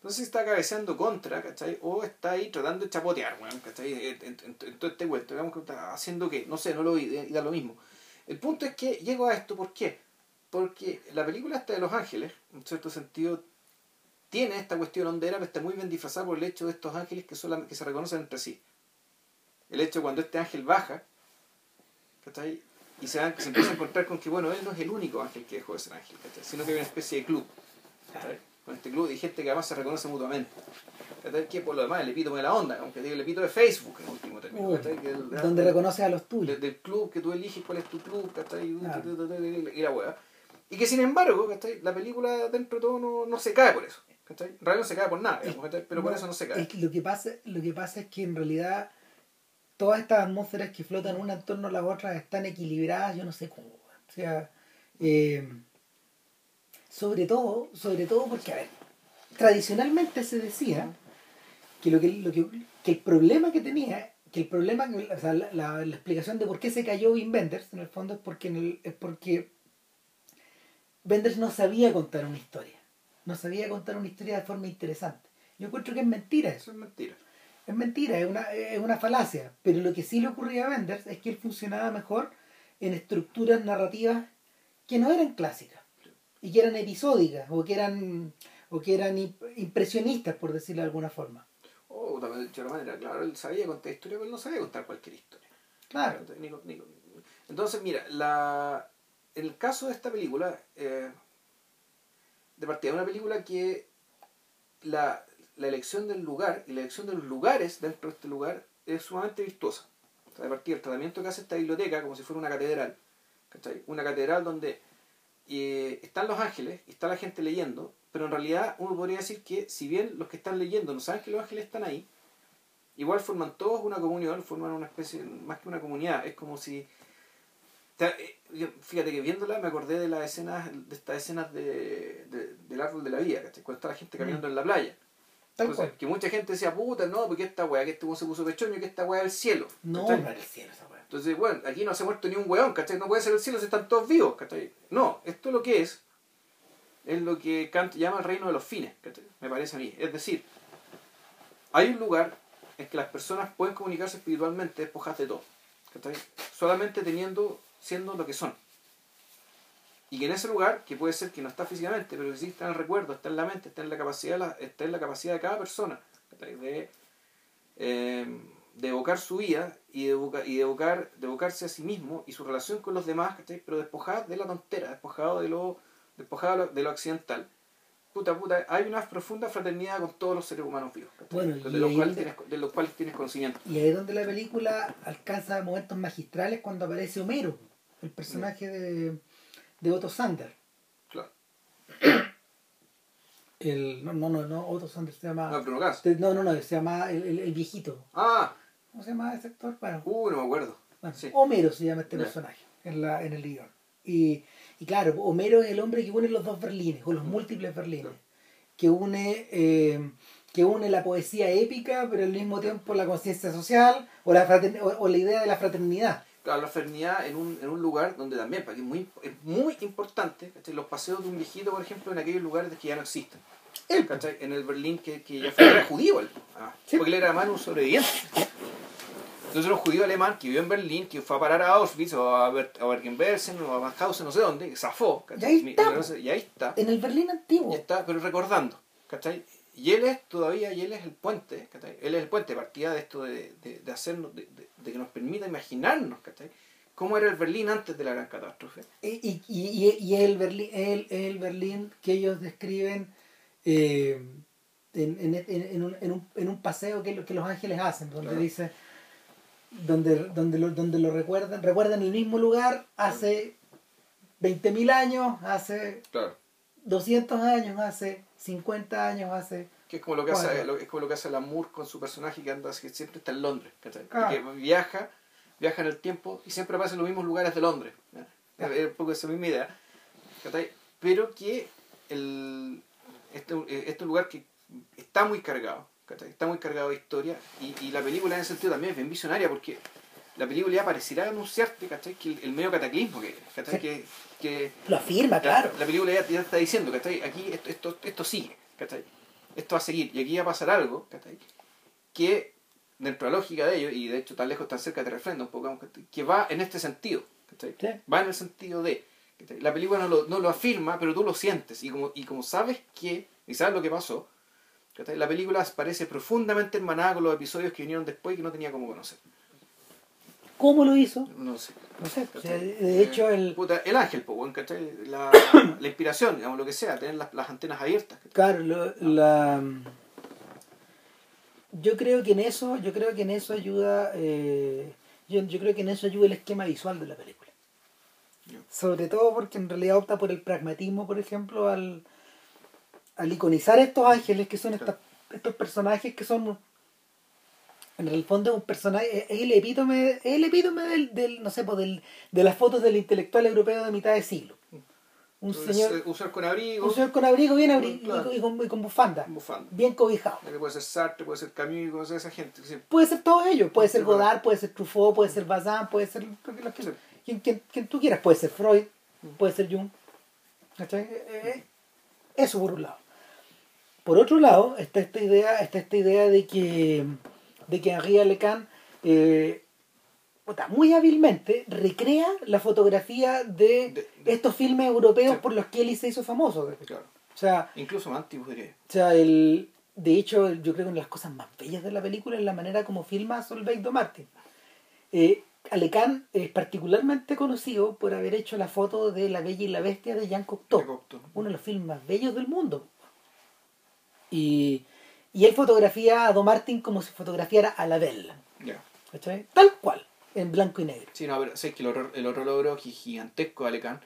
No sé si está cabeceando contra, ¿cachai? O está ahí tratando de chapotear, weón, ¿cachai? En, en- todo este vuelto, digamos que está haciendo qué, no sé, no lo vi, y da lo mismo. El punto es que llego a esto, ¿por qué? Porque la película esta de Los Ángeles, en cierto sentido, tiene esta cuestión hondera, pero está muy bien disfrazada por el hecho de estos ángeles que, solamente, que se reconocen entre sí. El hecho de cuando este ángel baja, ¿cachai? Y se, dan- se empieza a encontrar con que, bueno, él no es el único ángel que dejó de ser ángel, ¿cachai? Sino que hay una especie de club. ¿cachai? Con este club de gente que además se reconoce mutuamente. ¿cachai? Que por lo demás el epítome de la onda, aunque digo el epítome de Facebook en último término. Donde reconoces a los tuyos. del club que tú eliges cuál es tu club, ¿cachai? Y, y la weá. Y que sin embargo, ¿cachai? La película dentro de todo no, no se cae por eso. ¿cachai? En realidad no se cae por nada, digamos, ¿cachai? pero por No, eso no se cae. es que lo, que pasa, lo que pasa es que en realidad todas estas atmósferas que flotan una en torno a las otras están equilibradas, yo no sé cómo. O sea, eh, sobre todo, sobre todo porque, a ver, tradicionalmente se decía que lo que, lo que, que el problema que tenía, que el problema, o sea, la, la- la explicación de por qué se cayó Wim Wenders, en el fondo es porque, en el- es porque Wenders no sabía contar una historia. No sabía contar una historia de forma interesante. Yo encuentro que es mentira eso. Eso es mentira. Es mentira, es una, es una falacia. Pero lo que sí le ocurría a Wenders es que él funcionaba mejor en estructuras narrativas que no eran clásicas y que eran episódicas o que eran o que eran imp- impresionistas por decirlo de alguna forma. Oh, también de otra manera, claro, él sabía contar historia, pero él no sabía contar cualquier historia. Claro. Entonces, mira, la, en el caso de esta película, eh, de partida, una película que la, la elección del lugar y la elección de los lugares dentro de este lugar es sumamente virtuosa. O sea, de partida, el tratamiento que hace esta biblioteca como si fuera una catedral. ¿cachai? Una catedral donde eh, están los ángeles y está la gente leyendo, pero en realidad uno podría decir que si bien los que están leyendo no saben que los ángeles están ahí, igual forman todos una comunión, forman una especie, más que una comunidad, es como si... eh, Fíjate que viéndola me acordé de las escenas, de estas escenas de, de- del árbol de la vida, ¿cachai? Cuando está la gente caminando en la playa. Entonces, que mucha gente decía, puta, no, porque esta weá, que este weón se puso pechoño, que esta weá es el cielo. No, ¿cachai? no era el cielo esa weá. Entonces, bueno, aquí no se ha muerto ni un weón, ¿cachai? No puede ser el cielo si están todos vivos, ¿cachai? No, esto lo que es, es lo que Kant llama el reino de los fines, ¿cachai? Me parece a mí. Es decir, hay un lugar en que las personas pueden comunicarse espiritualmente despojadas de todo, ¿cachai? Solamente teniendo, siendo lo que son. Y que en ese lugar, que puede ser que no está físicamente, pero que sí está en el recuerdo, está en la mente, está en la capacidad de, la- está en la capacidad de cada persona. De, eh, de evocar su vida y de, y de, evocar, de evocarse a sí mismo y su relación con los demás, pero despojada de la tontera, despojado de lo, despojado de lo, de lo accidental. puta, puta, hay una profunda fraternidad con todos los seres humanos vivos. de, los cuales tienes, de los cuales tienes conocimiento. Y ahí es donde la película alcanza momentos magistrales cuando aparece Homero, el personaje de, de Otto Sander. Claro. El, no, no, no, no, Otto Sander se llama... No, Bruno. No, no, no, se llama el, el- el viejito. Ah, ¿Cómo se llama ese actor? Bueno, uh, no me acuerdo. bueno, sí. Homero se llama este personaje en, la, en el guion. Y, y claro, Homero es el hombre que une los dos Berlines, o los múltiples Berlines, que une, eh, que une la poesía épica, pero al mismo tiempo la conciencia social o la, o, o la idea de la fraternidad. Claro, la fraternidad en un, en un lugar donde también, para que es muy, es muy importante, ¿cachai? los paseos de un viejito, por ejemplo, en aquellos lugares que ya no existen. ¿cachai? En el Berlín que, que ya fue, era judío ah, porque él era además un sobreviviente. Entonces un judío alemán que vivió en Berlín, que fue a parar a Auschwitz o a, Ber- a Bergen-Belsen o a Mauthausen, no sé dónde, que zafó. Y ahí está. Y ahí está. en el Berlín antiguo. Está, pero recordando, ¿cachai? Y él es todavía, y él es el puente, ¿cachai? Él es el puente partida de esto de, de, de hacernos, de, de- que nos permita imaginarnos, ¿cachai? Cómo era el Berlín antes de la gran catástrofe. Y, y, y, el Berlín, el, el Berlín que ellos describen eh, en, en, en, un, en, un, en un paseo que, que los ángeles hacen, donde Claro. dice, donde, donde, lo, donde lo recuerdan, recuerdan el mismo lugar hace 20.000 años, hace Claro. 200 años, hace 50 años, hace... Que es como lo que hace, lo- es como lo que hace Lamour con su personaje que anda que siempre está en Londres. Claro. Que viaja, viaja en el tiempo y siempre aparece en los mismos lugares de Londres. Claro. Es un poco esa misma idea. ¿cachai? Pero que el, este, este lugar que está muy cargado, ¿cachai? Está muy cargado de historia y, y la película en ese sentido también es bien visionaria porque la película ya pareciera anunciarte, ¿cachai? Que el, el medio cataclismo que, ¿cachai? Que, que Lo afirma, claro. la película ya, ya está diciendo, ¿cachai? Aquí esto, esto, esto sigue, ¿cachai? Esto va a seguir y aquí va a pasar algo, ¿cachai? Que dentro de la lógica de ello, y de hecho tan lejos, tan cerca te refrenda un poco, que va en este sentido. Va en el sentido de, ¿cachai? La película no lo, no lo afirma, pero tú lo sientes y como, y como sabes que, y sabes lo que pasó, ¿cachai? La película parece profundamente hermanada con los episodios que vinieron después y que no tenía como conocer. ¿Cómo lo hizo? No sé. No sé. o sea, de hecho, el, Puta, el ángel, pues, weón, ¿cachai? La, la inspiración, digamos, lo que sea, tener las, las antenas abiertas. Claro, lo- la yo creo que en eso, yo creo que en eso ayuda, eh, yo, yo creo que en eso ayuda el esquema visual de la película. Sobre todo porque en realidad opta por el pragmatismo, por ejemplo, al, al iconizar estos ángeles que son estas- estos personajes que son en el fondo es un personaje, es el epítome, es el epítome del, del no sé, pues, del, de las fotos del intelectual europeo de mitad de siglo. Un Entonces, señor, eh, usar con abrigo, un señor con abrigo bien abrigo Claro. y, con, y con bufanda bien cobijado. Puede ser Sartre, puede ser Camus, puede ser esa gente. sí. Puede ser todos ellos, puede ser. Godard, puede ser Truffaut, puede ser Bazin, puede ser que- Sí. quien, quien- quien tú quieras, puede ser Freud, puede ser Jung. ¿Cachai? Eh, eh, Eso por un lado. Por otro lado, está esta idea, está esta idea de que, de que Henri Alecan eh, muy hábilmente recrea la fotografía de, De- de- estos filmes europeos Sí. por los que él se hizo famoso. Claro. O sea, Incluso más antiguo, diría. O sea, el, de hecho, yo creo que una de las cosas más bellas de la película es la manera como filma Solveig Martin. Eh, Alecan es particularmente conocido por haber hecho la foto de La Bella y la Bestia de Jean Cocteau, De Cocteau. uno de los filmes más bellos del mundo. Y, y él fotografía a Do Martin como si fotografiara a la Belle, Ya. ¿cachai? Tal cual, en blanco y negro. Sí, no, pero sé que el otro, el otro logro gi- gigantesco de Alecan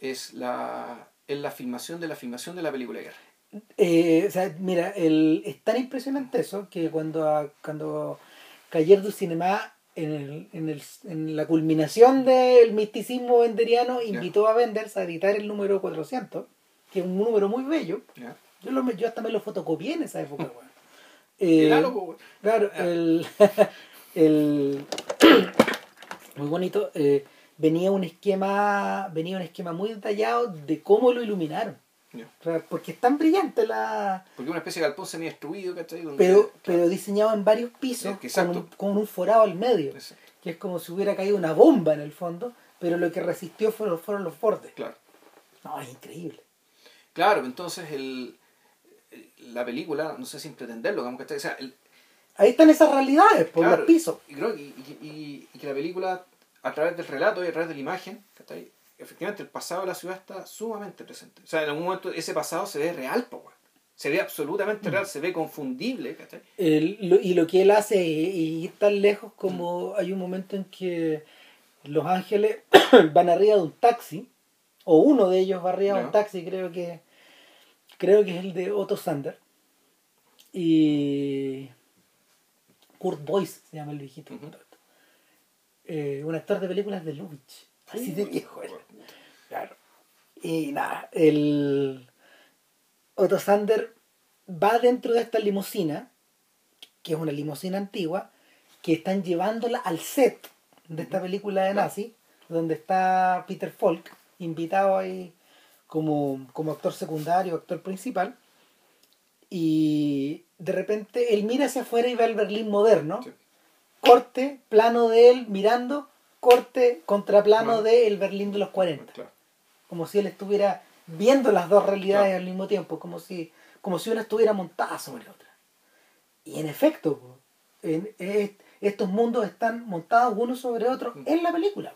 es la, es la filmación de la filmación de la película de guerra. Eh, o sea, mira, el, es tan impresionante eso que cuando, a- cuando Cayer du Cinema, en, el, en, el, en la culminación del misticismo benderiano, invitó a Wenders a editar el número 400, que es un número muy bello. ¿Ya? Yo, lo, yo hasta me lo fotocopié en esa época. weón. Eh. Claro, Ya. el, el muy bonito. eh, venía un esquema, venía un esquema muy detallado de cómo lo iluminaron. Ya. O sea, porque es tan brillante la, Porque una especie de galpón semi-destruido, ¿cachai? Pero, claro. pero diseñado en varios pisos con un, con un forado al medio, Exacto. que es como si hubiera caído una bomba en el fondo, pero lo que resistió fueron, fueron los bordes. Claro. No, es increíble. Claro, entonces el- la película, no sé sin pretenderlo, digamos, ¿cachai? O sea, el, Ahí están esas realidades, por Claro, los pisos. Y, creo que, y, y- y que la película, a través del relato y a través de la imagen, ¿cachai? efectivamente el pasado de la ciudad está sumamente presente. O sea, en algún momento ese pasado se ve real, po. Se ve absolutamente real, se ve confundible, ¿cachai? El- lo- y lo que él hace y ir tan lejos como hay un momento en que los ángeles van arriba de un taxi o uno de ellos va arriba de un taxi creo que creo que es el de Otto Sander y Kurt Boyce se llama el viejito. Eh, un actor de películas de Lubitsch así de viejo weón. Claro. Y nada, el Otto Sander va dentro de esta limusina, que es una limusina antigua, que están llevándola al set de esta película de nazi, donde está Peter Falk, invitado ahí como, como actor secundario, actor principal. Y de repente él mira hacia afuera y ve el Berlín moderno. Sí. Corte, plano de él mirando, corte, contraplano Bueno. de el Berlín de los 40 Claro. como si él estuviera viendo las dos realidades Claro. al mismo tiempo, como si, como si una estuviera montada sobre otra. Y en efecto, en- estos mundos están montados uno sobre otro Mm. en la película.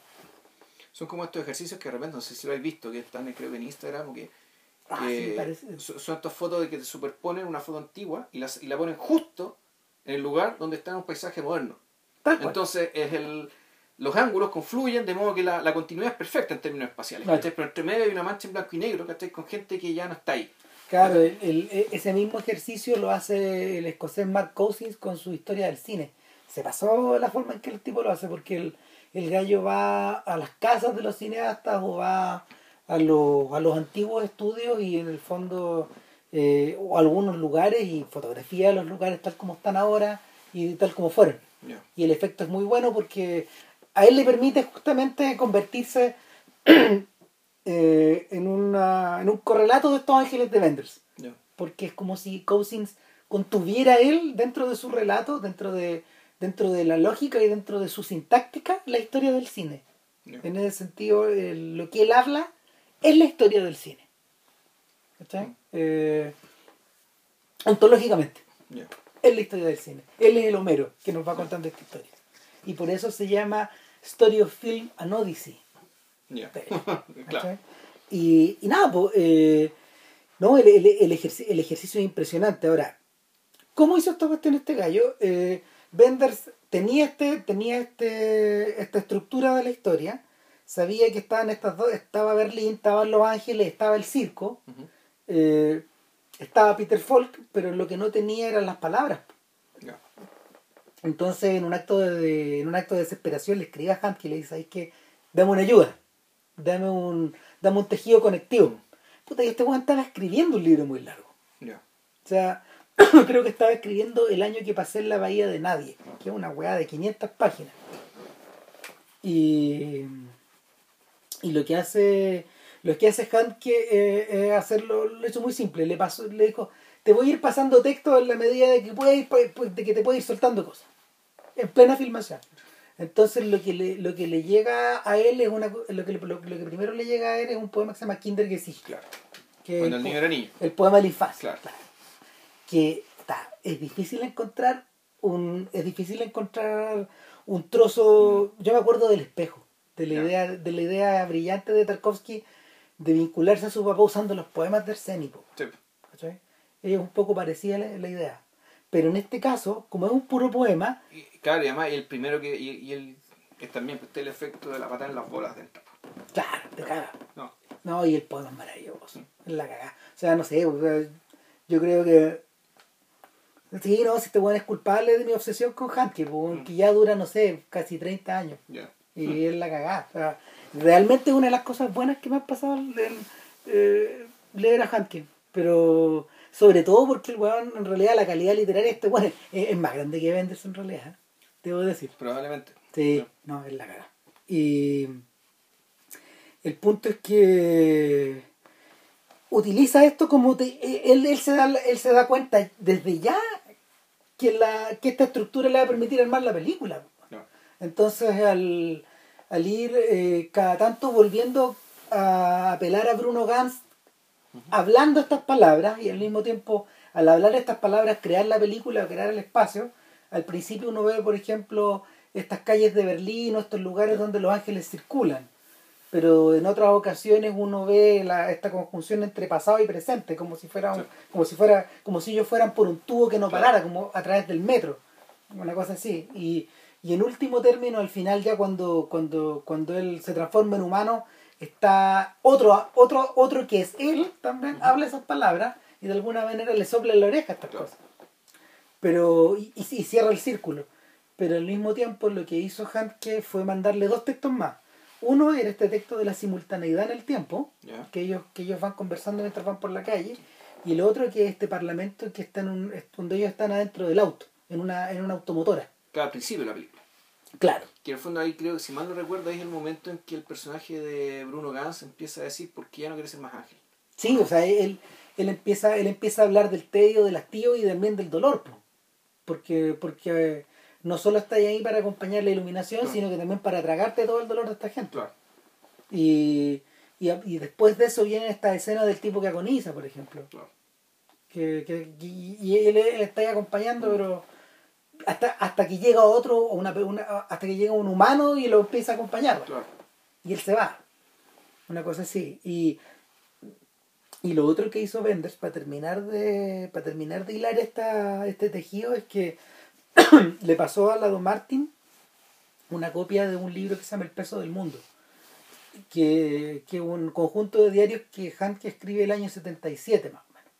Son como estos ejercicios que de repente, no sé si lo habéis visto, que están creo que en Instagram o que Ah, que sí, son son estas fotos de que te superponen una foto antigua y, las, y la ponen justo en el lugar donde está un paisaje moderno. Tal cual. Entonces es el, los ángulos confluyen de modo que la, la continuidad es perfecta en términos espaciales. ¿cachai? Pero entre medio hay una mancha en blanco y negro ¿cachai? con gente que ya no está ahí. Claro, el- el- e- ese mismo ejercicio lo hace el escocés Mark Cousins con su historia del cine. Se pasó la forma en que el tipo lo hace, porque el, el gallo va a las casas de los cineastas o va a los, a los antiguos estudios y en el fondo, eh, o a algunos lugares y fotografía los lugares tal como están ahora y tal como fueron. Y el efecto es muy bueno porque a él le permite justamente convertirse eh, en, una, en un correlato de estos ángeles de Vendors Ya. porque es como si Cousins contuviera él dentro de su relato, dentro de, dentro de la lógica y dentro de su sintáctica, la historia del cine. Ya. En ese sentido, lo que él habla es la historia del cine. ¿Cachai? Eh, ontológicamente, es la historia del cine. Él es el Homero que nos va contando esta historia. Y por eso se llama Story of Film and Odyssey. Ya. claro. Y, y nada, pues, eh, no, el, el, el, ejerci- el ejercicio es impresionante. Ahora, ¿cómo hizo esta cuestión este gallo? Eh, Benders tenía, este, tenía este, esta estructura de la historia, sabía que estaban estas dos, estaba Berlín, estaban Los Ángeles, estaba el circo, eh, estaba Peter Falk, pero lo que no tenía eran las palabras. Entonces, en un acto de, de- en un acto de desesperación, le escribe a Hunt que le dice, ¿sabes qué? Dame una ayuda, dame un, dame un tejido conectivo. Puta, y este weón estaba escribiendo un libro muy largo. O sea, creo que estaba escribiendo el año que pasé en la Bahía de Nadie, que es una weá de 500 páginas. Y, y lo que hace lo que hace que eh, es hacerlo lo hecho muy simple le pasó le dijo te voy a ir pasando texto en la medida de que ir pa- pa- de que te pueda ir soltando cosas en plena filmación entonces lo que le, lo que le llega a él es una lo que, lo, lo que primero le llega a él es un poema que se llama Kindergesicht Claro. que Cuando es el po- niño era niño. el poema de la infancia Claro. Que está, es difícil encontrar un es difícil encontrar un trozo yo me acuerdo del espejo de la idea de la idea brillante de Tarkovsky de vincularse a su papá usando los poemas de Arsénico Sí. es un poco parecida la, la idea pero en este caso como es un puro poema Y, claro, y además el primero que. Y, y el, que también pues, está el efecto de la patada en las bolas dentro. claro te caga No. no y el poema es maravilloso es la cagada o sea no sé o sea, yo creo que sí no si este weón es culpable de mi obsesión con Handke Mm. que ya dura no sé casi 30 años y es la cagada. O sea, realmente es una de las cosas buenas que me han pasado en, eh, leer a Handke. Pero sobre todo porque el weón, en realidad, la calidad literaria de este weón es, es más grande que Benders en realidad. ¿eh? Debo decir. Probablemente. Sí, no, es la cagada. Y el punto es que utiliza esto como te- él, él se da él se da cuenta desde ya que la que esta estructura le va a permitir armar la película. No. entonces al, al ir eh, cada tanto volviendo a apelar a Bruno Gans hablando estas palabras y al mismo tiempo al hablar estas palabras crear la película crear el espacio al principio uno ve por ejemplo estas calles de Berlín o estos lugares donde los ángeles circulan pero en otras ocasiones uno ve la, esta conjunción entre pasado y presente, como si fuera un- Sí. como si fuera, como si ellos fueran por un tubo que no parara, como a través del metro, una cosa así. Y, y en último término, al final ya cuando, cuando, cuando él se transforma en humano, está otro, otro, otro que es él también, habla esas palabras y de alguna manera le sopla en la oreja estas Claro. cosas. Pero, y, y cierra el círculo. Pero al mismo tiempo lo que hizo Handke fue mandarle dos textos más. Uno era este texto de la simultaneidad en el tiempo, que ellos, que ellos van conversando mientras van por la calle, y el otro que es este parlamento que está en un, donde ellos están adentro del auto, en una, en una automotora. Claro, al principio de la película. Claro. Que en el fondo ahí creo que si mal no recuerdo ahí es el momento en que el personaje de Bruno Gans empieza a decir por qué ya no quiere ser más ángel. Sí, o sea, él, él empieza, él empieza a hablar del tedio, del hastío y también del dolor, po. porque, porque no solo está ahí para acompañar la iluminación, Claro. sino que también para tragarte todo el dolor de esta gente. Claro. Y, y, y después de eso viene esta escena del tipo que agoniza, por ejemplo. Claro. Que, que- y, y él, él está ahí acompañando, pero hasta, hasta que llega otro, o una, una- hasta que llega un humano y lo empieza a acompañar. Y él se va. Una cosa así. Y, y lo otro que hizo Benders para terminar de. para terminar de hilar esta, este tejido es que le pasó a Lado Martin una copia de un libro que se llama El peso del mundo. Que, que un conjunto de diarios que Hanke escribe el año 77 más o menos.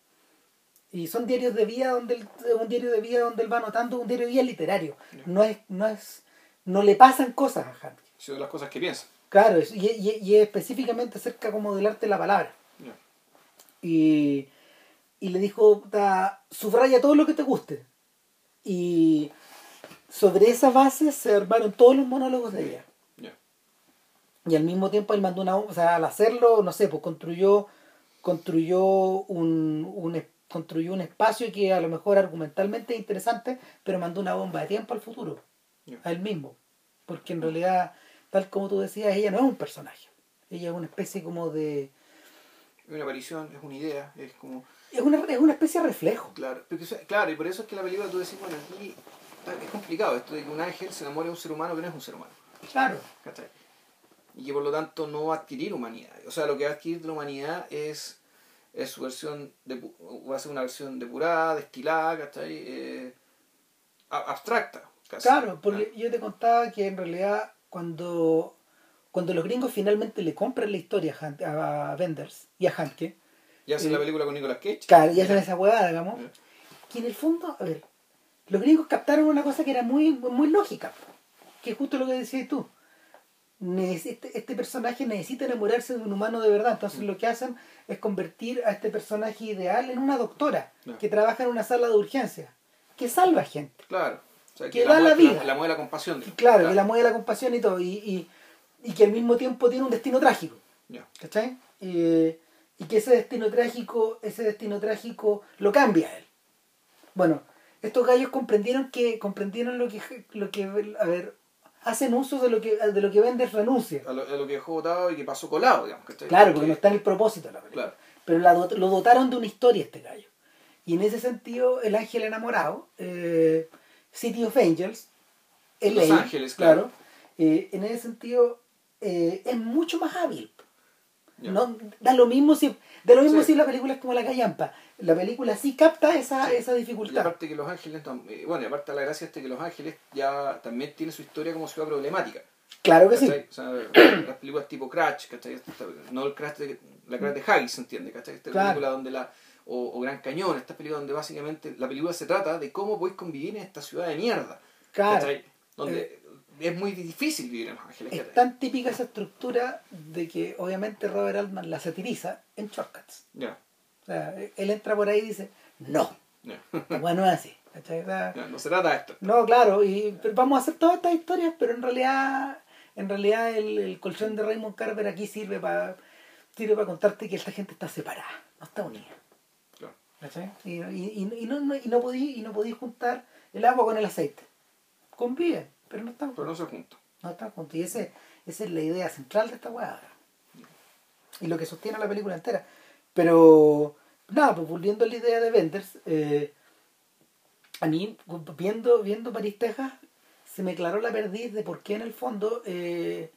Y son diarios de vida donde él, un diario de vida donde él va anotando un diario de vida literario. No es, no es, no le pasan cosas a Hanke. Son las cosas que piensa. Claro, es- y, y- y es específicamente acerca como del arte de la palabra. Y, y le dijo, "Ta, subraya todo lo que te guste. Y sobre esa base se armaron todos los monólogos de ella. Y al mismo tiempo él mandó una, o sea, al hacerlo, no sé, pues construyó, construyó un, un construyó un espacio que a lo mejor argumentalmente es interesante, pero mandó una bomba de tiempo al futuro, Ya. a él mismo. Porque en realidad, tal como tú decías, ella no es un personaje. Ella es una especie como de... Es una aparición, es una idea, es como. Es una, es una especie de reflejo. Claro, porque, claro, y por eso es que la película tú decís, bueno, aquí es complicado esto de que un ángel se enamore de un ser humano que no es un ser humano. Claro. ¿cachai? Y que por lo tanto no va a adquirir humanidad. O sea, lo que va a adquirir de la humanidad es, es su versión, de, va a ser una versión depurada, destilada, ¿cachai? Eh, abstracta. casi. Claro, porque yo te contaba que en realidad cuando, cuando los gringos finalmente le compran la historia a, Benders y a Hanke, Ya hace eh, la película con Nicolas Cage. claro, y hacen esa hueá, digamos, Ya. que en el fondo, a ver, los gringos captaron una cosa que era muy, muy lógica, que es justo lo que decías tú. Este, este personaje necesita enamorarse de un humano de verdad, entonces lo que hacen es convertir a este personaje ideal en una doctora Ya. que trabaja en una sala de urgencia, que salva gente. Claro. O sea, Que da la vida. La, mueve la compasión. Claro, que la mueve la compasión y todo, y, y, y que al mismo tiempo tiene un destino trágico, Ya. ¿cachai? Eh, y que ese destino trágico, ese destino trágico lo cambia a él. Bueno, estos gallos comprendieron que, comprendieron lo que, lo que, a ver, hacen uso de lo que, de lo que Benders renuncia. A lo, a lo que dejó votado y que pasó colado, digamos. ¿cachai? Claro, porque no está en el propósito de la película. Claro. Pero la lo dotaron de una historia este gallo. Y en ese sentido, El Ángel Enamorado, eh, City of Angels, Los LA, Ángeles, claro. eh, en ese sentido eh, es mucho más hábil. Ya. No, da lo mismo si da lo mismo Sí. si la película es como la callampa. La película sí capta esa, esa Y dificultad. aparte que Los Ángeles, eh, bueno, y aparte la gracia es que Los Ángeles ya también tiene su historia como ciudad problemática. Claro que sí. ¿cachai? O sea, las películas tipo Crash, ¿cachai? No el Crash de, la Crash de Haggis, ¿se entiende? ¿cachai? Esta Claro. película donde la, o, o Gran Cañón, esta película donde básicamente la película se trata de cómo podéis convivir en esta ciudad de mierda. Claro. ¿cachai? Donde es muy difícil vivir en Los Ángeles. Es tan típica esa estructura de que obviamente Robert Altman la satiriza en Shortcuts. Ya, O sea, él entra por ahí y dice, no, bueno, no es así. ¿cachai? O sea, ya, no se trata de esto. No, claro, y vamos a hacer todas estas historias, pero en realidad, en realidad el, el colchón de Raymond Carver aquí sirve para sirve para contarte que esta gente está separada, no está unida. Claro. Y, y, y, y no, no, y no podí, y no podí juntar el agua con el aceite. Conviven, pero no están, Pero no se juntan. no están juntos. Y ese, esa es la idea central de esta weá. Y lo que sostiene la película entera. Pero, nada, pues volviendo a la idea de Benders, eh, a mí, viendo, viendo París, Texas, se me aclaró la perdiz de por qué en el fondo eh,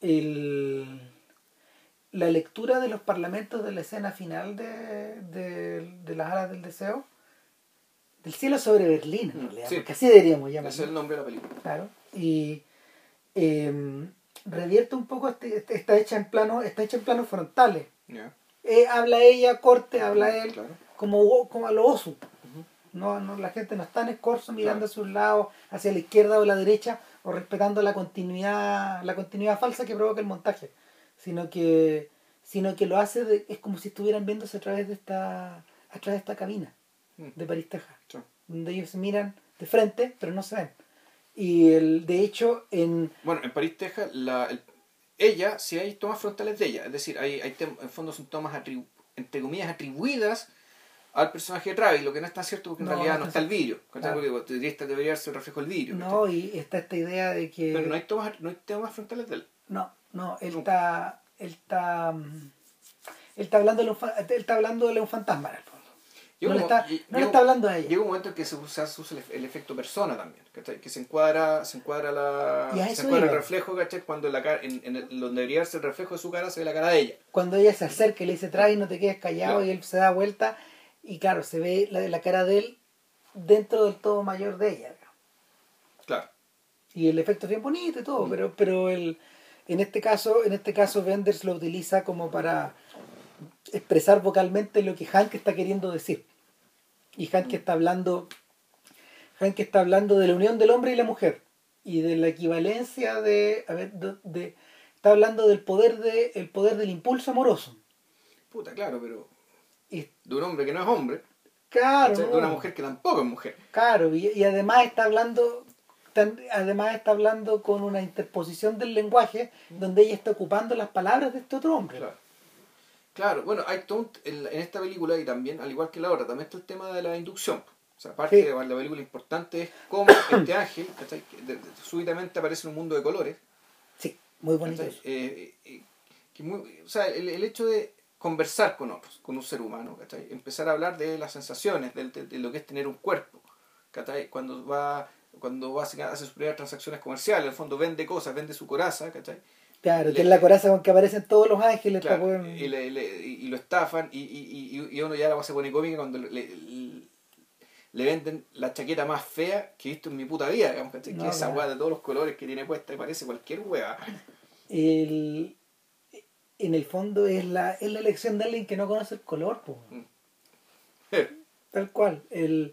el, la lectura de los parlamentos de la escena final de, de, de las alas del deseo, del cielo sobre Berlín, en Mm, realidad, sí. porque así deberíamos Ese llamarlo. es el nombre de la película. Claro. Y eh, revierte un poco, este, este- está hecha en plano, está hecha en planos frontales. Eh, habla ella, corte, habla él, claro. como, como a lo oso. Ujú. No, no, la gente no está en escorzo mirando Claro. hacia un lado, hacia la izquierda o la derecha, o respetando la continuidad, la continuidad falsa que provoca el montaje, sino que, sino que lo hace de- es como si estuvieran viéndose a través de esta, a través de esta cabina Mm. De París, Texas, Sí. donde ellos se miran de frente, pero no se ven. Y el, de hecho, en Bueno, en París, Texas, la, el- ella, si hay tomas frontales de ella, es decir, hay, hay tem- en fondo son tomas atribu- entre comillas atribuidas al personaje de Travis, lo que no es tan cierto porque en No, realidad no no está el vidrio. Claro. Porque debería, ser el reflejo del vidrio. no, y está esta idea de que Pero no hay tomas, no hay tomas frontales de él. No, no, él No. está. Él está. mm, Él está hablando de un, él está hablándole a un fantasma el. Llega No, le un está, mo- y- no le llega- está hablando a ella. Llega un momento en que se usa, se usa el, ef- el efecto persona también, ¿cachai? Que se encuadra, se encuadra la. Y Se encuadra el reflejo, ¿cachai? Cuando en la cara, en, en el- donde debería verse el reflejo de su cara se ve la cara de ella. Cuando ella se acerca y le dice, trae, no te quedes callado, Claro. y él se da vuelta, y claro, se ve la, la cara de él dentro del todo mayor de ella. Claro. Y el efecto es bien bonito y todo, pero, pero el, en este caso, en este caso Benders lo utiliza como para expresar vocalmente lo que Hank está queriendo decir. Y Hank está hablando, Hank está hablando de la unión del hombre y la mujer. Y de la equivalencia de, a ver, de, de- está hablando del poder de, el poder del impulso amoroso. Puta, claro, pero Y de un hombre que no es hombre, claro, de una mujer que tampoco es mujer. Claro, y, y además está hablando además está hablando con una interposición del lenguaje donde ella está ocupando las palabras de este otro hombre. Claro. Claro, bueno, hay todo un- en, en esta película y también, al igual que la otra, también está el tema de la inducción. O sea, aparte Sí. de la película importante es cómo este ángel, de- de- súbitamente aparece en un mundo de colores. Sí, muy bonito. eso. Eh, eh, que muy- o sea, el, el hecho de conversar con otros, con un ser humano, ¿cachai? empezar a hablar de las sensaciones, de, de lo que es tener un cuerpo, ¿cachai? cuando va cuando va a hacer hace sus primeras transacciones comerciales, en el fondo vende cosas, vende su coraza, ¿cachai? Claro, le- que es la coraza con que aparecen todos los ángeles Claro, poder- y, le- le- y- lo estafan y, y, y, y uno ya la se pone cómica cuando le, le- le venden la chaqueta más fea que he visto en mi puta vida, digamos, ¿cachai? No, que esa weá de todos los colores que tiene puesta y parece cualquier weá. el- en el fondo es la, es la elección de alguien que no conoce el color. po. Tal cual. El,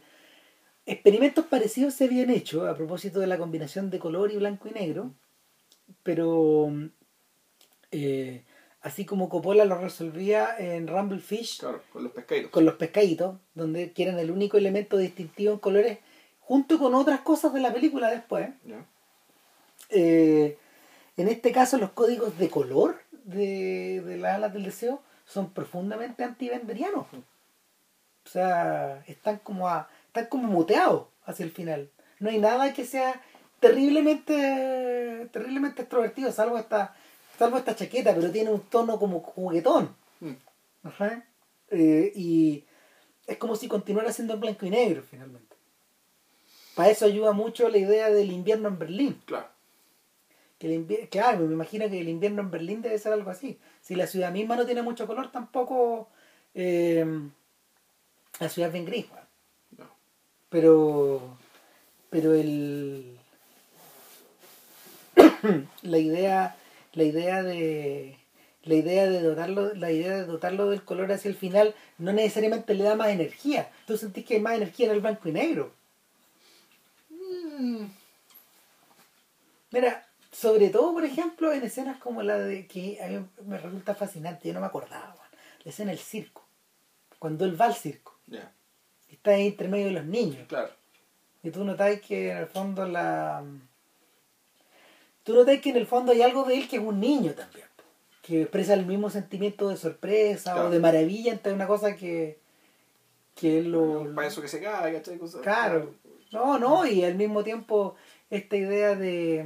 experimentos parecidos se habían hecho a propósito de la combinación de color y blanco y negro, pero eh, así como Coppola lo resolvía en Rumble Fish Claro, con los pescaditos. con los pescaditos, donde que eran el único elemento distintivo en colores, junto con otras cosas de la película después. Eh, en este caso los códigos de color de, de las alas del deseo son profundamente antivenderianos. O sea, están como a, están como muteados hacia el final. No hay nada que sea terriblemente terriblemente extrovertido, salvo esta, salvo esta chaqueta, pero tiene un tono como juguetón. Mm. Ajá. Eh, y es como si continuara siendo en blanco y negro finalmente. Para eso ayuda mucho la idea del invierno en Berlín. Claro. Que el invier- claro, me imagino que el invierno en Berlín debe ser algo así. Si la ciudad misma no tiene mucho color, tampoco eh, la ciudad es bien gris. No. Pero, pero el la idea, la idea de la idea de dotarlo, la idea de dotarlo del color hacia el final no necesariamente le da más energía. Tú sentís que hay más energía en el blanco y negro. Mm. Mira, sobre todo, por ejemplo, en escenas como la de que a mí me resulta fascinante, yo no me acordaba, la escena del circo, cuando él va al circo, está ahí entre medio de los niños, claro. y tú notas que en el fondo la... Tú notas que en el fondo hay algo de él que es un niño también, que expresa el mismo sentimiento de sorpresa Claro. o de maravilla ante una cosa que, que él lo... Un payaso que se cae, ¿cachai? Claro. No, no, y al mismo tiempo esta idea de...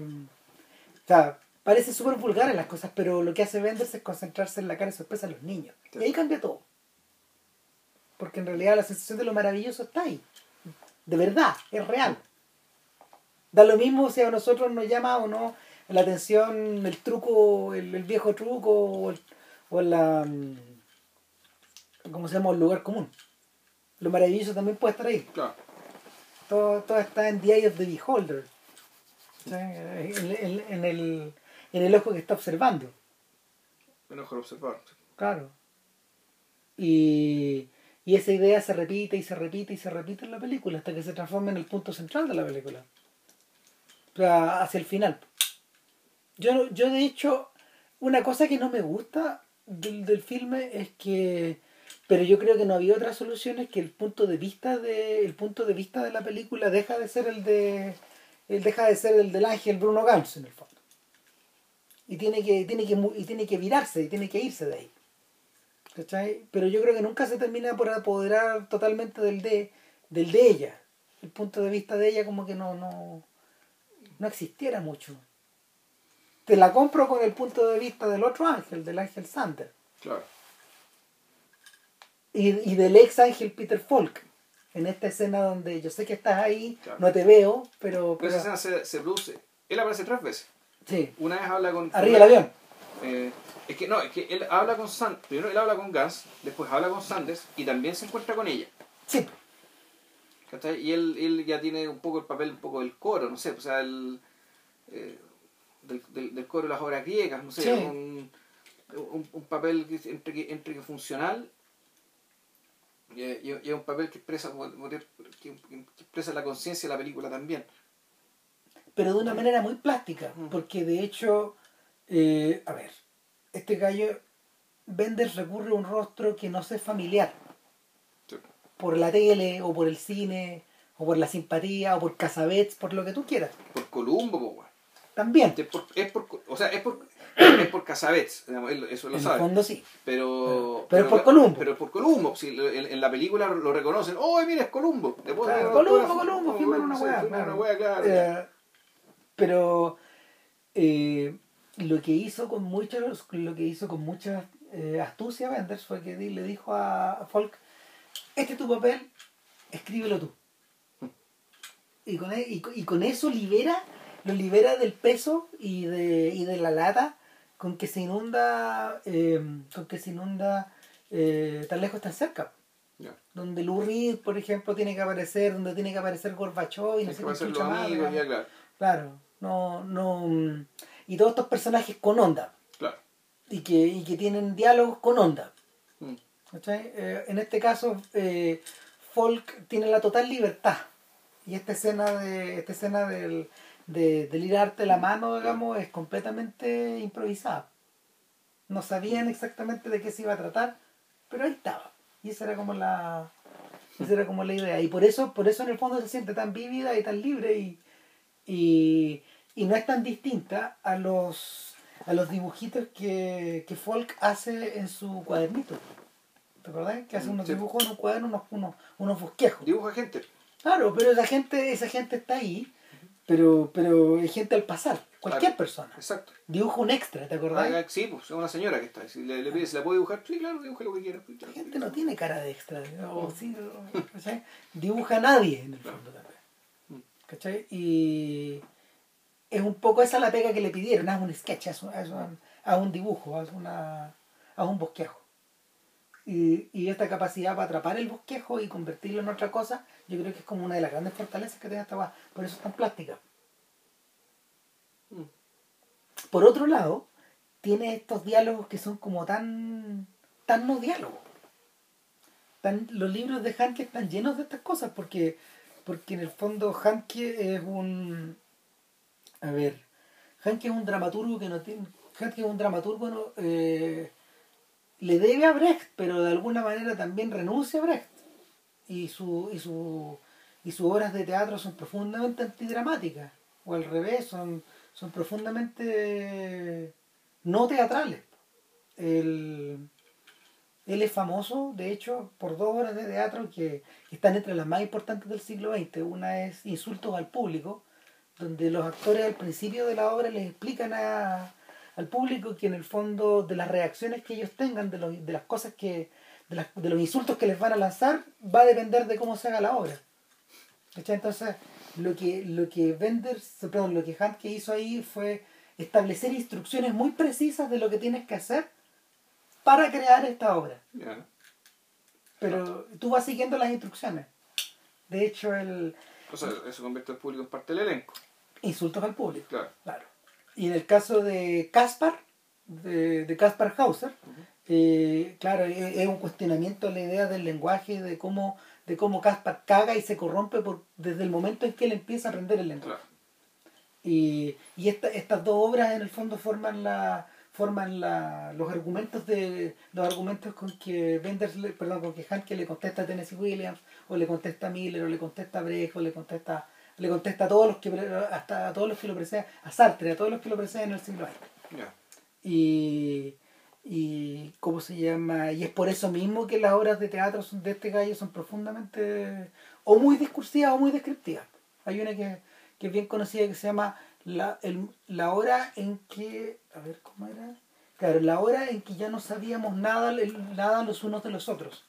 O sea, parece súper vulgar en las cosas, pero lo que hace Benders es concentrarse en la cara de sorpresa de los niños. Sí. Y ahí cambia todo. Porque en realidad la sensación de lo maravilloso está ahí. De verdad, es real. Da lo mismo si a nosotros nos llama o no la atención el truco, el, el viejo truco o el, o la mm, ¿cómo se llama? el lugar común. Lo maravilloso también puede estar ahí. Claro. Todo, todo está en the eye of the beholder. En, en- en el, en el ojo que está observando. Mejor observar. Claro. Y, y esa idea se repite y se repite y se repite en la película hasta que se transforma en el punto central de la película. O sea, hacia el final. Yo, yo de hecho, una cosa que no me gusta del, del filme es que pero yo creo que no había otra solución es que el punto de vista de el punto de vista de la película deja de ser el de él deja de ser el del ángel Bruno Gantz en el fondo. Y tiene que tiene que y tiene que virarse y tiene que irse de ahí. ¿cachai? pero yo creo que nunca se termina por apoderar totalmente del de del de ella. El punto de vista de ella como que no no no existiera mucho te la compro con el punto de vista del otro ángel del ángel Sander Claro. y, y del ex ángel Peter Falk en esta escena donde yo sé que estás ahí Claro. no te veo pero, Pero esa escena se, se produce. Él aparece tres veces. sí Una vez habla con. arriba el avión Eh, es que no, es que él habla con Sand, primero él habla con Gans, después habla con Sanders y también se encuentra con ella. sí ¿cachai? Y él, él ya tiene un poco el papel, un poco del coro, no sé, o sea, el, eh, del, del, del coro de las obras griegas, no sé, Sí. un, un, un papel que entre que, entre que funcional y, y- un papel que expresa, que, que expresa la conciencia de la película también. pero de una manera muy plástica porque de hecho eh, a ver este gallo Benders recurre a un rostro que no se es familiar Sí. por la tele o por el cine o por la simpatía o por Casabets por lo que tú quieras Por Columbo. También es por, es por, o sea, es por, es por Casabets, eso lo en el sabe. fondo sí Pero, Pero es por Columbo. Pero es por Columbo. Si en, en la película lo reconocen. ¡Oh, mira, es Columbo! Ponen Claro, Columbo, autógrafo. Columbo, firman una sí, firman claro. una weá, claro. Eh, pero eh, lo que hizo con muchos lo que hizo con mucha eh, astucia Benders fue que le dijo a, Folk este es tu papel escríbelo tú y con, e- y, y con eso libera lo libera del peso y de, y de la lata con que se inunda eh, con que se inunda eh, tan lejos tan cerca donde Lou Reed, por ejemplo, tiene que aparecer, donde tiene que aparecer Gorbachev y no sé qué claro. Claro, no, no. mm, Y todos estos personajes con onda. Claro. Y que, y que tienen diálogos con onda. Mm. Eh, en este caso, eh, Folk tiene la total libertad. Y esta escena de esta escena del, de, darte la mano, digamos, es completamente improvisada. No sabían exactamente de qué se iba a tratar, pero ahí estaba. Y esa era como la esa era como la idea. Y por eso, por eso en el fondo se siente tan vívida y tan libre y, y, y no es tan distinta a los a los dibujitos que, que Folk hace en su cuadernito. ¿Te acordás? Que hace unos Sí. dibujos en un cuaderno, unos, unos, unos bosquejos. Dibuja gente. Claro, pero esa gente, esa gente está ahí, pero, pero hay gente al pasar, cualquier Claro. persona. Exacto. Dibuja un extra, ¿te acordás? Ah, sí, pues es una señora que está. Si le, le pide si la puede dibujar, sí, claro, dibuja lo que quiera. La gente no tiene cara de extra, o sí, o- ¿cachai? dibuja a nadie en el fondo también. ¿Cachai? Y es un poco esa la pega que le pidieron, haz un sketch, haz un, haz un- haz un dibujo, haz, una, haz un bosquejo. Y, y esta capacidad para atrapar el bosquejo y convertirlo en otra cosa, yo creo que es como una de las grandes fortalezas que tiene esta guay. Por eso es tan plástica. Mm. Por otro lado, tiene estos diálogos que son como tan, tan no diálogos. Tan, los libros de Hanke están llenos de estas cosas porque, porque en el fondo Hanke es un... A ver, Hanke es un dramaturgo que no tiene... Hanke es un dramaturgo no, eh, le debe a Brecht, pero de alguna manera también renuncia a Brecht. Y, su, y, su, y sus obras de teatro son profundamente antidramáticas, o al revés, son, son profundamente no teatrales. El- él es famoso, de hecho, por dos obras de teatro que están entre las más importantes del siglo XX. Una es Insultos al público, donde los actores al principio de la obra les explican a- al público que en el fondo de las reacciones que ellos tengan, de, los- de las cosas que, de, los insultos que les van a lanzar, va a depender de cómo se haga la obra. Entonces, lo que, lo que perdón, lo que Handke hizo ahí fue establecer instrucciones muy precisas de lo que tienes que hacer para crear esta obra. Pero tú vas siguiendo las instrucciones. De hecho, el O sea, eso convierte al público en parte del elenco. insultos al público. Claro. Claro. Y en el caso de Caspar, de, de Caspar Hauser, eh, claro, es, es un cuestionamiento a la idea del lenguaje, de cómo, de cómo Caspar caga y se corrompe por, desde el momento en que él empieza a aprender el lenguaje. Claro. Y, y esta- estas dos obras en el fondo forman la forman la, los argumentos de los argumentos con que Benders le- perdón con que Hanke le contesta a Tennessee Williams o le contesta a Miller o le contesta a Brecht o le contesta le contesta a todos los que hasta a todos los que lo preceden a Sartre a todos los que lo preceden en el siglo XX Ya. y y cómo se llama y es por eso mismo que las obras de teatro de este gallo son profundamente o muy discursivas o muy descriptivas. Hay una que, que es bien conocida que se llama la, el- la hora en que a ver cómo era claro la hora en que ya no sabíamos nada nada los unos de los otros.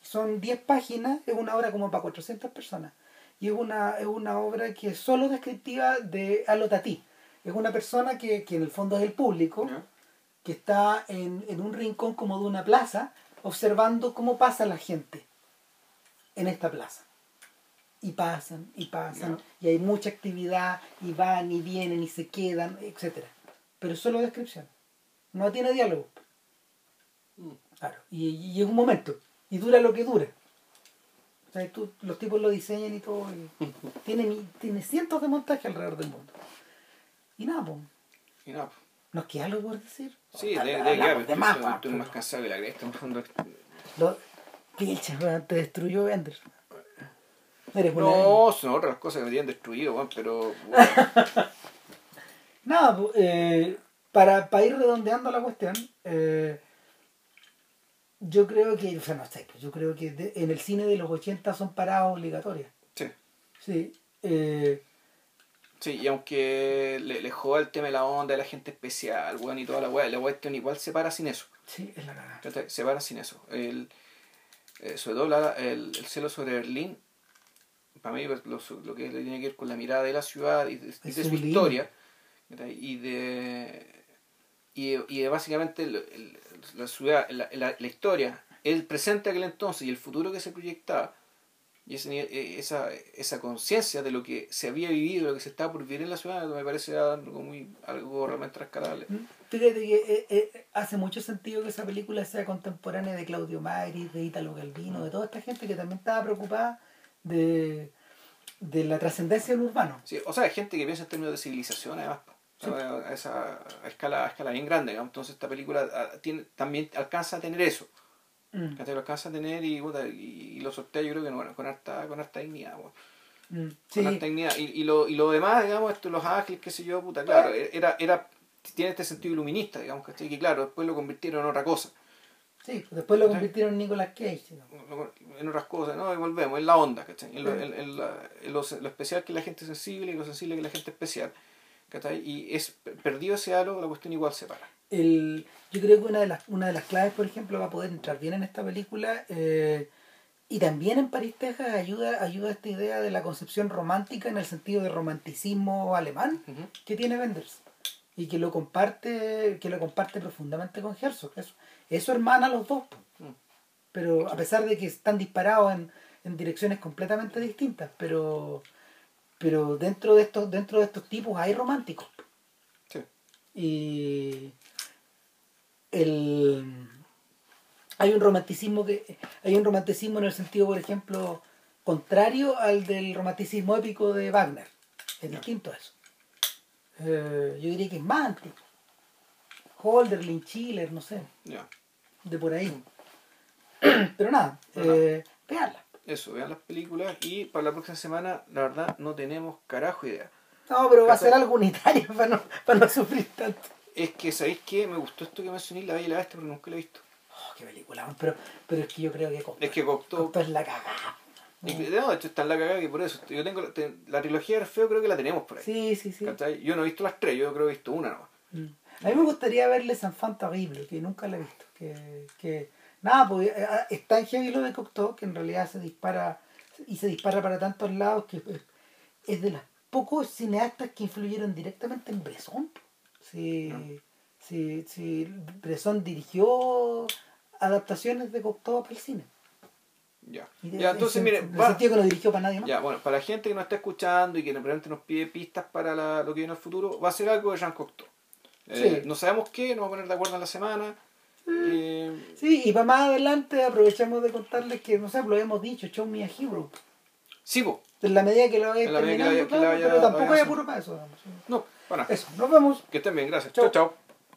Son 10 páginas es una obra como para 400 personas. Y es una, es una obra que es solo descriptiva de Alotati es una persona que, que en el fondo es el público. Que está en, en un rincón como de una plaza, observando cómo pasa la gente en esta plaza. Y pasan, y pasan, y hay mucha actividad, y van, y vienen, y se quedan, etc. Pero es solo descripción. No tiene diálogo. Mm. Claro. Y, y es un momento. Y dura lo que dura. O sea, tú- los tipos lo diseñan y todo. y tiene, tiene cientos de montajes alrededor del mundo. Y nada, pues. Y nada. pues. ¿Nos queda algo por decir? Sí, de, de, de más, pa, más cansado que la cresta. en. Lo... Pilcha, weón, te destruyó Bender. Eres No, son otras cosas que me habían destruido, weón, pero. bueno, Nada, eh, para, para ir redondeando la cuestión, eh, yo creo que, o sea, no sé, pues yo creo que de- en el cine de los 80 son paradas obligatorias. sí. Sí. eh, Sí, y aunque le, le joda el tema de la onda, de la gente especial, weón, y toda la weá, la cuestión igual se para sin eso. sí, es la. ¿cachai? Se para sin eso. El, eh, sobre todo la- el, el celo sobre Berlín, para mí pues, lo, lo que tiene que ver con la mirada de la ciudad y de, su historia, y de, y de, y de básicamente el- el- la ciudad, la, la, la historia, el presente de aquel entonces y el futuro que se proyectaba, y ese eh, esa, esa conciencia de lo que se había vivido, lo que se estaba por vivir en la ciudad, me parece algo, muy, algo realmente rescatable. Fíjate que eh, eh, hace mucho sentido que esa película sea contemporánea de Claudio Magri, de Italo Galvino, de toda esta gente que también estaba preocupada de, de la trascendencia del urbano. Sí, o sea, hay gente que piensa en términos de civilización, además, a esa a escala, a escala bien grande. digamos. Entonces, esta película ah, tiene, también alcanza a tener eso. Mm, ¿cachai? Lo alcanza a tener y, puta, y, y lo sortea, yo creo que bueno, con harta, con harta dignidad. bueno. mm, Con sí, harta dignidad. Y, y, lo, y lo demás, digamos, esto, los ángeles, qué sé yo, puta, claro, era, era, tiene este sentido iluminista, digamos, ¿cachai? que claro, después lo convirtieron en otra cosa. sí, después lo convirtieron en Nicolas Cage. ¿no? en otras cosas, ¿no? Y volvemos, en la onda, ¿cachai? En lo, en- en la- en lo, lo especial que la gente sensible y lo sensible que es la gente especial, ¿cachai? Y es perdido ese halo, la cuestión igual se para. el, yo creo que una de las una de las claves por ejemplo para poder entrar bien en esta película eh, y también en París Texas ayuda ayuda esta idea de la concepción romántica en el sentido de romanticismo alemán que tiene Wenders y que lo comparte que lo comparte profundamente con Herzog eso, eso hermana a los dos. Mm. pero a pesar de que están disparados en, en direcciones completamente distintas pero pero dentro de estos dentro de estos tipos hay románticos Sí. y el hay un romanticismo que hay un romanticismo en el sentido por ejemplo contrario al del romanticismo épico de Wagner. Es distinto a eso. Eh, yo diría que es más antiguo. Holderlin, Schiller, no sé. De por ahí. Pero nada eh, veanla. Eso, vean las películas y para la próxima semana, la verdad, no tenemos carajo idea. no pero va a ser algo unitario para no, para no sufrir tanto Es que, ¿sabéis qué? Me gustó esto que mencioné, La Bella y la Bestia, pero nunca la he visto. Oh, qué película pero, pero es que yo creo que Cocteau, Es que Cocteau... Cocteau es la cagada no, esto está en la cagada que por eso. Yo tengo la, te- la trilogía de Orfeo creo que la tenemos por ahí. sí sí sí ¿cachai? Yo no he visto las tres, yo creo que he visto una nomás. Mm. A mí me gustaría verle Enfant Terrible, que nunca la he visto. Que, que nada, pues eh, eh, está en heavy lo de Cocteau, que en realidad se dispara y se dispara para tantos lados que es de los pocos cineastas que influyeron directamente en Bresson. Sí, si, si Bresson dirigió adaptaciones de Cocteau para el cine. Ya. De- Ya, entonces, en- mire, en sentido que no dirigió para nadie más. Ya, bueno, para la gente que nos está escuchando y que realmente nos pide pistas para la- lo que viene en el futuro, va a ser algo de Jean Cocteau. Eh, Sí. No sabemos qué, nos vamos a poner de acuerdo en la semana. Eh, Sí, y para más adelante aprovechamos de contarles que, no sé, lo hemos dicho, Show Me a Hero. sí, po. En la medida que lo vaya medida que terminando, la- que la claro, vaya- pero tampoco vaya apuro para eso. digamos. No, bueno, Eso, nos vemos. que estén bien, gracias. Chau. chao. chao.